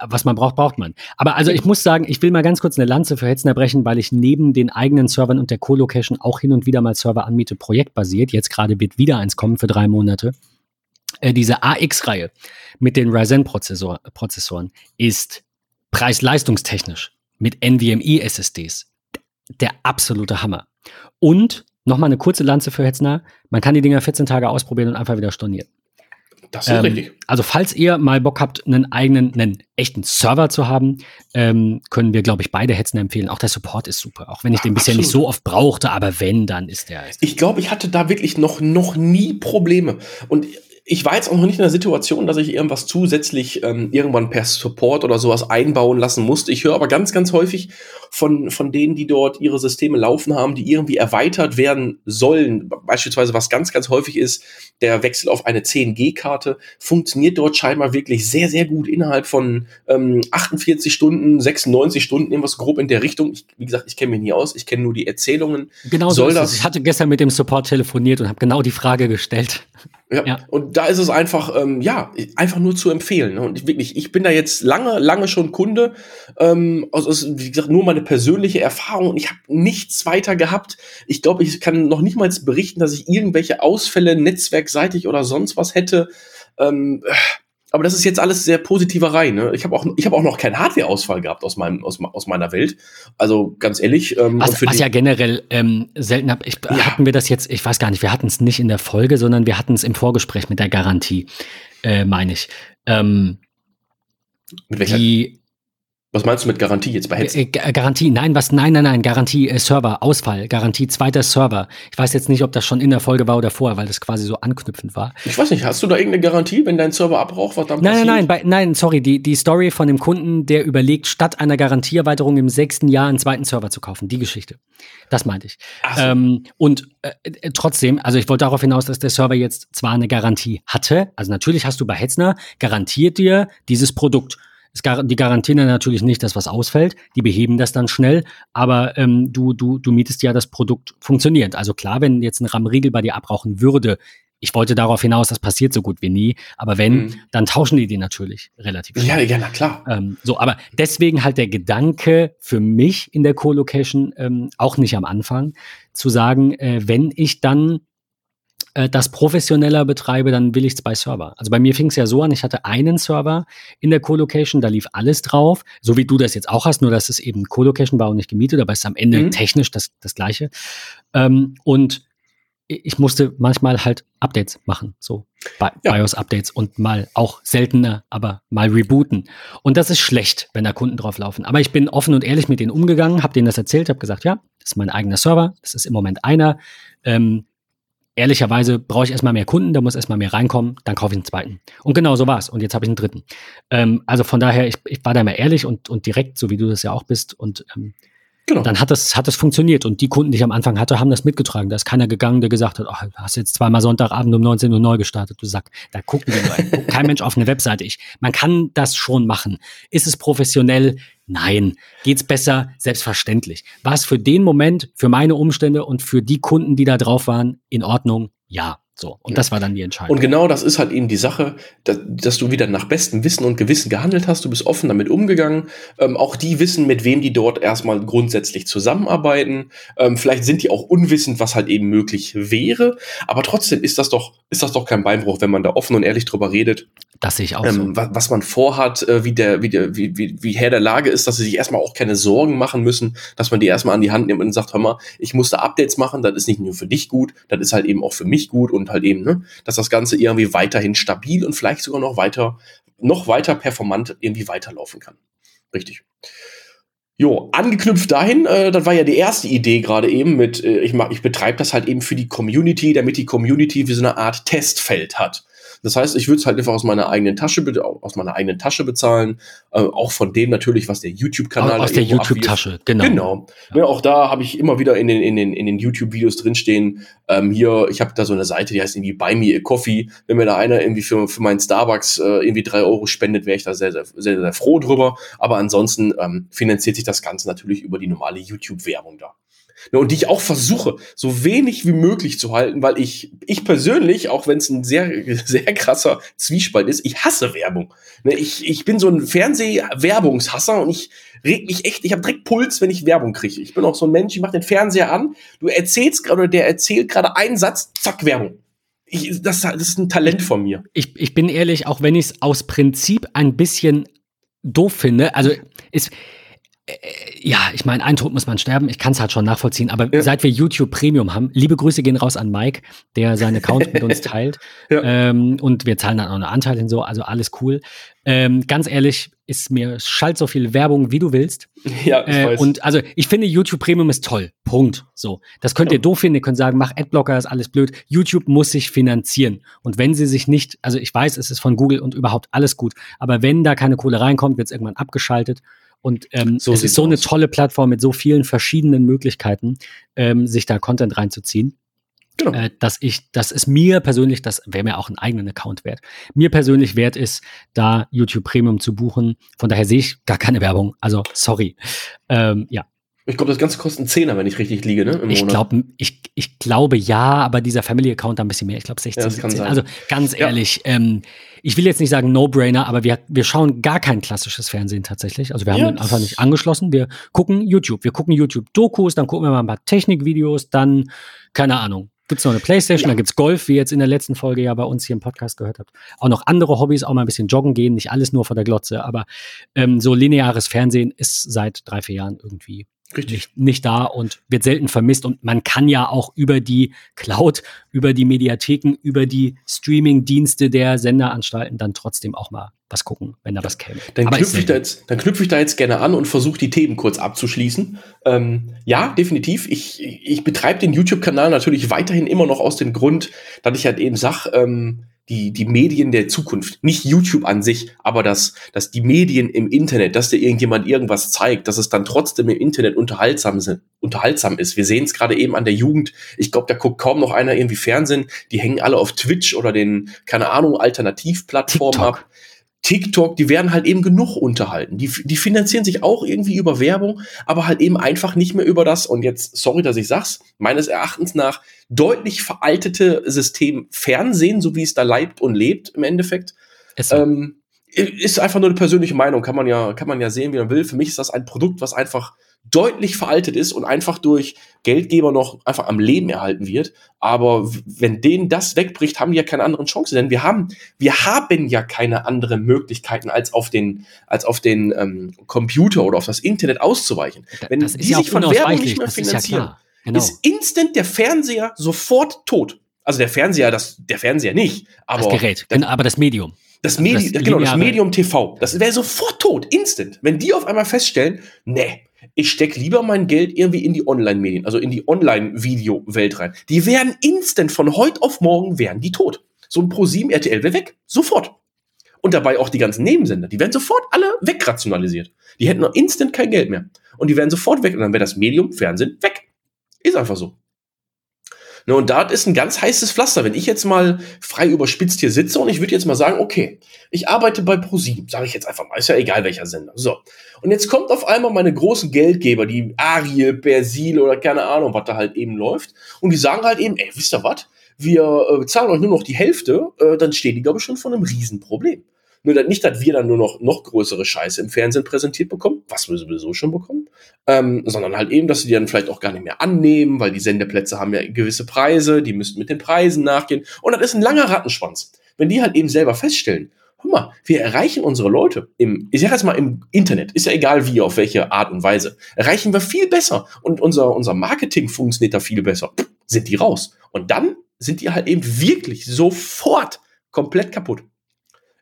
was man braucht, braucht man. Aber also ich muss sagen, ich will mal ganz kurz eine Lanze für Hetzner brechen, weil ich neben den eigenen Servern und der Co-Location auch hin und wieder mal Server anmiete, projektbasiert. Jetzt gerade wird wieder eins kommen für drei Monate. Äh, diese AX-Reihe mit den Ryzen-Prozessoren ist preis-leistungstechnisch mit NVMe-SSDs der absolute Hammer. Und nochmal eine kurze Lanze für Hetzner. Man kann die Dinger 14 Tage ausprobieren und einfach wieder stornieren. Das ist ähm, richtig. Also, falls ihr mal Bock habt, einen eigenen, einen echten Server zu haben, ähm, können wir, glaube ich, beide Hetzen empfehlen. Auch der Support ist super. Auch wenn ich den bisher Absolut. nicht so oft brauchte, aber wenn, dann ist der. Ich glaube, ich hatte da wirklich noch, noch nie Probleme. Und ich war jetzt auch noch nicht in der Situation, dass ich irgendwas zusätzlich ähm, irgendwann per Support oder sowas einbauen lassen musste. Ich höre aber ganz, ganz häufig von, von denen, die dort ihre Systeme laufen haben, die irgendwie erweitert werden sollen. Beispielsweise, was ganz, ganz häufig ist, der Wechsel auf eine 10G-Karte funktioniert dort scheinbar wirklich sehr, sehr gut innerhalb von ähm, 48 Stunden, 96 Stunden, irgendwas grob in der Richtung. Ich, wie gesagt, ich kenne mich nie aus, ich kenne nur die Erzählungen. Genau so ist das? Ich hatte gestern mit dem Support telefoniert und habe genau die Frage gestellt. Ja. ja. Und da ist es einfach, ähm, ja, einfach nur zu empfehlen. Ne? Und wirklich, ich bin da jetzt lange, lange schon Kunde. Ähm, also, ist, wie gesagt, nur meine persönliche Erfahrung und ich habe nichts weiter gehabt. Ich glaube, ich kann noch nicht mal berichten, dass ich irgendwelche Ausfälle netzwerkseitig oder sonst was hätte. Ähm, aber das ist jetzt alles sehr positiverei. Ne? Ich habe auch, ich hab auch noch keinen Hardware-Ausfall gehabt aus, meinem, aus, aus meiner Welt. Also ganz ehrlich. Ähm, was, was ja generell ähm, selten hab, ich, ja. hatten wir das jetzt, ich weiß gar nicht, wir hatten es nicht in der Folge, sondern wir hatten es im Vorgespräch mit der Garantie, äh, meine ich. Ähm, mit welcher? Die, was meinst du mit Garantie jetzt bei Hetzen? Äh, Garantie, nein, was, nein, nein, nein, Garantie, äh, Server, Ausfall, Garantie, zweiter Server. Ich weiß jetzt nicht, ob das schon in der Folge war oder vorher, weil das quasi so anknüpfend war. Ich weiß nicht, hast du da irgendeine Garantie, wenn dein Server abbraucht, was dann nein, passiert? Nein, nein, nein, nein, sorry, die, die Story von dem Kunden, der überlegt, statt einer Garantieerweiterung im sechsten Jahr einen zweiten Server zu kaufen, die Geschichte. Das meinte ich. So. Ähm, und äh, äh, trotzdem, also ich wollte darauf hinaus, dass der Server jetzt zwar eine Garantie hatte, also natürlich hast du bei Hetzner garantiert dir dieses Produkt die garantieren dann natürlich nicht, dass was ausfällt. Die beheben das dann schnell, aber ähm, du, du, du mietest ja das Produkt funktioniert. Also klar, wenn jetzt ein RAM-Riegel bei dir abrauchen würde, ich wollte darauf hinaus, das passiert so gut wie nie. Aber wenn, mhm. dann tauschen die die natürlich relativ schnell. Ja, ja, na klar. Ähm, so, aber deswegen halt der Gedanke für mich in der Co-Location, ähm, auch nicht am Anfang, zu sagen, äh, wenn ich dann äh, das professioneller betreibe, dann will ich zwei Server. Also bei mir fing es ja so an, ich hatte einen Server in der Co-Location, da lief alles drauf, so wie du das jetzt auch hast, nur dass es eben Co-Location war und nicht gemietet, aber es ist am Ende mhm. technisch das, das Gleiche. Ähm, und ich musste manchmal halt Updates machen, so ja. BIOS-Updates und mal auch seltener, aber mal rebooten. Und das ist schlecht, wenn da Kunden drauf laufen. Aber ich bin offen und ehrlich mit denen umgegangen, habe denen das erzählt, habe gesagt, ja, das ist mein eigener Server, das ist im Moment einer. Ähm, ehrlicherweise brauche ich erstmal mehr Kunden, da muss erstmal mehr reinkommen, dann kaufe ich einen zweiten. Und genau so war's. Und jetzt habe ich einen dritten. Ähm, also von daher, ich, ich war da mal ehrlich und, und direkt, so wie du das ja auch bist. Und ähm, Genau. Dann hat das, hat das funktioniert. Und die Kunden, die ich am Anfang hatte, haben das mitgetragen. Da ist keiner gegangen, der gesagt hat, oh, du hast jetzt zweimal Sonntagabend um 19 Uhr neu gestartet. Du sagst, da gucken wir nur. kein Mensch auf eine Webseite. Ich, man kann das schon machen. Ist es professionell? Nein. Geht's besser? Selbstverständlich. War es für den Moment, für meine Umstände und für die Kunden, die da drauf waren, in Ordnung? Ja. So, und ja. das war dann die Entscheidung. Und genau das ist halt eben die Sache, dass, dass, du wieder nach bestem Wissen und Gewissen gehandelt hast. Du bist offen damit umgegangen. Ähm, auch die wissen, mit wem die dort erstmal grundsätzlich zusammenarbeiten. Ähm, vielleicht sind die auch unwissend, was halt eben möglich wäre. Aber trotzdem ist das doch, ist das doch kein Beinbruch, wenn man da offen und ehrlich drüber redet. Das sehe ich auch ähm, so. Was, was, man vorhat, äh, wie der, wie der, wie, wie, wie Herr der Lage ist, dass sie sich erstmal auch keine Sorgen machen müssen, dass man die erstmal an die Hand nimmt und sagt, hör mal, ich musste Updates machen, das ist nicht nur für dich gut, das ist halt eben auch für mich gut und halt eben, ne, dass das Ganze irgendwie weiterhin stabil und vielleicht sogar noch weiter, noch weiter performant irgendwie weiterlaufen kann. Richtig. Jo, angeknüpft dahin, äh, das war ja die erste Idee gerade eben mit, äh, ich, ich betreibe das halt eben für die Community, damit die Community wie so eine Art Testfeld hat. Das heißt, ich würde es halt einfach aus meiner eigenen Tasche, aus meiner eigenen Tasche bezahlen, äh, auch von dem natürlich, was der YouTube-Kanal aus der YouTube-Tasche, genau. Genau. Ja. Ja, auch da habe ich immer wieder in den in den in den YouTube-Videos drinstehen. Ähm, hier, ich habe da so eine Seite, die heißt irgendwie Buy Me a Coffee. Wenn mir da einer irgendwie für für meinen Starbucks äh, irgendwie drei Euro spendet, wäre ich da sehr, sehr sehr sehr froh drüber. Aber ansonsten ähm, finanziert sich das Ganze natürlich über die normale YouTube-Werbung da. Ne, und die ich auch versuche, so wenig wie möglich zu halten, weil ich, ich persönlich, auch wenn es ein sehr, sehr krasser Zwiespalt ist, ich hasse Werbung. Ne, ich, ich bin so ein Fernsehwerbungshasser und ich reg mich echt, ich habe direkt Puls, wenn ich Werbung kriege. Ich bin auch so ein Mensch, ich mache den Fernseher an, du erzählst gerade, der erzählt gerade einen Satz, zack, Werbung. Ich, das, das ist ein Talent von mir. Ich, ich bin ehrlich, auch wenn ich es aus Prinzip ein bisschen doof finde, also ist ja, ich meine, ein Tod muss man sterben. Ich kann es halt schon nachvollziehen. Aber ja. seit wir YouTube Premium haben, liebe Grüße gehen raus an Mike, der seinen Account mit uns teilt. Ja. Ähm, und wir zahlen dann auch einen Anteil hin so, also alles cool. Ähm, ganz ehrlich, ist mir schalt so viel Werbung, wie du willst. Ja, ich äh, weiß. Und also ich finde, YouTube Premium ist toll. Punkt. So. Das könnt ja. ihr doof finden. Ihr könnt sagen, mach Adblocker, ist alles blöd. YouTube muss sich finanzieren. Und wenn sie sich nicht, also ich weiß, es ist von Google und überhaupt alles gut. Aber wenn da keine Kohle reinkommt, wird es irgendwann abgeschaltet. Und ähm, so es ist so aus. eine tolle Plattform mit so vielen verschiedenen Möglichkeiten, ähm, sich da Content reinzuziehen. Genau. Äh, dass ich, dass es mir persönlich, das wäre mir auch einen eigenen Account wert, mir persönlich wert ist, da YouTube Premium zu buchen. Von daher sehe ich gar keine Werbung. Also sorry. Ähm, ja. Ich glaube, das Ganze kostet einen Zehner, wenn ich richtig liege, ne? ich, glaub, ich, ich glaube ja, aber dieser Family-Account da ein bisschen mehr. Ich glaube 16, ja, 17. Also ganz ehrlich, ja. ähm, ich will jetzt nicht sagen No-Brainer, aber wir, wir schauen gar kein klassisches Fernsehen tatsächlich. Also wir haben ja. einfach nicht angeschlossen. Wir gucken YouTube. Wir gucken YouTube-Dokus, dann gucken wir mal ein paar Technikvideos, dann, keine Ahnung, Gibt es noch eine Playstation, ja. dann es Golf, wie ihr jetzt in der letzten Folge ja bei uns hier im Podcast gehört habt. Auch noch andere Hobbys, auch mal ein bisschen joggen gehen, nicht alles nur vor der Glotze, aber ähm, so lineares Fernsehen ist seit drei, vier Jahren irgendwie Richtig. Nicht, nicht, da und wird selten vermisst. Und man kann ja auch über die Cloud, über die Mediatheken, über die Streaming-Dienste der Senderanstalten dann trotzdem auch mal was gucken, wenn da was käme. Dann knüpfe ich, da jetzt, dann knüpfe ich da jetzt gerne an und versuche die Themen kurz abzuschließen. Ähm, ja, definitiv. Ich, ich betreibe den YouTube-Kanal natürlich weiterhin immer noch aus dem Grund, dass ich halt eben sage, ähm, die, die Medien der Zukunft. Nicht YouTube an sich, aber dass, dass die Medien im Internet, dass dir irgendjemand irgendwas zeigt, dass es dann trotzdem im Internet unterhaltsam, sind, unterhaltsam ist. Wir sehen es gerade eben an der Jugend. Ich glaube, da guckt kaum noch einer irgendwie Fernsehen. Die hängen alle auf Twitch oder den, keine Ahnung, Alternativplattformen ab. TikTok, die werden halt eben genug unterhalten. Die, die finanzieren sich auch irgendwie über Werbung, aber halt eben einfach nicht mehr über das, und jetzt, sorry, dass ich sag's, meines Erachtens nach deutlich veraltete System Fernsehen, so wie es da leibt und lebt im Endeffekt. Ist, so. ähm, ist einfach nur eine persönliche Meinung, kann man ja, kann man ja sehen, wie man will. Für mich ist das ein Produkt, was einfach deutlich veraltet ist und einfach durch Geldgeber noch einfach am Leben erhalten wird. Aber wenn denen das wegbricht, haben die ja keine anderen Chancen, denn wir haben, wir haben ja keine anderen Möglichkeiten, als auf den, als auf den ähm, Computer oder auf das Internet auszuweichen. Wenn das die sich von Werbung nicht mehr finanzieren, ja genau. ist instant der Fernseher sofort tot. Also der Fernseher, das, der Fernseher nicht, aber das Gerät, das, aber das Medium. Das, Medi das genau, das Medium TV. Das wäre sofort tot, instant. Wenn die auf einmal feststellen, nee, ich stecke lieber mein Geld irgendwie in die Online-Medien, also in die Online-Video-Welt rein. Die wären instant von heute auf morgen wären die tot. So ein Pro7 RTL wäre weg. Sofort. Und dabei auch die ganzen Nebensender. Die werden sofort alle wegrationalisiert. Die hätten noch instant kein Geld mehr. Und die wären sofort weg. Und dann wäre das Medium Fernsehen weg. Ist einfach so. Ne, und da ist ein ganz heißes Pflaster. Wenn ich jetzt mal frei überspitzt hier sitze und ich würde jetzt mal sagen, okay, ich arbeite bei ProSieben, sage ich jetzt einfach mal, ist ja egal welcher Sender. So. Und jetzt kommt auf einmal meine großen Geldgeber, die Ariel, Persil oder keine Ahnung, was da halt eben läuft. Und die sagen halt eben, ey, wisst ihr was? Wir äh, zahlen euch nur noch die Hälfte, äh, dann stehen die, glaube ich, schon vor einem Riesenproblem. Nur nicht, dass wir dann nur noch, noch größere Scheiße im Fernsehen präsentiert bekommen, was wir sowieso schon bekommen, ähm, sondern halt eben, dass sie die dann vielleicht auch gar nicht mehr annehmen, weil die Sendeplätze haben ja gewisse Preise, die müssten mit den Preisen nachgehen. Und das ist ein langer Rattenschwanz. Wenn die halt eben selber feststellen, hör mal, wir erreichen unsere Leute im, ich sag jetzt mal im Internet, ist ja egal wie, auf welche Art und Weise, erreichen wir viel besser und unser, unser Marketing funktioniert da viel besser. Sind die raus. Und dann sind die halt eben wirklich sofort komplett kaputt.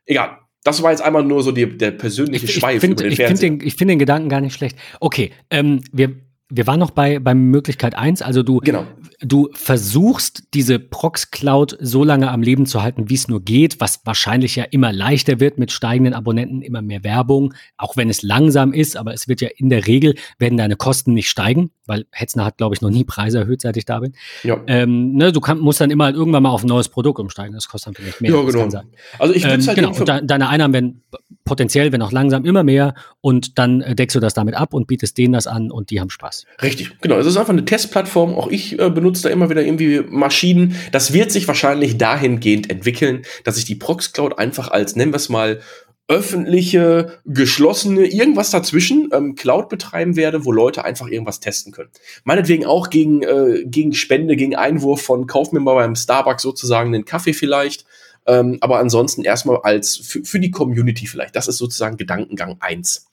Egal, das war jetzt einmal nur so die, der persönliche ich, Schweif ich find, über den ich Fernseher. Find den, ich finde den Gedanken gar nicht schlecht. Okay, ähm, wir, wir waren noch bei, bei Möglichkeit eins. Also du, genau. du versuchst, diese Prox Cloud so lange am Leben zu halten, wie es nur geht, was wahrscheinlich ja immer leichter wird mit steigenden Abonnenten, immer mehr Werbung, auch wenn es langsam ist, aber es wird ja in der Regel, werden deine Kosten nicht steigen, weil Hetzner hat, glaube ich, noch nie Preise erhöht, seit ich da bin. Ja. Ähm, ne, du kann, musst dann immer halt irgendwann mal auf ein neues Produkt umsteigen. Das kostet dann vielleicht mehr. Ja, genau. Also ich ähm, halt genau. Und de deine Einnahmen werden potenziell, wenn auch langsam, immer mehr und dann äh, deckst du das damit ab und bietest denen das an und die haben Spaß. Richtig, genau. Es ist einfach eine Testplattform. Auch ich äh, benutze da immer wieder irgendwie Maschinen. Das wird sich wahrscheinlich dahingehend entwickeln, dass ich die Prox Cloud einfach als, nennen wir es mal, öffentliche, geschlossene, irgendwas dazwischen ähm, Cloud betreiben werde, wo Leute einfach irgendwas testen können. Meinetwegen auch gegen, äh, gegen Spende, gegen Einwurf von Kauf mir mal beim Starbucks sozusagen einen Kaffee vielleicht Ähm, aber ansonsten erstmal als für, für die Community vielleicht. Das ist sozusagen Gedankengang eins.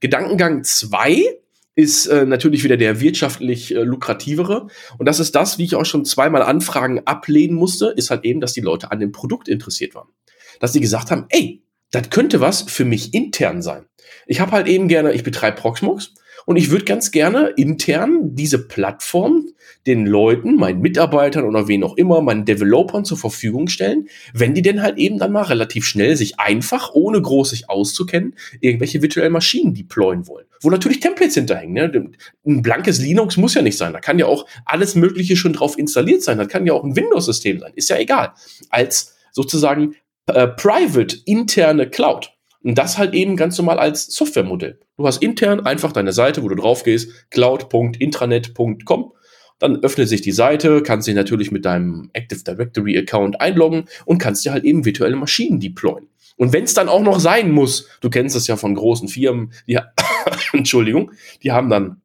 Gedankengang zwei ist äh, natürlich wieder der wirtschaftlich äh, lukrativere. Und das ist das, wie ich auch schon zweimal Anfragen ablehnen musste, ist halt eben, dass die Leute an dem Produkt interessiert waren. Dass die gesagt haben, ey, das könnte was für mich intern sein. Ich habe halt eben gerne, ich betreibe Proxmox und ich würde ganz gerne intern diese Plattform den Leuten, meinen Mitarbeitern oder wen auch immer, meinen Developern zur Verfügung stellen, wenn die denn halt eben dann mal relativ schnell sich einfach, ohne groß sich auszukennen, irgendwelche virtuellen Maschinen deployen wollen. Wo natürlich Templates hinterhängen. Ne? Ein blankes Linux muss ja nicht sein. Da kann ja auch alles Mögliche schon drauf installiert sein. Das kann ja auch ein Windows-System sein. Ist ja egal. Als sozusagen äh, private interne Cloud. Und das halt eben ganz normal als Softwaremodell. Du hast intern einfach deine Seite, wo du drauf gehst, cloud.intranet.com. Dann öffnet sich die Seite, kannst dich natürlich mit deinem Active Directory Account einloggen und kannst dir halt eben virtuelle Maschinen deployen. Und wenn es dann auch noch sein muss, du kennst es ja von großen Firmen, die, Entschuldigung, die haben dann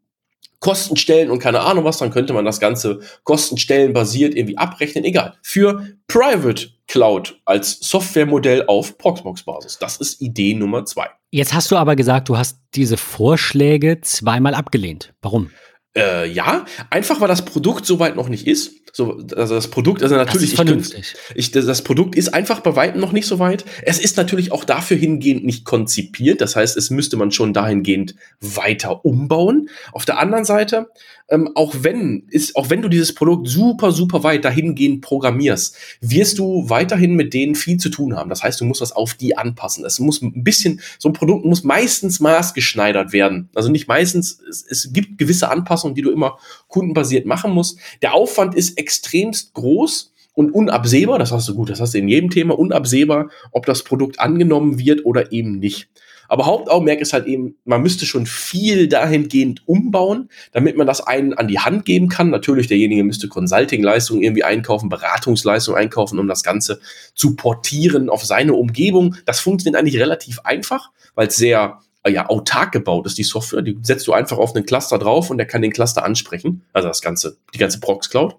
Kostenstellen und keine Ahnung was, dann könnte man das Ganze Kostenstellen basiert irgendwie abrechnen. Egal. Für Private Cloud als Softwaremodell auf Proxmox-Basis. Das ist Idee Nummer zwei. Jetzt hast du aber gesagt, du hast diese Vorschläge zweimal abgelehnt. Warum? Äh, ja, einfach weil das Produkt soweit noch nicht ist. So, also das Produkt, also natürlich, das vernünftig. Ich, ich, das Produkt ist einfach bei weitem noch nicht so weit. Es ist natürlich auch dafür hingehend nicht konzipiert. Das heißt, es müsste man schon dahingehend weiter umbauen. Auf der anderen Seite, ähm, auch wenn ist, auch wenn du dieses Produkt super, super weit dahingehend programmierst, wirst du weiterhin mit denen viel zu tun haben. Das heißt, du musst das auf die anpassen. Es muss ein bisschen, so ein Produkt muss meistens maßgeschneidert werden. Also nicht meistens, es, es gibt gewisse Anpassungen, die du immer kundenbasiert machen musst. Der Aufwand ist extremst groß und unabsehbar, das hast du gut, das hast du in jedem Thema, unabsehbar, ob das Produkt angenommen wird oder eben nicht. Aber Hauptaugenmerk ist halt eben, man müsste schon viel dahingehend umbauen, damit man das einen an die Hand geben kann. Natürlich, derjenige müsste Consulting-Leistungen irgendwie einkaufen, Beratungsleistungen einkaufen, um das Ganze zu portieren auf seine Umgebung. Das funktioniert eigentlich relativ einfach, weil es sehr äh, ja, autark gebaut ist, die Software. Die setzt du einfach auf einen Cluster drauf und der kann den Cluster ansprechen. Also das ganze, die ganze Prox Cloud.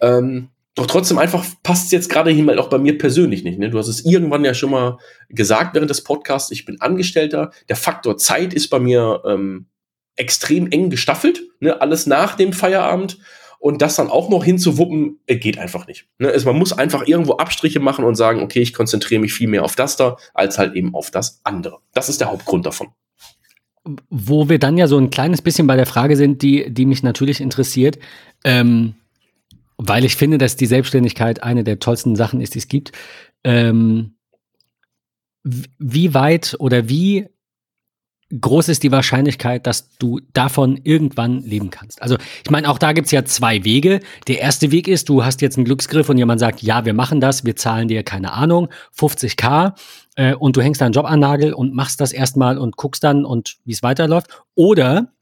Ähm, doch trotzdem einfach passt es jetzt gerade hier mal auch bei mir persönlich nicht. Ne? Du hast es irgendwann ja schon mal gesagt während des Podcasts, ich bin Angestellter. Der Faktor Zeit ist bei mir ähm, extrem eng gestaffelt. Ne? Alles nach dem Feierabend. Und das dann auch noch hinzuwuppen, äh, geht einfach nicht. Ne? Also man muss einfach irgendwo Abstriche machen und sagen, okay, ich konzentriere mich viel mehr auf das da, als halt eben auf das andere. Das ist der Hauptgrund davon. Wo wir dann ja so ein kleines bisschen bei der Frage sind, die, die mich natürlich interessiert. Ähm weil ich finde, dass die Selbstständigkeit eine der tollsten Sachen ist, die es gibt. Ähm, wie weit oder wie groß ist die Wahrscheinlichkeit, dass du davon irgendwann leben kannst? Also ich meine, auch da gibt's ja zwei Wege. Der erste Weg ist, du hast jetzt einen Glücksgriff und jemand sagt, ja, wir machen das, wir zahlen dir, keine Ahnung, 50k äh, und du hängst deinen Job an Nagel und machst das erstmal und guckst dann und wie es weiterläuft. Oder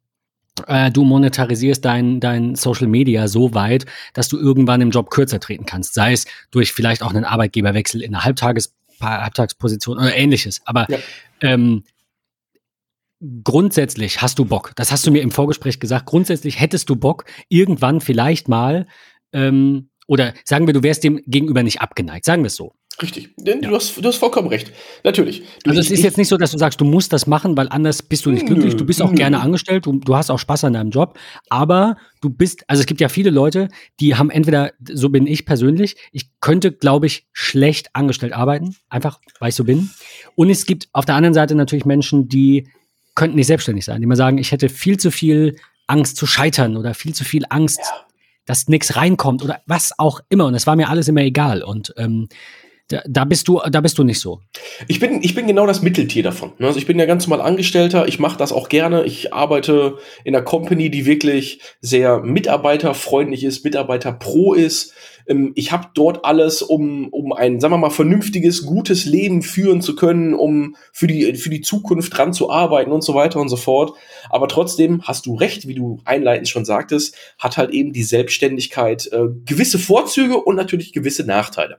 du monetarisierst dein, dein Social Media so weit, dass du irgendwann im Job kürzer treten kannst. Sei es durch vielleicht auch einen Arbeitgeberwechsel in einer Halbtages Halbtagsposition oder ähnliches. Aber ja. ähm, grundsätzlich hast du Bock. Das hast du mir im Vorgespräch gesagt. Grundsätzlich hättest du Bock, irgendwann vielleicht mal, ähm, oder sagen wir, du wärst dem gegenüber nicht abgeneigt. Sagen wir es so. Richtig. Ja. Du, hast, du hast vollkommen recht. Natürlich. Du, also es ist jetzt nicht so, dass du sagst, du musst das machen, weil anders bist du nicht glücklich. Du bist auch nö. gerne angestellt, du, du hast auch Spaß an deinem Job, aber du bist, also es gibt ja viele Leute, die haben entweder, so bin ich persönlich, ich könnte, glaube ich, schlecht angestellt arbeiten, einfach weil ich so bin. Und es gibt auf der anderen Seite natürlich Menschen, die könnten nicht selbstständig sein, die mal sagen, ich hätte viel zu viel Angst zu scheitern oder viel zu viel Angst, ja. dass nichts reinkommt oder was auch immer. Und es war mir alles immer egal. Und ähm, da, da, bist du, da bist du nicht so. Ich bin, ich bin genau das Mitteltier davon. Ne? Also ich bin ja ganz normal Angestellter. Ich mache das auch gerne. Ich arbeite in einer Company, die wirklich sehr mitarbeiterfreundlich ist, Mitarbeiter pro ist. Ähm, ich habe dort alles, um, um ein, sagen wir mal, vernünftiges, gutes Leben führen zu können, um für die, für die Zukunft dran zu arbeiten und so weiter und so fort. Aber trotzdem hast du recht, wie du einleitend schon sagtest, hat halt eben die Selbstständigkeit äh, gewisse Vorzüge und natürlich gewisse Nachteile.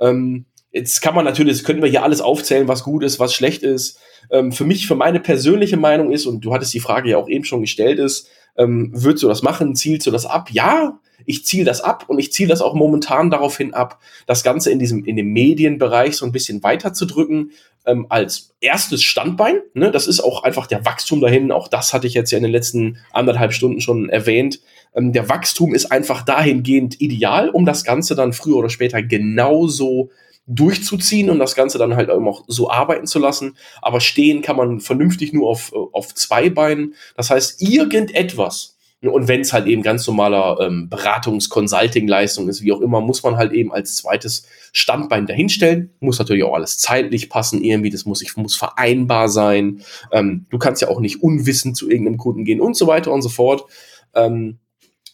Ähm, jetzt kann man natürlich, jetzt könnten wir hier alles aufzählen, was gut ist, was schlecht ist. Ähm, für mich, für meine persönliche Meinung ist, und du hattest die Frage ja auch eben schon gestellt, ist, ähm, würdest du das machen, zielst du das ab? Ja, Ich ziele das ab und ich ziele das auch momentan daraufhin ab, das Ganze in diesem, in dem Medienbereich so ein bisschen weiterzudrücken, ähm, als erstes Standbein. Ne? Das ist auch einfach der Wachstum dahin. Auch das hatte ich jetzt ja in den letzten anderthalb Stunden schon erwähnt. Ähm, der Wachstum ist einfach dahingehend ideal, um das Ganze dann früher oder später genauso durchzuziehen und das Ganze dann halt auch so arbeiten zu lassen. Aber stehen kann man vernünftig nur auf, auf zwei Beinen. Das heißt, irgendetwas, und wenn es halt eben ganz normaler ähm, Beratungs-Consulting-Leistung ist, wie auch immer, muss man halt eben als zweites Standbein dahinstellen. Muss natürlich auch alles zeitlich passen, irgendwie, das muss, ich, muss vereinbar sein. Ähm, du kannst ja auch nicht unwissend zu irgendeinem Kunden gehen und so weiter und so fort. Ähm,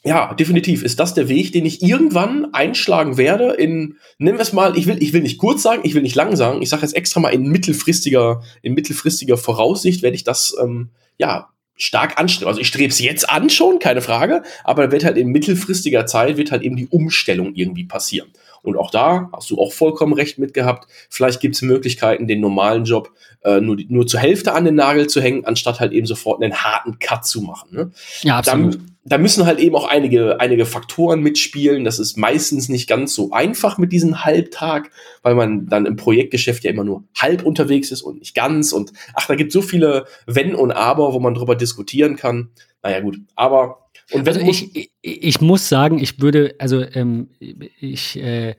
ja, definitiv ist das der Weg, den ich irgendwann einschlagen werde in, nennen wir es mal, ich will, ich will nicht kurz sagen, ich will nicht lang sagen, ich sage jetzt extra mal in mittelfristiger, in mittelfristiger Voraussicht werde ich das, ähm, ja, stark anstreben. Also ich strebe es jetzt an schon, keine Frage, aber wird halt in mittelfristiger Zeit wird halt eben die Umstellung irgendwie passieren. Und auch da hast du auch vollkommen recht mit gehabt. Vielleicht gibt es Möglichkeiten, den normalen Job äh, nur, nur zur Hälfte an den Nagel zu hängen, anstatt halt eben sofort einen harten Cut zu machen. Ne? Ja, absolut. Dann, da müssen halt eben auch einige, einige Faktoren mitspielen. Das ist meistens nicht ganz so einfach mit diesem Halbtag, weil man dann im Projektgeschäft ja immer nur halb unterwegs ist und nicht ganz. Und ach, da gibt so viele Wenn und Aber, wo man drüber diskutieren kann. Naja, gut. Aber und wenn also ich, ich, ich muss sagen, ich würde, also ähm, ich äh,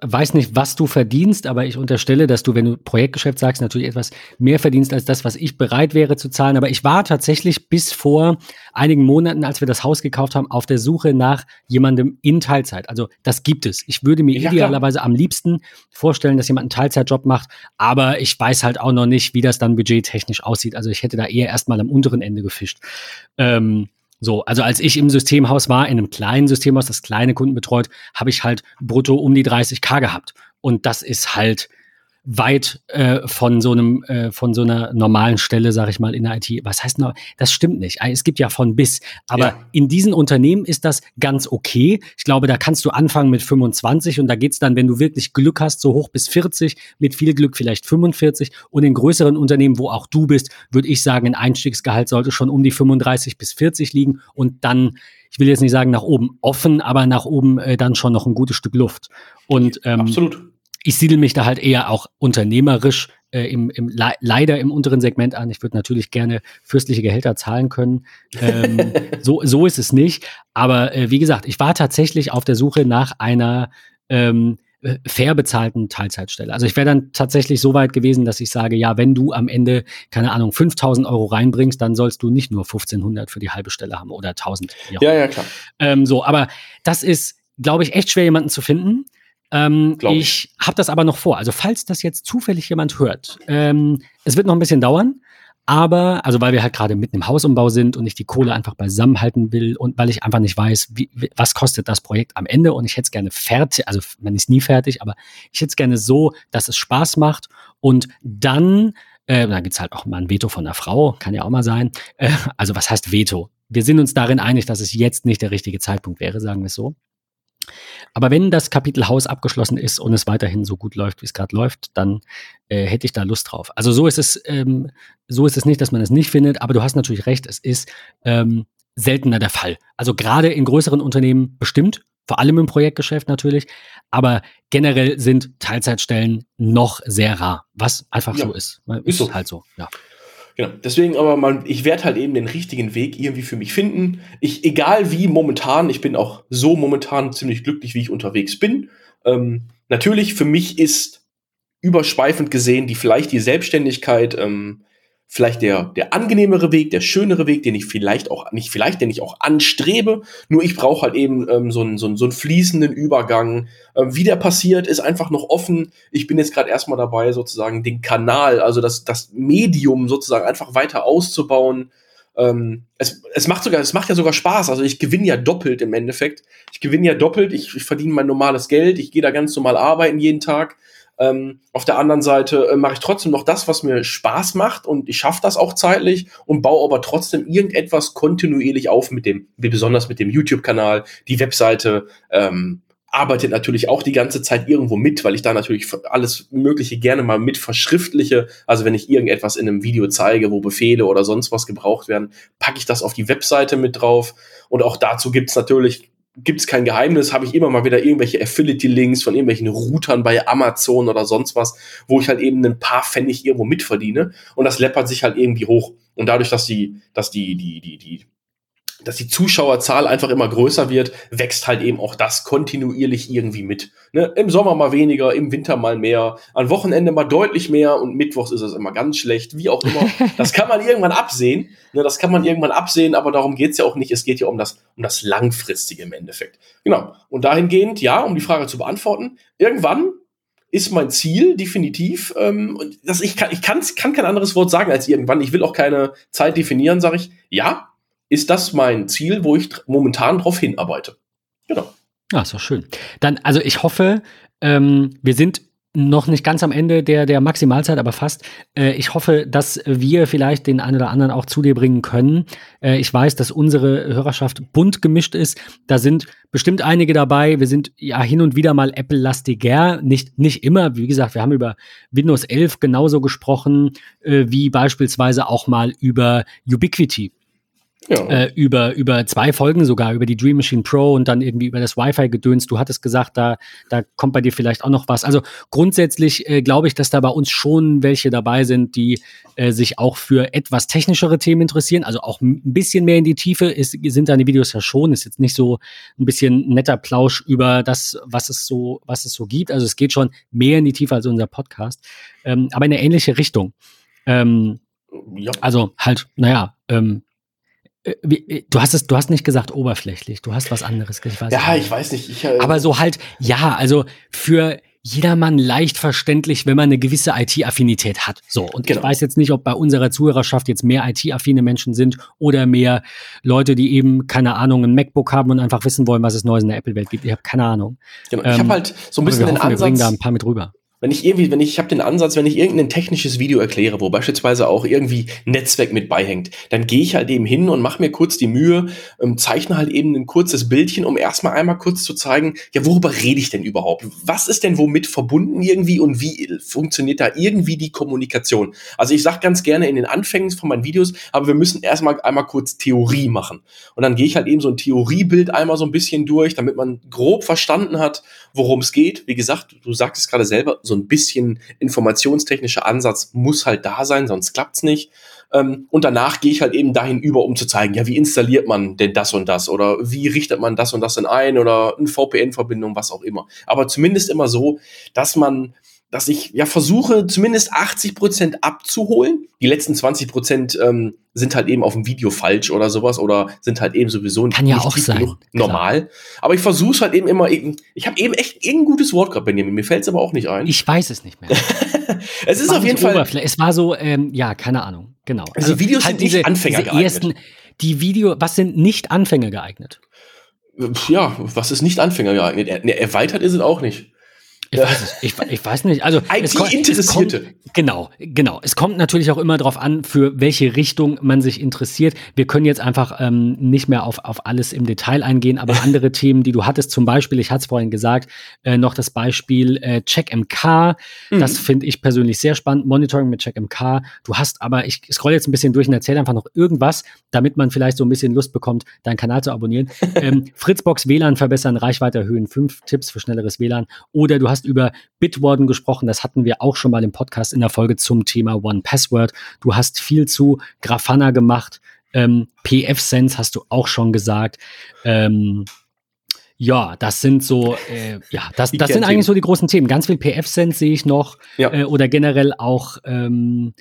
weiß nicht, was du verdienst, aber ich unterstelle, dass du, wenn du Projektgeschäft sagst, natürlich etwas mehr verdienst als das, was ich bereit wäre zu zahlen. Aber ich war tatsächlich bis vor einigen Monaten, als wir das Haus gekauft haben, auf der Suche nach jemandem in Teilzeit. Also das gibt es. Ich würde mir ja, idealerweise klar. am liebsten vorstellen, dass jemand einen Teilzeitjob macht, aber ich weiß halt auch noch nicht, wie das dann budgettechnisch aussieht. Also ich hätte da eher erstmal am unteren Ende gefischt. Ähm, so, also als ich im Systemhaus war, in einem kleinen Systemhaus, das kleine Kunden betreut, habe ich halt brutto um die 30k gehabt. Und das ist halt, weit äh, von so einem äh, von so einer normalen Stelle, sage ich mal, in der IT. Was heißt noch? Das stimmt nicht. Es gibt ja von bis, aber ja. in diesen Unternehmen ist das ganz okay. Ich glaube, da kannst du anfangen mit 25 und da geht's dann, wenn du wirklich Glück hast, so hoch bis 40, mit viel Glück vielleicht 45 und in größeren Unternehmen, wo auch du bist, würde ich sagen, ein Einstiegsgehalt sollte schon um die 35 bis 40 liegen und dann ich will jetzt nicht sagen nach oben offen, aber nach oben äh, dann schon noch ein gutes Stück Luft. Und ähm, absolut ich siedel mich da halt eher auch unternehmerisch äh, im, im le leider im unteren Segment an. Ich würde natürlich gerne fürstliche Gehälter zahlen können. Ähm, so, so ist es nicht. Aber äh, wie gesagt, ich war tatsächlich auf der Suche nach einer ähm, äh, fair bezahlten Teilzeitstelle. Also ich wäre dann tatsächlich so weit gewesen, dass ich sage, ja, wenn du am Ende, keine Ahnung, 5000 Euro reinbringst, dann sollst du nicht nur 1500 für die halbe Stelle haben oder 1000. Ja, ja, klar. Ähm, so, aber das ist, glaube ich, echt schwer, jemanden zu finden. Ähm, ich ich habe das aber noch vor. Also falls das jetzt zufällig jemand hört, ähm, es wird noch ein bisschen dauern. Aber, also weil wir halt gerade mitten im Hausumbau sind und ich die Kohle einfach beisammen halten will und weil ich einfach nicht weiß, wie, was kostet das Projekt am Ende und ich hätte es gerne fertig, also man ist nie fertig, aber ich hätte es gerne so, dass es Spaß macht und dann, äh, dann gibt's halt auch mal ein Veto von der Frau, kann ja auch mal sein. Äh, also was heißt Veto? Wir sind uns darin einig, dass es jetzt nicht der richtige Zeitpunkt wäre, sagen wir es so. Aber wenn das Kapitel Haus abgeschlossen ist und es weiterhin so gut läuft, wie es gerade läuft, dann äh, hätte ich da Lust drauf. Also so ist es, ähm, so ist es nicht, dass man es nicht findet, aber du hast natürlich recht, es ist ähm, seltener der Fall. Also gerade in größeren Unternehmen bestimmt, vor allem im Projektgeschäft natürlich, aber generell sind Teilzeitstellen noch sehr rar, was einfach ja, so ist. Ist, ist so. halt so, ja. Genau. Deswegen aber man, ich werde halt eben den richtigen Weg irgendwie für mich finden. Ich, egal wie momentan, ich bin auch so momentan ziemlich glücklich, wie ich unterwegs bin. Ähm, natürlich für mich ist überschweifend gesehen die vielleicht die Selbstständigkeit ähm, vielleicht der, der angenehmere Weg, der schönere Weg, den ich vielleicht auch, nicht vielleicht, den ich auch anstrebe. Nur ich brauche halt eben ähm, so, einen, so, einen, so einen fließenden Übergang. Ähm, wie der passiert, ist einfach noch offen. Ich bin jetzt gerade erstmal dabei, sozusagen den Kanal, also das, das Medium sozusagen einfach weiter auszubauen. Ähm, es, es macht sogar, es macht ja sogar Spaß. Also ich gewinne ja doppelt im Endeffekt. Ich gewinne ja doppelt, ich, ich verdiene mein normales Geld, ich gehe da ganz normal arbeiten jeden Tag. Ähm, auf der anderen Seite äh, mache ich trotzdem noch das, was mir Spaß macht und ich schaffe das auch zeitlich und baue aber trotzdem irgendetwas kontinuierlich auf mit dem, wie besonders mit dem YouTube-Kanal, die Webseite, ähm, arbeitet natürlich auch die ganze Zeit irgendwo mit, weil ich da natürlich alles Mögliche gerne mal mit verschriftliche. Also wenn ich irgendetwas in einem Video zeige, wo Befehle oder sonst was gebraucht werden, packe ich das auf die Webseite mit drauf. Und auch dazu gibt's natürlich gibt es kein Geheimnis, habe ich immer mal wieder irgendwelche Affiliate-Links von irgendwelchen Routern bei Amazon oder sonst was, wo ich halt eben ein paar Pfennig irgendwo mitverdiene und das läppert sich halt irgendwie hoch. Und dadurch, dass die, dass die, die, die, die dass die Zuschauerzahl einfach immer größer wird, wächst halt eben auch das kontinuierlich irgendwie mit. Ne? Im Sommer mal weniger, im Winter mal mehr, am Wochenende mal deutlich mehr und mittwochs ist es immer ganz schlecht, wie auch immer. Das kann man irgendwann absehen. Ne? Das kann man irgendwann absehen, aber darum geht's ja auch nicht. Es geht ja um das, um das Langfristige im Endeffekt. Genau. Und dahingehend, ja, um die Frage zu beantworten, irgendwann ist mein Ziel definitiv. Ähm, dass ich kann, ich kann, kann kein anderes Wort sagen als irgendwann. Ich will auch keine Zeit definieren, sage ich. Ja, ist das mein Ziel, wo ich momentan drauf hinarbeite. Genau. Ja, ist doch schön. Dann, also ich hoffe, ähm, wir sind noch nicht ganz am Ende der, der Maximalzeit, aber fast. Äh, ich hoffe, dass wir vielleicht den einen oder anderen auch zu dir bringen können. Äh, ich weiß, dass unsere Hörerschaft bunt gemischt ist. Da sind bestimmt einige dabei. Wir sind ja hin und wieder mal Apple-lastiger. Nicht, nicht immer. Wie gesagt, wir haben über Windows 11 genauso gesprochen, äh, wie beispielsweise auch mal über Ubiquity. Ja. Äh, über, über zwei Folgen sogar, über die Dream Machine Pro und dann irgendwie über das Wi-Fi-Gedöns. Du hattest gesagt, da, da kommt bei dir vielleicht auch noch was. Also grundsätzlich äh, glaube ich, dass da bei uns schon welche dabei sind, die äh, sich auch für etwas technischere Themen interessieren. Also auch ein bisschen mehr in die Tiefe ist, sind deine Videos ja schon. Ist jetzt nicht so ein bisschen netter Plausch über das, was es so, was es so gibt. Also es geht schon mehr in die Tiefe als unser Podcast. Ähm, aber in eine ähnliche Richtung. Ähm, ja. Also halt, naja, ähm, äh, äh, du hast es, du hast nicht gesagt oberflächlich, du hast was anderes gesagt. Ich ja, nicht. ich weiß nicht. Ich, äh, Aber so halt, ja, also für jedermann leicht verständlich, wenn man eine gewisse IT-Affinität hat. So, und genau. ich weiß jetzt nicht, ob bei unserer Zuhörerschaft jetzt mehr IT-affine Menschen sind oder mehr Leute, die eben, keine Ahnung, ein MacBook haben und einfach wissen wollen, was es Neues in der Apple-Welt gibt. Ich habe keine Ahnung. Genau. Ich ähm, habe halt so ein bisschen den hoffen, Ansatz. Wir bringen da ein paar mit rüber wenn ich irgendwie, wenn ich, ich habe den Ansatz, wenn ich irgendein technisches Video erkläre, wo beispielsweise auch irgendwie Netzwerk mit beihängt, dann gehe ich halt eben hin und mache mir kurz die Mühe, ähm, zeichne halt eben ein kurzes Bildchen, um erstmal einmal kurz zu zeigen, ja, worüber rede ich denn überhaupt? Was ist denn womit verbunden irgendwie und wie funktioniert da irgendwie die Kommunikation? Also ich sage ganz gerne in den Anfängen von meinen Videos, aber wir müssen erstmal einmal kurz Theorie machen. Und dann gehe ich halt eben so ein Theoriebild einmal so ein bisschen durch, damit man grob verstanden hat, worum es geht. Wie gesagt, du sagst es gerade selber, so ein bisschen informationstechnischer Ansatz muss halt da sein, sonst klappt's nicht. Ähm, und danach gehe ich halt eben dahin über, um zu zeigen, ja, wie installiert man denn das und das oder wie richtet man das und das denn ein oder eine VPN-Verbindung, was auch immer. Aber zumindest immer so, dass man dass ich ja versuche, zumindest 80 Prozent abzuholen. Die letzten 20 Prozent ähm, sind halt eben auf dem Video falsch oder sowas oder sind halt eben sowieso Kann nicht ja auch sein. normal. Klar. Aber ich versuche es halt eben immer. Ich habe eben echt irgendein gutes Wort gehabt, Benjamin. Mir fällt es aber auch nicht ein. Ich weiß es nicht mehr. es ist auf jeden Fall. Es war so, ähm, ja, keine Ahnung. Genau. Also, also Videos halt sind diese, nicht Anfänger diese geeignet. Ersten, die Video, was sind nicht Anfänger geeignet? Ja, was ist nicht Anfänger geeignet? Er, erweitert ist es auch nicht. Ich weiß, es, ich, ich weiß nicht. Also IT-Interessierte. Genau, genau. Es kommt natürlich auch immer darauf an, für welche Richtung man sich interessiert. Wir können jetzt einfach ähm, nicht mehr auf, auf alles im Detail eingehen, aber andere Themen, die du hattest, zum Beispiel, ich hatte es vorhin gesagt, äh, noch das Beispiel äh, CheckMK. Mhm. Das finde ich persönlich sehr spannend. Monitoring mit CheckMK. Du hast aber, ich scroll jetzt ein bisschen durch und erzähle einfach noch irgendwas, damit man vielleicht so ein bisschen Lust bekommt, deinen Kanal zu abonnieren. ähm, Fritzbox WLAN verbessern, Reichweite erhöhen, fünf Tipps für schnelleres WLAN. Oder du hast hast über Bitwarden gesprochen, das hatten wir auch schon mal im Podcast in der Folge zum Thema One Password. Du hast viel zu Grafana gemacht. Ähm, PF-Sense hast du auch schon gesagt. Ähm, ja, das sind so, äh, ja, das, das sind eigentlich so die großen Themen. Ganz viel PF-Sense sehe ich noch. Ja. Äh, oder generell auch, ähm,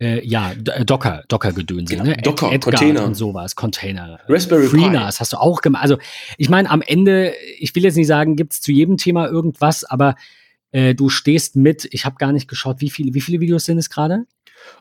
äh, ja, äh, Docker, Docker-Gedönse, genau. ne? Docker, Edgar Container und sowas, Container. Raspberry FreeNAS Pi. hast du auch gemacht. Also, ich meine, am Ende, ich will jetzt nicht sagen, gibt es zu jedem Thema irgendwas, aber äh, du stehst mit, ich habe gar nicht geschaut, wie viele, wie viele Videos sind es gerade?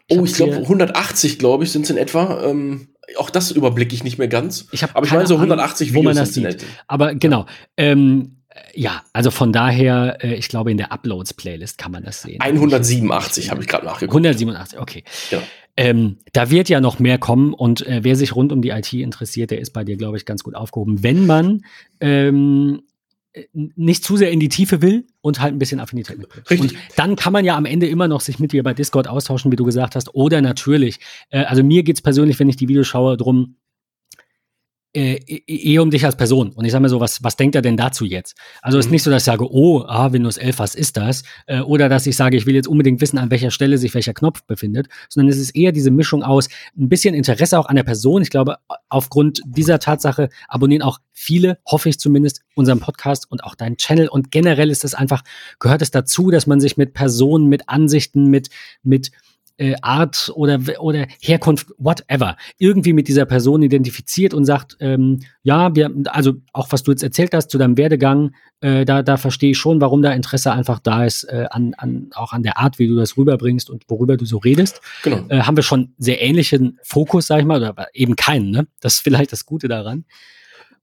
Oh, ich glaube 180, glaube ich, sind es in etwa. Ähm, auch das überblicke ich nicht mehr ganz. Ich aber ich meine so 180 Videos wo man das sieht. Aber genau. Ähm, ja, also von daher, äh, ich glaube, in der Uploads-Playlist kann man das sehen. 187 habe ich gerade nachgeguckt. 187, okay. Ja. Ähm, da wird ja noch mehr kommen und äh, wer sich rund um die IT interessiert, der ist bei dir, glaube ich, ganz gut aufgehoben. Wenn man ähm, nicht zu sehr in die Tiefe will und halt ein bisschen Affinität mitbringt. Richtig. Und dann kann man ja am Ende immer noch sich mit dir bei Discord austauschen, wie du gesagt hast. Oder natürlich, äh, also mir geht es persönlich, wenn ich die Videos schaue, drum äh, e-, eher um dich als Person. Und ich sage mir so, was, was denkt er denn dazu jetzt? Also es ist mhm. nicht so, dass ich sage, oh, ah, Windows 11, was ist das? Äh, oder dass ich sage, ich will jetzt unbedingt wissen, an welcher Stelle sich welcher Knopf befindet, sondern es ist eher diese Mischung aus ein bisschen Interesse auch an der Person. Ich glaube, aufgrund dieser Tatsache abonnieren auch viele, hoffe ich zumindest, unseren Podcast und auch deinen Channel. Und generell ist es einfach, gehört es dazu, dass man sich mit Personen, mit Ansichten, mit, mit äh, Art oder, oder Herkunft, whatever, irgendwie mit dieser Person identifiziert und sagt, ähm, ja, wir, also auch was du jetzt erzählt hast zu deinem Werdegang, äh, da, da verstehe ich schon, warum da Interesse einfach da ist, äh, an, an, auch an der Art, wie du das rüberbringst und worüber du so redest. Genau. Äh, haben wir schon sehr ähnlichen Fokus, sag ich mal, oder eben keinen, ne? Das ist vielleicht das Gute daran.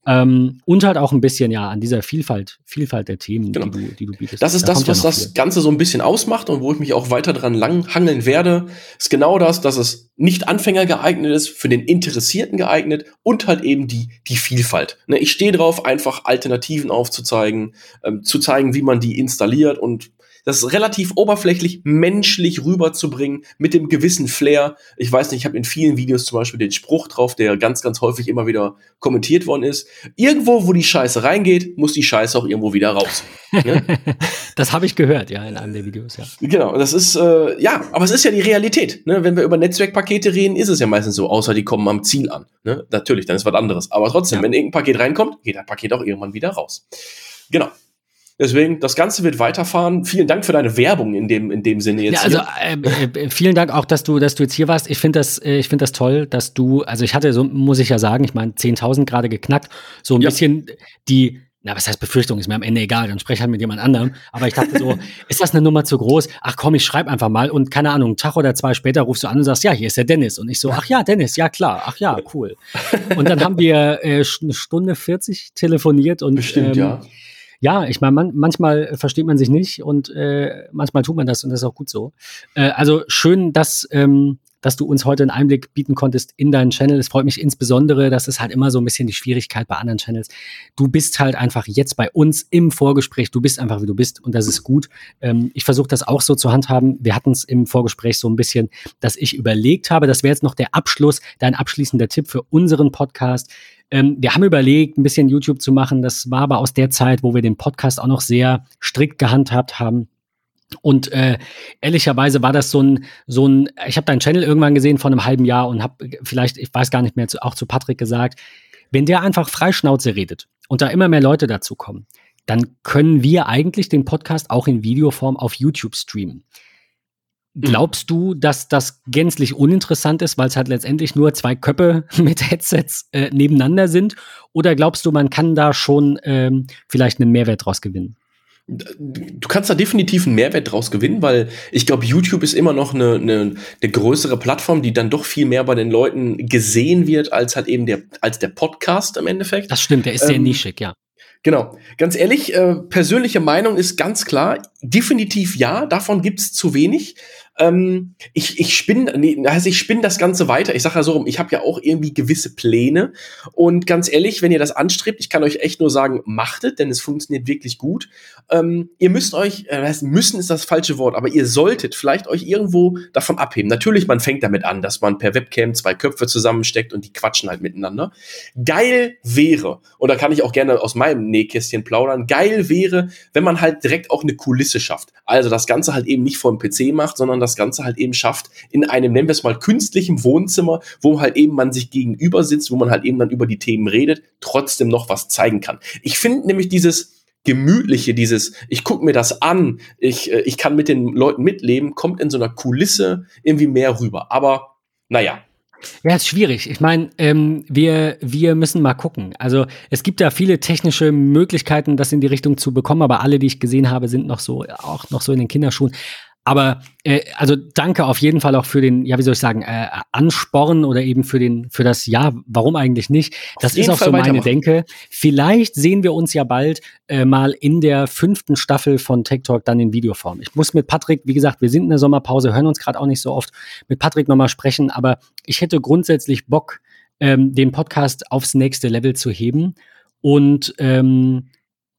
Ähm, und halt auch ein bisschen ja an dieser Vielfalt, Vielfalt der Themen, genau. die, du, die du bietest. Das ist da das, was ja das viel. Ganze so ein bisschen ausmacht und wo ich mich auch weiter dran langhangeln werde, ist genau das, dass es nicht Anfänger geeignet ist, für den Interessierten geeignet und halt eben die, die Vielfalt. Ne, ich stehe drauf, einfach Alternativen aufzuzeigen, ähm, zu zeigen, wie man die installiert und das relativ oberflächlich menschlich rüberzubringen mit dem gewissen Flair. Ich weiß nicht, ich habe in vielen Videos zum Beispiel den Spruch drauf, der ganz, ganz häufig immer wieder kommentiert worden ist. Irgendwo, wo die Scheiße reingeht, muss die Scheiße auch irgendwo wieder raus. Ne? das habe ich gehört, ja, in einem der Videos, ja. Genau, das ist, äh, ja, aber es ist ja die Realität. Ne? Wenn wir über Netzwerkpakete reden, ist es ja meistens so, außer die kommen am Ziel an. Ne? Natürlich, dann ist was anderes. Aber trotzdem, ja. wenn irgendein Paket reinkommt, geht das Paket auch irgendwann wieder raus. Genau. Deswegen, das Ganze wird weiterfahren. Vielen Dank für deine Werbung in dem, in dem Sinne jetzt. Ja, also äh, äh, vielen Dank auch, dass du, dass du jetzt hier warst. Ich finde das, äh, ich finde das toll, dass du, also ich hatte so, muss ich ja sagen, ich meine, 10.000 gerade geknackt, so ein ja. bisschen die, na, was heißt Befürchtung, ist mir am Ende egal, dann spreche halt mit jemand anderem. Aber ich dachte so, ist das eine Nummer zu groß? Ach komm, ich schreibe einfach mal und keine Ahnung, einen Tag oder zwei später rufst du an und sagst, ja, hier ist der Dennis. Und ich so, ach ja, Dennis, ja klar, ach ja, cool. Und dann haben wir äh, eine Stunde 40 telefoniert und Bestimmt, ähm, ja ja, ich meine, man, manchmal versteht man sich nicht und äh, manchmal tut man das und das ist auch gut so. Äh, also schön, dass, ähm, dass du uns heute einen Einblick bieten konntest in deinen Channel. Es freut mich insbesondere, das ist halt immer so ein bisschen die Schwierigkeit bei anderen Channels. Du bist halt einfach jetzt bei uns im Vorgespräch, du bist einfach wie du bist und das ist gut. Ähm, ich versuche das auch so zu handhaben. Wir hatten es im Vorgespräch so ein bisschen, dass ich überlegt habe, das wäre jetzt noch der Abschluss, dein abschließender Tipp für unseren Podcast ähm, wir haben überlegt, ein bisschen YouTube zu machen. Das war aber aus der Zeit, wo wir den Podcast auch noch sehr strikt gehandhabt haben. Und äh, ehrlicherweise war das so ein, so ein, ich habe deinen Channel irgendwann gesehen vor einem halben Jahr und habe vielleicht, ich weiß gar nicht mehr, zu, auch zu Patrick gesagt, wenn der einfach Freischnauze redet und da immer mehr Leute dazu kommen, dann können wir eigentlich den Podcast auch in Videoform auf YouTube streamen. Mhm. Glaubst du, dass das gänzlich uninteressant ist, weil es halt letztendlich nur zwei Köpfe mit Headsets äh, nebeneinander sind? Oder glaubst du, man kann da schon ähm, vielleicht einen Mehrwert draus gewinnen? Du kannst da definitiv einen Mehrwert draus gewinnen, weil ich glaube, YouTube ist immer noch eine, eine, eine größere Plattform, die dann doch viel mehr bei den Leuten gesehen wird, als halt eben der, als der Podcast im Endeffekt. Das stimmt, der ist sehr ähm, nischig, ja. Genau. Ganz ehrlich, äh, persönliche Meinung ist ganz klar, definitiv ja, davon gibt's zu wenig ähm, ich, ich spinne, nee, also ich spinne das Ganze weiter. Ich sage ja so rum, ich habe ja auch irgendwie gewisse Pläne. Und ganz ehrlich, wenn ihr das anstrebt, ich kann euch echt nur sagen, machtet, denn es funktioniert wirklich gut. Ähm, ihr müsst euch, äh, müssen ist das falsche Wort, aber ihr solltet vielleicht euch irgendwo davon abheben. Natürlich, man fängt damit an, dass man per Webcam zwei Köpfe zusammensteckt und die quatschen halt miteinander. Geil wäre, und da kann ich auch gerne aus meinem Nähkästchen plaudern, geil wäre, wenn man halt direkt auch eine Kulisse schafft. Also das Ganze halt eben nicht vor dem PC macht, sondern das Ganze halt eben schafft in einem, nennen wir es mal, künstlichen Wohnzimmer, wo halt eben man sich gegenüber sitzt, wo man halt eben dann über die Themen redet, trotzdem noch was zeigen kann. Ich finde nämlich dieses gemütliche, dieses, ich gucke mir das an, ich, äh, ich kann mit den Leuten mitleben, kommt in so einer Kulisse irgendwie mehr rüber. Aber naja, ja, ist schwierig. Ich meine, ähm, wir, wir müssen mal gucken. Also es gibt ja viele technische Möglichkeiten, das in die Richtung zu bekommen, aber alle, die ich gesehen habe, sind noch so, auch noch so in den Kinderschuhen. Aber äh, also danke auf jeden Fall auch für den, ja, wie soll ich sagen, äh, Ansporn oder eben für den, für das Ja, warum eigentlich nicht? Das ist auch Fall so meine Denke. Vielleicht sehen wir uns ja bald äh, mal in der fünften Staffel von Tech Talk dann in Videoform. Ich muss mit Patrick, wie gesagt, wir sind in der Sommerpause, hören uns gerade auch nicht so oft mit Patrick nochmal sprechen, aber ich hätte grundsätzlich Bock, ähm, den Podcast aufs nächste Level zu heben und ähm,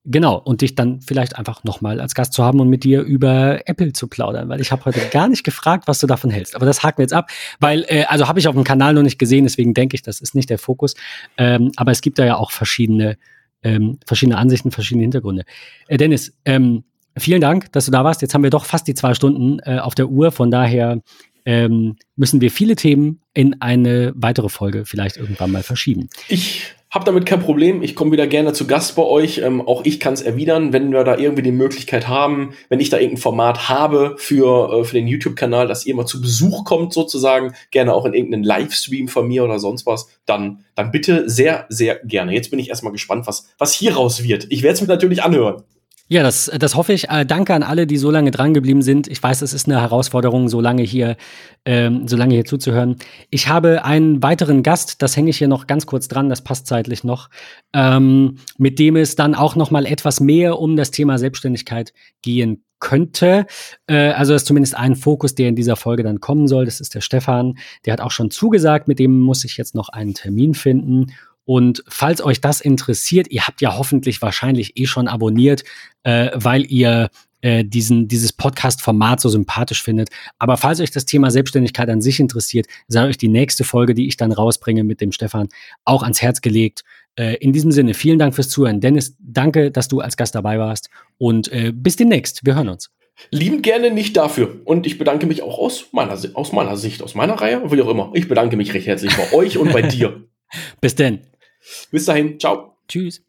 Genau, und dich dann vielleicht einfach nochmal als Gast zu haben und mit dir über Apple zu plaudern, weil ich habe heute gar nicht gefragt, was du davon hältst. Aber das haken wir jetzt ab, weil, äh, also habe ich auf dem Kanal noch nicht gesehen, deswegen denke ich, das ist nicht der Fokus. Ähm, aber es gibt da ja auch verschiedene, ähm, verschiedene Ansichten, verschiedene Hintergründe. Äh, Dennis, ähm, vielen Dank, dass du da warst. Jetzt haben wir doch fast die zwei Stunden äh, auf der Uhr, von daher ähm, müssen wir viele Themen in eine weitere Folge vielleicht irgendwann mal verschieben. Ich hab damit kein Problem. Ich komme wieder gerne zu Gast bei euch. Ähm, auch ich kann es erwidern, wenn wir da irgendwie die Möglichkeit haben, wenn ich da irgendein Format habe für, äh, für den YouTube-Kanal, dass ihr mal zu Besuch kommt, sozusagen, gerne auch in irgendeinen Livestream von mir oder sonst was, dann, dann bitte sehr, sehr gerne. Jetzt bin ich erstmal gespannt, was, was hier raus wird. Ich werde es mir natürlich anhören. Ja, das, das hoffe ich. Äh, danke an alle, die so lange dran geblieben sind. Ich weiß, es ist eine Herausforderung, so lange hier, ähm, so lange hier zuzuhören. Ich habe einen weiteren Gast, das hänge ich hier noch ganz kurz dran, das passt zeitlich noch, ähm, mit dem es dann auch noch mal etwas mehr um das Thema Selbstständigkeit gehen könnte. Äh, also das ist zumindest ein Fokus, der in dieser Folge dann kommen soll. Das ist der Stefan. Der hat auch schon zugesagt, mit dem muss ich jetzt noch einen Termin finden. Und falls euch das interessiert, ihr habt ja hoffentlich wahrscheinlich eh schon abonniert, äh, weil ihr äh, diesen, dieses Podcast-Format so sympathisch findet. Aber falls euch das Thema Selbstständigkeit an sich interessiert, sei euch die nächste Folge, die ich dann rausbringe mit dem Stefan, auch ans Herz gelegt. Äh, in diesem Sinne, vielen Dank fürs Zuhören. Dennis, danke, dass du als Gast dabei warst und äh, bis demnächst. Wir hören uns. Lieben gerne nicht dafür. Und ich bedanke mich auch aus meiner, aus meiner Sicht, aus meiner Reihe, wie auch immer. Ich bedanke mich recht herzlich bei euch und bei dir. Bis denn. Bis dahin, ciao. Tschüss.